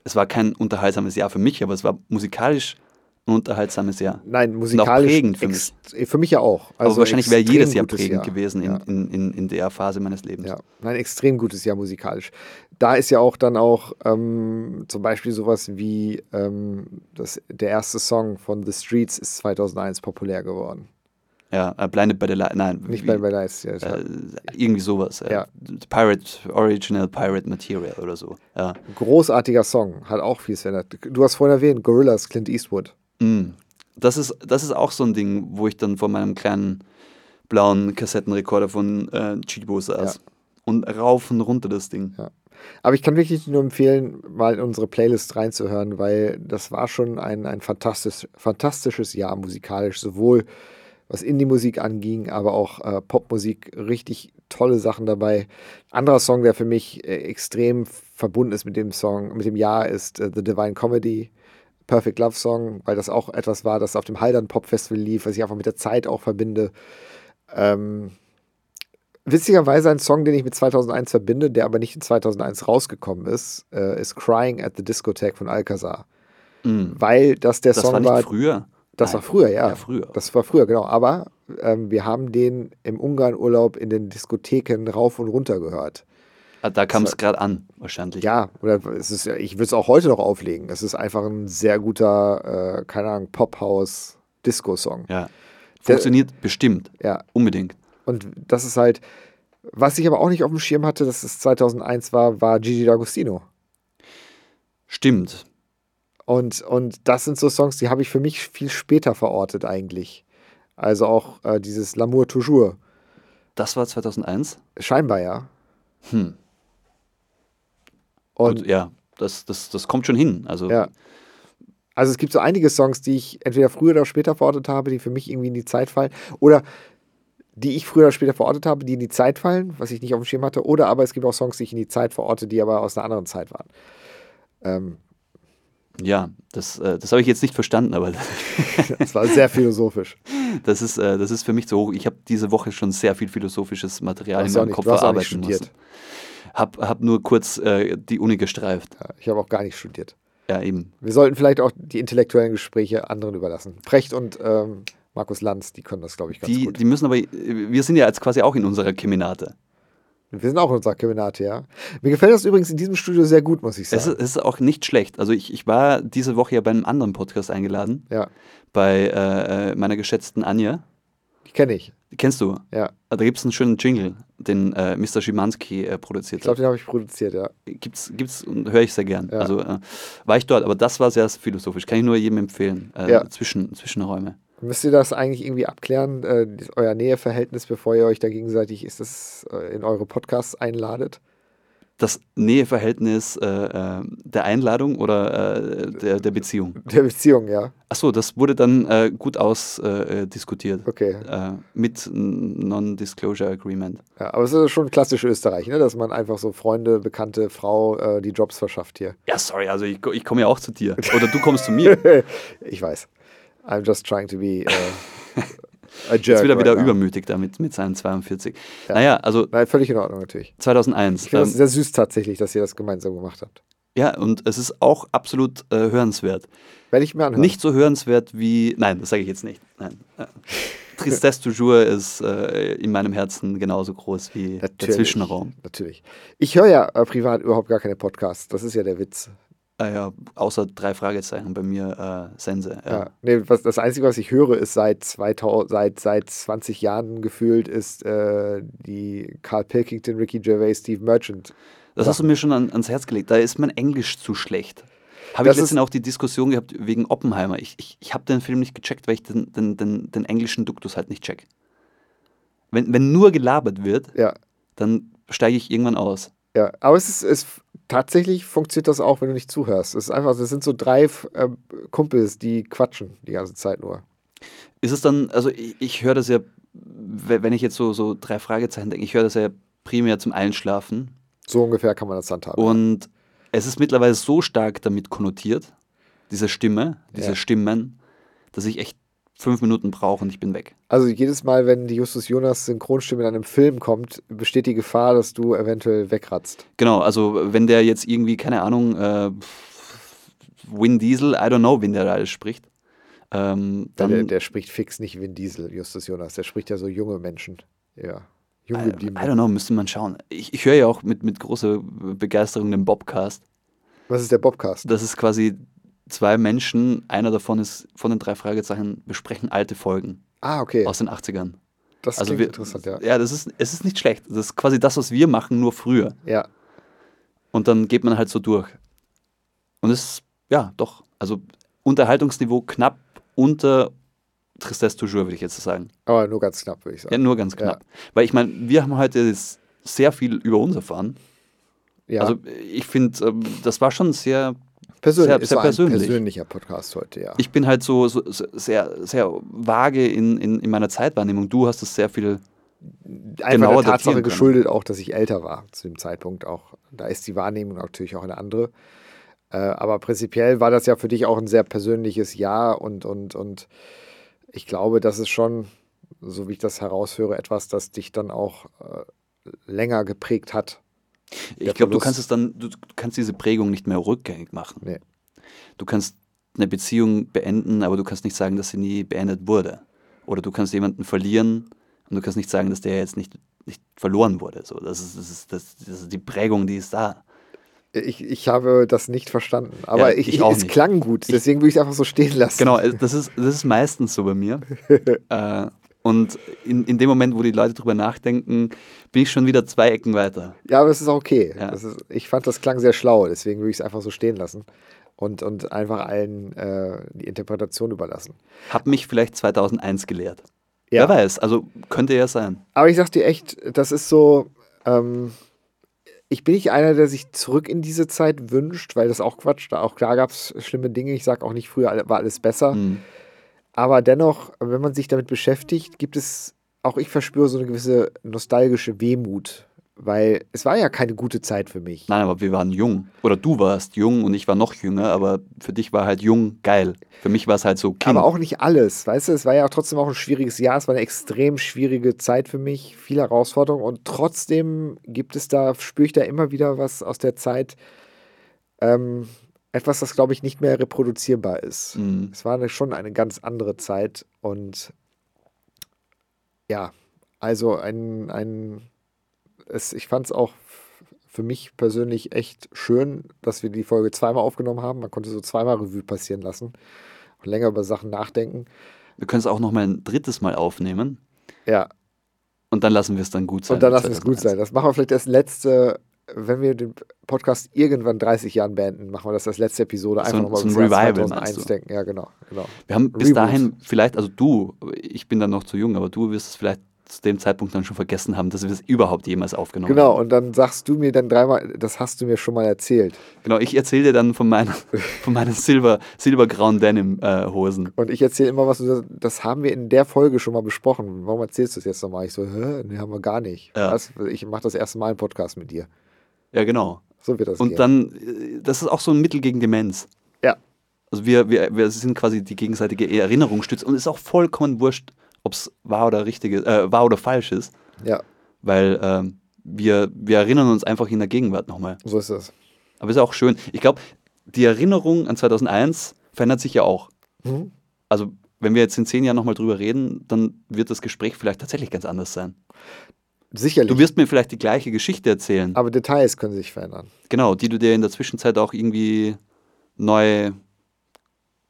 Es war kein unterhaltsames Jahr für mich, aber es war musikalisch ein unterhaltsames Jahr. Nein, musikalisch. prägend für ex- für mich ja auch. aber wahrscheinlich wäre jedes Jahr prägend Jahr. gewesen in, Ja. in, in, in der Phase meines Lebens. Ja, ein extrem gutes Jahr musikalisch. Da ist ja auch dann auch ähm, zum Beispiel sowas wie ähm, das, der erste Song von The Streets ist 2001 populär geworden. Ja, äh, Blinded by the Light, nein. Nicht wie- bei, bei Lights. Ja, Äh, irgendwie sowas. Äh, Ja. Pirate, Original Pirate Material oder so. Ja. Großartiger Song, hat auch viel verändert. Du hast vorhin erwähnt, Gorillas, Clint Eastwood. Mm. Das, ist, das ist auch so ein Ding, wo ich dann vor meinem kleinen blauen Kassettenrekorder von äh, Chibo saß. Ja. Und rauf und runter das Ding. Ja. Aber ich kann wirklich nur empfehlen, mal in unsere Playlist reinzuhören, weil das war schon ein, ein fantastisch, fantastisches Jahr musikalisch, sowohl was Indie-Musik anging, aber auch äh, Popmusik, richtig tolle Sachen dabei. Anderer Song, der für mich äh, extrem verbunden ist mit dem Song, mit dem Jahr, ist äh, The Divine Comedy. Perfect Love Song, weil das auch etwas war, das auf dem Haldern Pop Festival lief, was ich einfach mit der Zeit auch verbinde. Ähm, witzigerweise ein Song, den ich mit 2001 verbinde, der aber nicht in 2001 rausgekommen ist, äh, ist Crying at the Discotheque von Alcazar. Mhm. Weil das der Das Song war nicht war. früher. Das Nein. war früher, ja. Ja, früher. Das war früher, genau. Aber ähm, wir haben den im Ungarn-Urlaub in den Diskotheken rauf und runter gehört. Ah, Da kam es gerade an, wahrscheinlich. Ja, oder es ist, ich würde es auch heute noch auflegen. Es ist einfach ein sehr guter, äh, keine Ahnung, Pophouse-Disco-Song. Ja. Funktioniert bestimmt. Ja, Unbedingt. und das ist halt, was ich aber auch nicht auf dem Schirm hatte, dass es 2001 war, war Gigi D'Agostino. Stimmt. Und, und das sind so Songs, die habe ich für mich viel später verortet eigentlich. Also auch äh, dieses L'amour toujours. Das war 2001. Scheinbar ja. Hm. Und Gut, ja, das, das, das kommt schon hin. Also, Ja. Also es gibt so einige Songs, die ich entweder früher oder später verortet habe, die für mich irgendwie in die Zeit fallen. Oder die ich früher oder später verortet habe, die in die Zeit fallen, was ich nicht auf dem Schirm hatte. Oder aber es gibt auch Songs, die ich in die Zeit verorte, die aber aus einer anderen Zeit waren. Ähm, ja das, äh, das habe ich jetzt nicht verstanden, aber das war sehr philosophisch. das ist, äh, das ist für mich zu hoch. Ich habe diese Woche schon sehr viel philosophisches Material in meinem nicht- Kopf verarbeiten müssen. Hab, hab nur kurz äh, die Uni gestreift. Ja, ich habe auch gar nicht studiert. Ja, eben. Wir sollten vielleicht auch die intellektuellen Gespräche anderen überlassen. Precht und ähm, Markus Lanz, die können das, glaube ich, ganz Die, gut. die müssen aber, wir sind ja jetzt quasi auch in unserer Keminate. Wir sind auch in unserer Kemenate, ja. Mir gefällt das übrigens in diesem Studio sehr gut, muss ich Es sagen. ist, es ist auch nicht schlecht. Also ich, ich war diese Woche ja bei einem anderen Podcast eingeladen, ja, bei äh, äh, meiner geschätzten Anja. die kenne ich. Kennst du? Ja, Da gibt es einen schönen Jingle, den äh, Mr. Schimanski äh, produziert ich glaube, hat. den habe ich produziert, ja. Gibt's, gibt's und höre ich sehr gern. Ja. Also äh, war ich dort, aber das war sehr philosophisch. Kann ich nur jedem empfehlen. Äh, Ja. Zwischen, Zwischenräume. Müsst ihr das eigentlich irgendwie abklären, äh, euer Näheverhältnis, bevor ihr euch da gegenseitig ist das, äh, in eure Podcasts einladet? Das Näheverhältnis äh, äh, der Einladung oder äh, der, der Beziehung? Der Beziehung, ja. Achso, das wurde dann äh, gut ausdiskutiert. Diskutiert. Okay. Mit Non-Disclosure Agreement. Ja, aber es ist schon klassisch Österreich, ne? dass man einfach so Freunde, bekannte Frau die Jobs verschafft hier. Ja, sorry, also ich, ich komme ja auch zu dir. Oder du kommst zu mir. ich weiß. I'm just trying to be äh, a jerk. Jetzt wieder right wieder now. übermütig damit mit seinen 42. Ja. Naja, also Nein, völlig in Ordnung natürlich. 2001. Ich finde Ähm, das sehr süß tatsächlich, dass ihr das gemeinsam gemacht habt. ja, und es ist auch absolut äh, hörenswert. Werde ich mir anhören. Nicht so hörenswert wie. Nein, das sage ich jetzt nicht. Nein. Äh, Tristesse du jour ist äh, in meinem Herzen genauso groß wie der Natürlich. Zwischenraum. Natürlich. Ich höre ja äh, privat überhaupt gar keine Podcasts. Das ist ja der Witz. Äh, ja, außer drei Fragezeichen bei mir äh, Sense. Ja. Ja. Nee, was, das Einzige, was ich höre, ist seit, 2000, seit, seit 20 Jahren gefühlt, ist äh, die Carl Pilkington, Ricky Gervais, Steve Merchant. Das hast du mir schon an, ans Herz gelegt. Da ist mein Englisch zu schlecht. Habe ich letztens auch die Diskussion gehabt wegen Oppenheimer. Ich, ich, ich habe den Film nicht gecheckt, weil ich den, den, den, den englischen Duktus halt nicht check. Wenn, wenn nur gelabert wird, Ja, dann steige ich irgendwann aus. ja. Aber es ist, es, tatsächlich funktioniert das auch, wenn du nicht zuhörst. Es ist einfach, das sind so drei äh, Kumpels, die quatschen die ganze Zeit nur. Ist es dann, also ich, ich höre das ja, we- wenn ich jetzt so, so drei Fragezeichen denke, ich höre das ja primär zum Einschlafen. So ungefähr kann man das handhaben. Und es ist mittlerweile so stark damit konnotiert, diese Stimme, diese Ja. Stimmen, dass ich echt fünf Minuten brauche und ich bin weg. Also jedes Mal, wenn die Justus Jonas Synchronstimme in einem Film kommt, besteht die Gefahr, dass du eventuell wegratzt. Genau, also wenn der jetzt irgendwie, keine Ahnung, äh, Vin Diesel, I don't know, wen der da alles spricht, ähm, dann, der, der spricht fix nicht Vin Diesel, Justus Jonas. Der spricht ja so junge Menschen. Ja. Jung I, geblieben. I don't know, müsste man schauen. Ich, ich höre ja auch mit, mit großer Begeisterung den Bobcast. Was ist der Bobcast? Das ist quasi zwei Menschen, einer davon ist von den drei Fragezeichen, besprechen alte Folgen Ah, okay. aus den 80ern. Das Also klingt wir, interessant, ja. ja, das ist, es ist nicht schlecht. Das ist quasi das, was wir machen, nur früher. Ja. Und dann geht man halt so durch. Und es ist, ja, doch. Also Unterhaltungsniveau knapp unter Tristesse toujours, würde ich jetzt sagen. Aber nur ganz knapp, würde ich Ja, sagen. nur ganz knapp. Weil ich meine, wir haben heute jetzt sehr viel über uns erfahren. Ja. Also ich finde, ähm, das war schon sehr Persönlich, sehr- sehr persönlich. ein persönlicher Podcast heute, ja. Ich bin halt so, so sehr, sehr vage in, in, in meiner Zeitwahrnehmung. Du hast es sehr viel. Einfach genauer der Tatsache geschuldet auch, dass ich älter war zu dem Zeitpunkt auch. Da ist die Wahrnehmung natürlich auch eine andere. Äh, aber prinzipiell war das ja für dich auch ein sehr persönliches Jahr und, und, und ich glaube, das ist schon, so wie ich das heraushöre, etwas, das dich dann auch äh, länger geprägt hat. Ich glaube, du kannst es dann, du kannst diese Prägung nicht mehr rückgängig machen. Nee. Du kannst eine Beziehung beenden, aber du kannst nicht sagen, dass sie nie beendet wurde. Oder du kannst jemanden verlieren und du kannst nicht sagen, dass der jetzt nicht, nicht verloren wurde. So, das, ist, das, ist, das, das ist die Prägung, die ist da. Ich, ich habe das nicht verstanden, aber Ja, ich, ich ich, es nicht. klang gut, deswegen würde ich es einfach so stehen lassen. Genau, das ist, das ist meistens so bei mir. äh, und in, in dem Moment, wo die Leute drüber nachdenken, bin ich schon wieder zwei Ecken weiter. Ja, aber es ist auch okay. Ja. Das ist, ich fand, das klang sehr schlau, deswegen würde ich es einfach so stehen lassen und, und einfach allen äh, die Interpretation überlassen. Hab mich vielleicht 2001 gelehrt. Ja. Wer weiß, also könnte ja sein. Aber ich sag dir echt, das ist so, ähm, ich bin nicht einer, der sich zurück in diese Zeit wünscht, weil das auch Quatsch, da auch klar gab es schlimme Dinge. Ich sage auch nicht, früher war alles besser. Hm. Aber dennoch, wenn man sich damit beschäftigt, gibt es, auch ich verspüre so eine gewisse nostalgische Wehmut, weil es war ja keine gute Zeit für mich. Nein, aber wir waren jung. Oder du warst jung und ich war noch jünger, aber für dich war halt jung geil. Für mich war es halt so Kind. Aber auch nicht alles, weißt du, es war ja auch trotzdem auch ein schwieriges Jahr, es war eine extrem schwierige Zeit für mich, viele Herausforderungen und trotzdem gibt es da, spüre ich da immer wieder was aus der Zeit, ähm, etwas, das glaube ich nicht mehr reproduzierbar ist. Mhm. Es war eine, schon eine ganz andere Zeit und ja, also ein, ein es, ich fand es auch für mich persönlich echt schön, dass wir die Folge zweimal aufgenommen haben. Man konnte so zweimal Revue passieren lassen und länger über Sachen nachdenken. Wir können es auch noch mal ein drittes Mal aufnehmen Ja, und dann lassen wir es dann gut sein. und dann lassen wir es gut 2001. sein. Das machen wir vielleicht das letzte, wenn wir den Podcast irgendwann 30 Jahren beenden, machen wir das als letzte Episode. Einfach ein- nochmal so ein Revival, 2001 meinst du? denken. Ja, genau. genau. Wir haben bis Reboot. dahin vielleicht, also du, ich bin dann noch zu jung, aber du wirst es vielleicht zu dem Zeitpunkt dann schon vergessen haben, dass wir es überhaupt jemals aufgenommen Genau, haben. und dann sagst du mir dann dreimal, das hast du mir schon mal erzählt. Genau, ich erzähle dir dann von meinen, von meinen Silber, silbergrauen Denim-Hosen. Und ich erzähle immer was, das haben wir in der Folge schon mal besprochen. Warum erzählst du es jetzt nochmal? Ich so, hä? Nee, haben wir gar nicht. Ja. Was? Ich mache das erste Mal einen Podcast mit dir. Ja, genau. So wird das Und gehen. dann, äh, das ist auch so ein Mittel gegen Demenz. Ja. Also wir, wir, wir sind quasi die gegenseitige Erinnerungsstütze und es ist auch vollkommen wurscht, ob es wahr oder richtige, äh, wahr oder falsch ist, Ja, weil ähm, wir, wir erinnern uns einfach in der Gegenwart nochmal. so ist es. Aber ist auch schön. Ich glaube, die Erinnerung an 2001 verändert sich ja auch. Mhm. Also wenn wir jetzt in zehn Jahren nochmal drüber reden, dann wird das Gespräch vielleicht tatsächlich ganz anders sein. Sicherlich. Du wirst mir vielleicht die gleiche Geschichte erzählen. aber Details können sich verändern. Genau, die du dir in der Zwischenzeit auch irgendwie neu,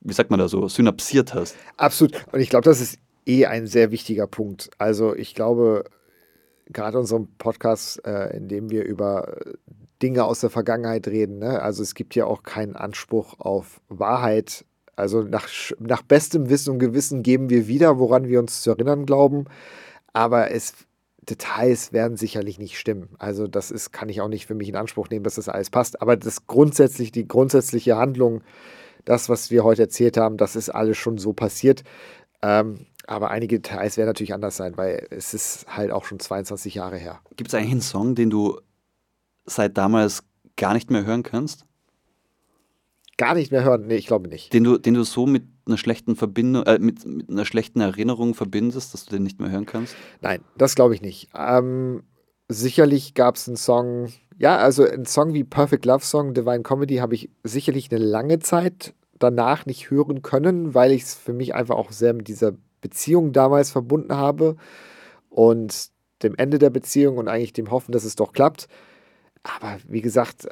wie sagt man da so, synapsiert hast. Absolut. Und ich glaube, das ist eh ein sehr wichtiger Punkt. Also ich glaube, gerade in unserem Podcast, äh, in dem wir über Dinge aus der Vergangenheit reden, ne? also es gibt ja auch keinen Anspruch auf Wahrheit. Also nach, nach bestem Wissen und Gewissen geben wir wieder, woran wir uns zu erinnern glauben. Aber es, Details werden sicherlich nicht stimmen. Also das ist, kann ich auch nicht für mich in Anspruch nehmen, dass das alles passt. Aber das grundsätzlich, die grundsätzliche Handlung, das, was wir heute erzählt haben, das ist alles schon so passiert. Ähm, aber einige Details werden natürlich anders sein, weil es ist halt auch schon 22 Jahre her. Gibt es eigentlich einen Song, den du seit damals gar nicht mehr hören kannst? Gar nicht mehr hören? Nee, ich glaube nicht. Den du, den du so mit einer schlechten Verbindung, äh, mit, mit einer schlechten Erinnerung verbindest, dass du den nicht mehr hören kannst? Nein, das glaube ich nicht. Ähm, sicherlich gab es einen Song, ja, also einen Song wie Perfect Love Song, Divine Comedy, habe ich sicherlich eine lange Zeit danach nicht hören können, weil ich es für mich einfach auch sehr mit dieser Beziehung damals verbunden habe und dem Ende der Beziehung und eigentlich dem Hoffen, dass es doch klappt. Aber wie gesagt,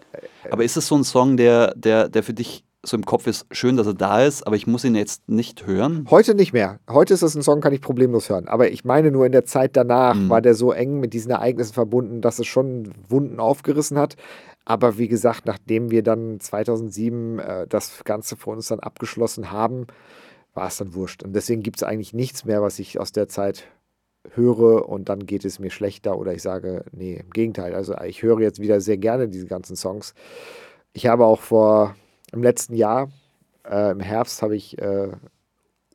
Aber ist es so ein Song, der, der, der für dich so im Kopf ist, schön, dass er da ist, aber ich muss ihn jetzt nicht hören? Heute nicht mehr. Heute ist das ein Song, kann ich problemlos hören. Aber ich meine nur in der Zeit danach Mhm. war der so eng mit diesen Ereignissen verbunden, dass es schon Wunden aufgerissen hat. Aber wie gesagt, nachdem wir dann 2007 äh, das Ganze für uns dann abgeschlossen haben, war es dann wurscht. Und deswegen gibt es eigentlich nichts mehr, was ich aus der Zeit höre und dann geht es mir schlechter oder ich sage, nee, im Gegenteil. Also ich höre jetzt wieder sehr gerne diese ganzen Songs. Ich habe auch vor im letzten Jahr, äh, im Herbst, habe ich äh,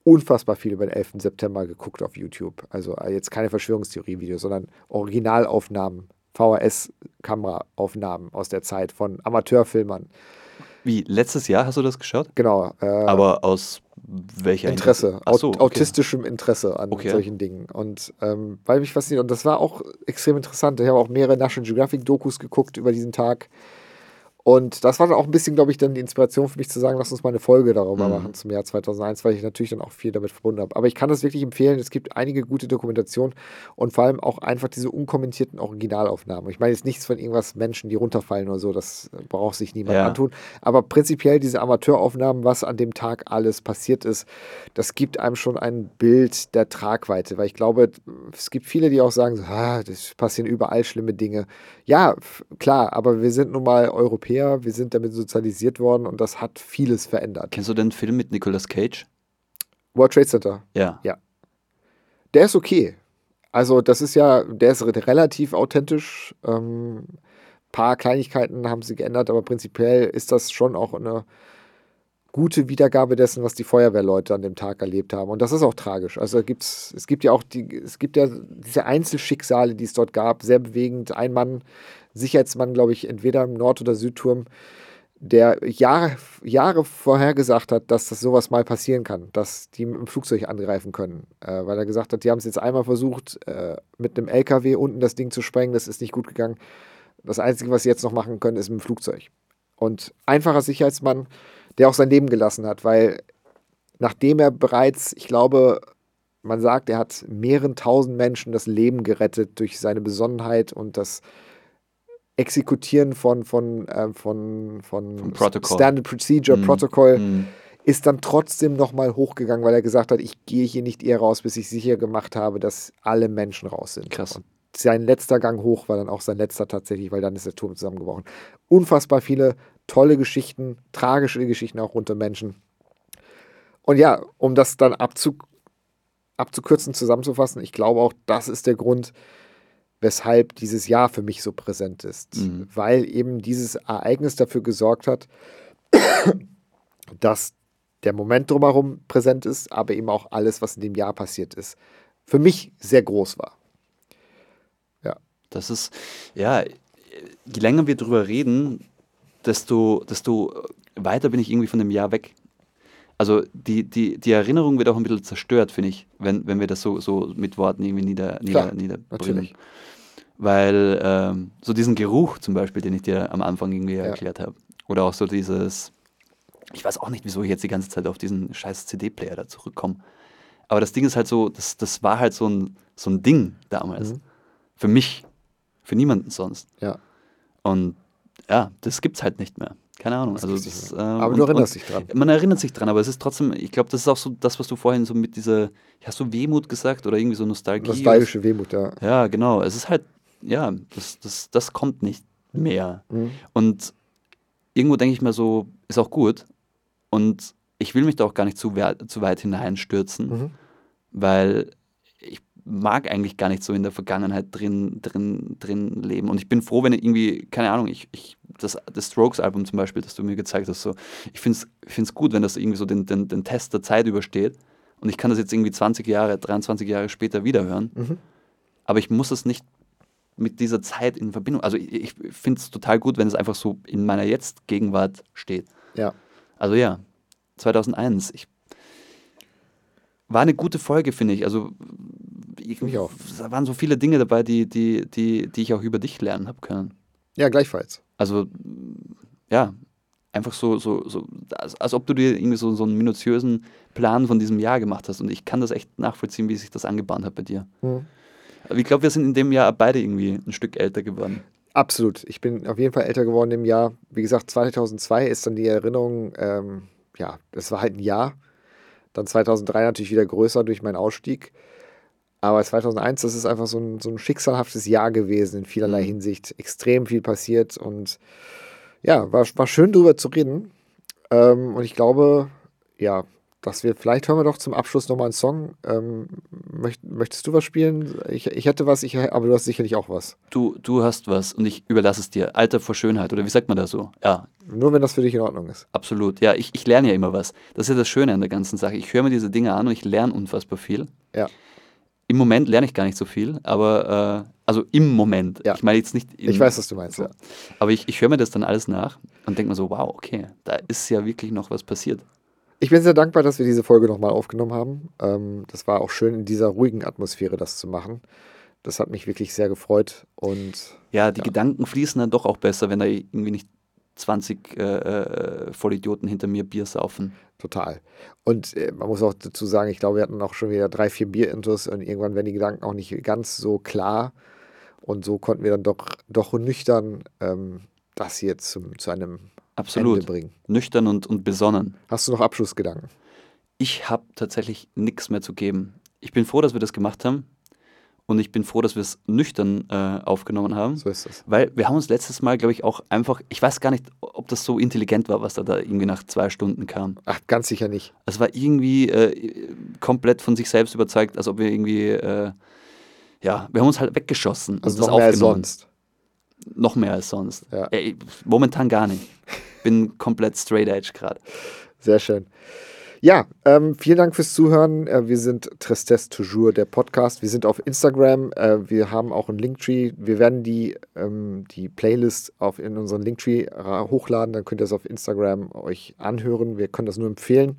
unfassbar viel über den 11. September geguckt auf YouTube. Also äh, jetzt keine Verschwörungstheorie-Videos, sondern Originalaufnahmen, VHS-Kameraaufnahmen aus der Zeit von Amateurfilmern. Wie, letztes Jahr hast du das geschaut? Genau. Äh, Aber aus welcher Interesse? Interesse? So, okay. Autistischem Interesse an okay. solchen Dingen. Und ähm, weil mich fasziniert, und das war auch extrem interessant. Ich habe auch mehrere National Geographic-Dokus geguckt über diesen Tag. Und das war dann auch ein bisschen, glaube ich, dann die Inspiration für mich zu sagen, lass uns mal eine Folge darüber mhm. machen zum Jahr 2001, weil ich natürlich dann auch viel damit verbunden habe. Aber ich kann das wirklich empfehlen. Es gibt einige gute Dokumentationen und vor allem auch einfach diese unkommentierten Originalaufnahmen. Ich meine jetzt nichts von irgendwas Menschen, die runterfallen oder so, das braucht sich niemand ja. antun. Aber prinzipiell diese Amateuraufnahmen, was an dem Tag alles passiert ist, das gibt einem schon ein Bild der Tragweite, weil ich glaube, es gibt viele, die auch sagen, ah, das passieren überall schlimme Dinge. Ja, klar, aber wir sind nun mal Europäer Europäer, wir sind damit sozialisiert worden und das hat vieles verändert. Kennst du den Film mit Nicolas Cage? World Trade Center. Ja. Ja. Der ist okay. Also, das ist ja, der ist relativ authentisch. Ähm, paar Kleinigkeiten haben sie geändert, aber prinzipiell ist das schon auch eine gute Wiedergabe dessen, was die Feuerwehrleute an dem Tag erlebt haben. Und das ist auch tragisch. Also gibt's, es gibt ja auch die, es gibt ja diese Einzelschicksale, die es dort gab, sehr bewegend. Ein Mann, Sicherheitsmann, glaube ich, entweder im Nord- oder Südturm, der Jahre, Jahre vorher gesagt hat, dass das sowas mal passieren kann, dass die mit dem Flugzeug angreifen können. Äh, weil er gesagt hat, die haben es jetzt einmal versucht, äh, mit einem LKW unten das Ding zu sprengen, das ist nicht gut gegangen. Das Einzige, was sie jetzt noch machen können, ist mit dem Flugzeug. Und einfacher Sicherheitsmann, der auch sein Leben gelassen hat, weil nachdem er bereits, ich glaube, man sagt, er hat mehreren tausend Menschen das Leben gerettet durch seine Besonnenheit und das Exekutieren von, von, äh, von, von Standard Procedure, mm. Protocol, mm. ist dann trotzdem nochmal hochgegangen, weil er gesagt hat, ich gehe hier nicht eher raus, bis ich sicher gemacht habe, dass alle Menschen raus sind. Krass. Und sein letzter Gang hoch war dann auch sein letzter tatsächlich, weil dann ist der Turm zusammengebrochen. Unfassbar viele tolle Geschichten, tragische Geschichten auch unter Menschen. Und ja, um das dann abzu, abzukürzen, zusammenzufassen, ich glaube auch, das ist der Grund, weshalb dieses Jahr für mich so präsent ist. Mhm. Weil eben dieses Ereignis dafür gesorgt hat, dass der Moment drumherum präsent ist, aber eben auch alles, was in dem Jahr passiert ist, für mich sehr groß war. Ja. Das ist, ja, je länger wir drüber reden, desto, desto weiter bin ich irgendwie von dem Jahr weg. Also die, die, die Erinnerung wird auch ein bisschen zerstört, finde ich, wenn, wenn wir das so, so mit Worten irgendwie nieder, nieder, niederbringen. Natürlich. Weil ähm, so diesen Geruch zum Beispiel, den ich dir am Anfang irgendwie ja. erklärt habe, oder auch so dieses, ich weiß auch nicht, wieso ich jetzt die ganze Zeit auf diesen scheiß CD-Player da zurückkomme. Aber das Ding ist halt so, das, das war halt so ein, so ein Ding damals. Mhm. Für mich, für niemanden sonst. Ja. Und ja, das gibt's halt nicht mehr. Keine Ahnung. Also das, ähm, aber du erinnerst dich dran. Man erinnert sich dran, aber es ist trotzdem, ich glaube, das ist auch so das, was du vorhin so mit dieser, hast du Wehmut gesagt oder irgendwie so Nostalgie? Nostalgische Wehmut, ja. Ja, genau. Es ist halt, ja, das, das, das kommt nicht mehr. Mhm. Und irgendwo denke ich mir so, ist auch gut. Und ich will mich da auch gar nicht zu, zu weit hineinstürzen, mhm. weil mag eigentlich gar nicht so in der Vergangenheit drin, drin, drin leben. Und ich bin froh, wenn ich irgendwie, keine Ahnung, ich, ich das, das Strokes-Album zum Beispiel, das du mir gezeigt hast, so, ich finde es gut, wenn das irgendwie so den, den, den Test der Zeit übersteht. Und ich kann das jetzt irgendwie 20 Jahre, 23 Jahre später wiederhören. Mhm. Aber ich muss es nicht mit dieser Zeit in Verbindung. Also ich, ich finde es total gut, wenn es einfach so in meiner Jetzt-Gegenwart steht. Ja. Also ja, 2001. Ich, war eine gute Folge, finde ich. Also ich, ich auch. Da waren so viele Dinge dabei, die, die, die, die ich auch über dich lernen habe können. Ja, gleichfalls. Also, ja, einfach so, so, so als, als ob du dir irgendwie so, so einen minutiösen Plan von diesem Jahr gemacht hast. Und ich kann das echt nachvollziehen, wie sich das angebahnt hat bei dir. Mhm. Aber ich glaube, wir sind in dem Jahr beide irgendwie ein Stück älter geworden. Absolut. Ich bin auf jeden Fall älter geworden im Jahr. Wie gesagt, 2002 ist dann die Erinnerung, ähm, ja, das war halt ein Jahr. Dann 2003 natürlich wieder größer durch meinen Ausstieg. Aber 2001, das ist einfach so ein, so ein schicksalhaftes Jahr gewesen in vielerlei mhm. Hinsicht. Extrem viel passiert und ja, war, war schön drüber zu reden. Ähm, und ich glaube, ja, dass wir, vielleicht hören wir doch zum Abschluss nochmal einen Song. Ähm, möcht, möchtest du was spielen? Ich, ich hätte was, ich, aber du hast sicherlich auch was. Du, du hast was und ich überlasse es dir. Alter vor Schönheit, oder wie sagt man das so? Ja, Nur wenn das für dich in Ordnung ist. absolut. Ja, ich, ich lerne ja immer was. Das ist ja das Schöne an der ganzen Sache. Ich höre mir diese Dinge an und ich lerne unfassbar viel. Ja. Im Moment lerne ich gar nicht so viel, aber äh, also im Moment. Ja. Ich meine jetzt nicht. Ich weiß, was du meinst. so. Ja. Aber ich, ich höre mir das dann alles nach und denke mir so, wow, okay, da ist ja wirklich noch was passiert. Ich bin sehr dankbar, dass wir diese Folge nochmal aufgenommen haben. Ähm, das war auch schön, in dieser ruhigen Atmosphäre das zu machen. Das hat mich wirklich sehr gefreut. Und Ja, die Gedanken fließen dann doch auch besser, wenn da irgendwie nicht 20 äh, äh, Vollidioten hinter mir Bier saufen. total. Und äh, man muss auch dazu sagen, ich glaube, wir hatten auch schon wieder drei, vier Bierintus und irgendwann werden die Gedanken auch nicht ganz so klar. Und so konnten wir dann doch, doch nüchtern ähm, das hier zum, zu einem Absolut. Ende bringen. Nüchtern und, und besonnen. Hast du noch Abschlussgedanken? Ich habe tatsächlich nichts mehr zu geben. Ich bin froh, dass wir das gemacht haben. Und ich bin froh, dass wir es nüchtern äh, aufgenommen haben. So ist es. Weil wir haben uns letztes Mal, glaube ich, auch einfach, ich weiß gar nicht, ob das so intelligent war, was da, da irgendwie nach zwei Stunden kam. Ach, ganz sicher nicht. Es war irgendwie äh, komplett von sich selbst überzeugt, als ob wir irgendwie, äh, ja, wir haben uns halt weggeschossen Also und das noch mehr als aufgenommen. sonst. Noch mehr als sonst. Ja. Ey, momentan gar nicht. Bin komplett straight edge gerade. Sehr schön. Ja, ähm, vielen Dank fürs Zuhören. Äh, wir sind Tristesse Toujours, der Podcast. Wir sind auf Instagram. Äh, wir haben auch einen Linktree. Wir werden die, ähm, die Playlist auf, in unseren Linktree hochladen. Dann könnt ihr es auf Instagram euch anhören. Wir können das nur empfehlen.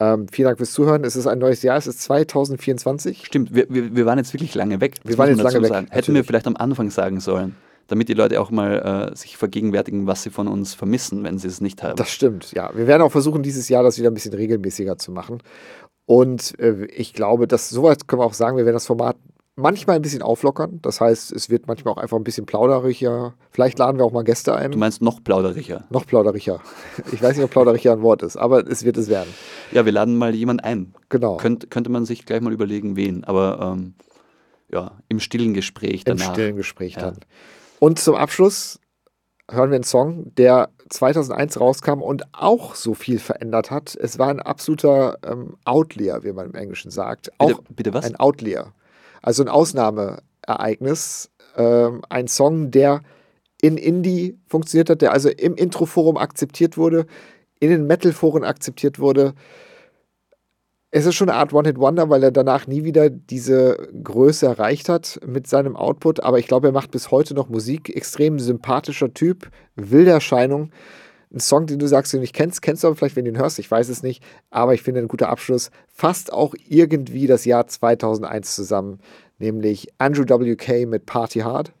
Ähm, vielen Dank fürs Zuhören. Es ist ein neues Jahr. Es ist 2024. Stimmt, wir, wir, wir waren jetzt wirklich lange weg. Das Wir waren jetzt lange dazu weg, Sagen. Hätten wir vielleicht am Anfang sagen sollen, damit die Leute auch mal äh, sich vergegenwärtigen, was sie von uns vermissen, wenn sie es nicht haben. Das stimmt, ja. Wir werden auch versuchen, dieses Jahr das wieder ein bisschen regelmäßiger zu machen. Und äh, ich glaube, dass soweit können wir auch sagen, wir werden das Format manchmal ein bisschen auflockern. Das heißt, es wird manchmal auch einfach ein bisschen plauderiger. Vielleicht laden wir auch mal Gäste ein. du meinst noch plauderiger. Noch plauderiger. Ich weiß nicht, ob plauderiger ein Wort ist, aber es wird es werden. Ja, wir laden mal jemand ein. Genau. Könnt, könnte man sich gleich mal überlegen, wen. Aber ähm, ja, im stillen Gespräch Im danach. stillen Gespräch Ja. Und zum Abschluss hören wir einen Song, der 2001 rauskam und auch so viel verändert hat. Es war ein absoluter ähm, Outlier, wie man im Englischen sagt. Bitte, Auch bitte was? ein Outlier. Also ein Ausnahmeereignis. Ähm, ein Song, der in Indie funktioniert hat, der also im Introforum akzeptiert wurde, in den Metal-Foren akzeptiert wurde. Es ist schon eine Art One-Hit-Wonder, weil er danach nie wieder diese Größe erreicht hat mit seinem Output. Aber ich glaube, er macht bis heute noch Musik. Extrem sympathischer Typ, wilde Erscheinung. Ein Song, den du sagst, den du nicht kennst, kennst du aber vielleicht, wenn du ihn hörst. Ich weiß es nicht. Aber ich finde ein guter Abschluss. Fasst auch irgendwie das Jahr 2001 zusammen. Nämlich Andrew W.K. mit Party Hard.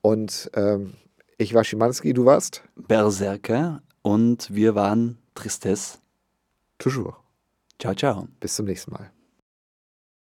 Und ähm, ich war Schimanski, du warst Berserker und wir waren Tristesse. Toujours. Ciao, ciao. Bis zum nächsten Mal.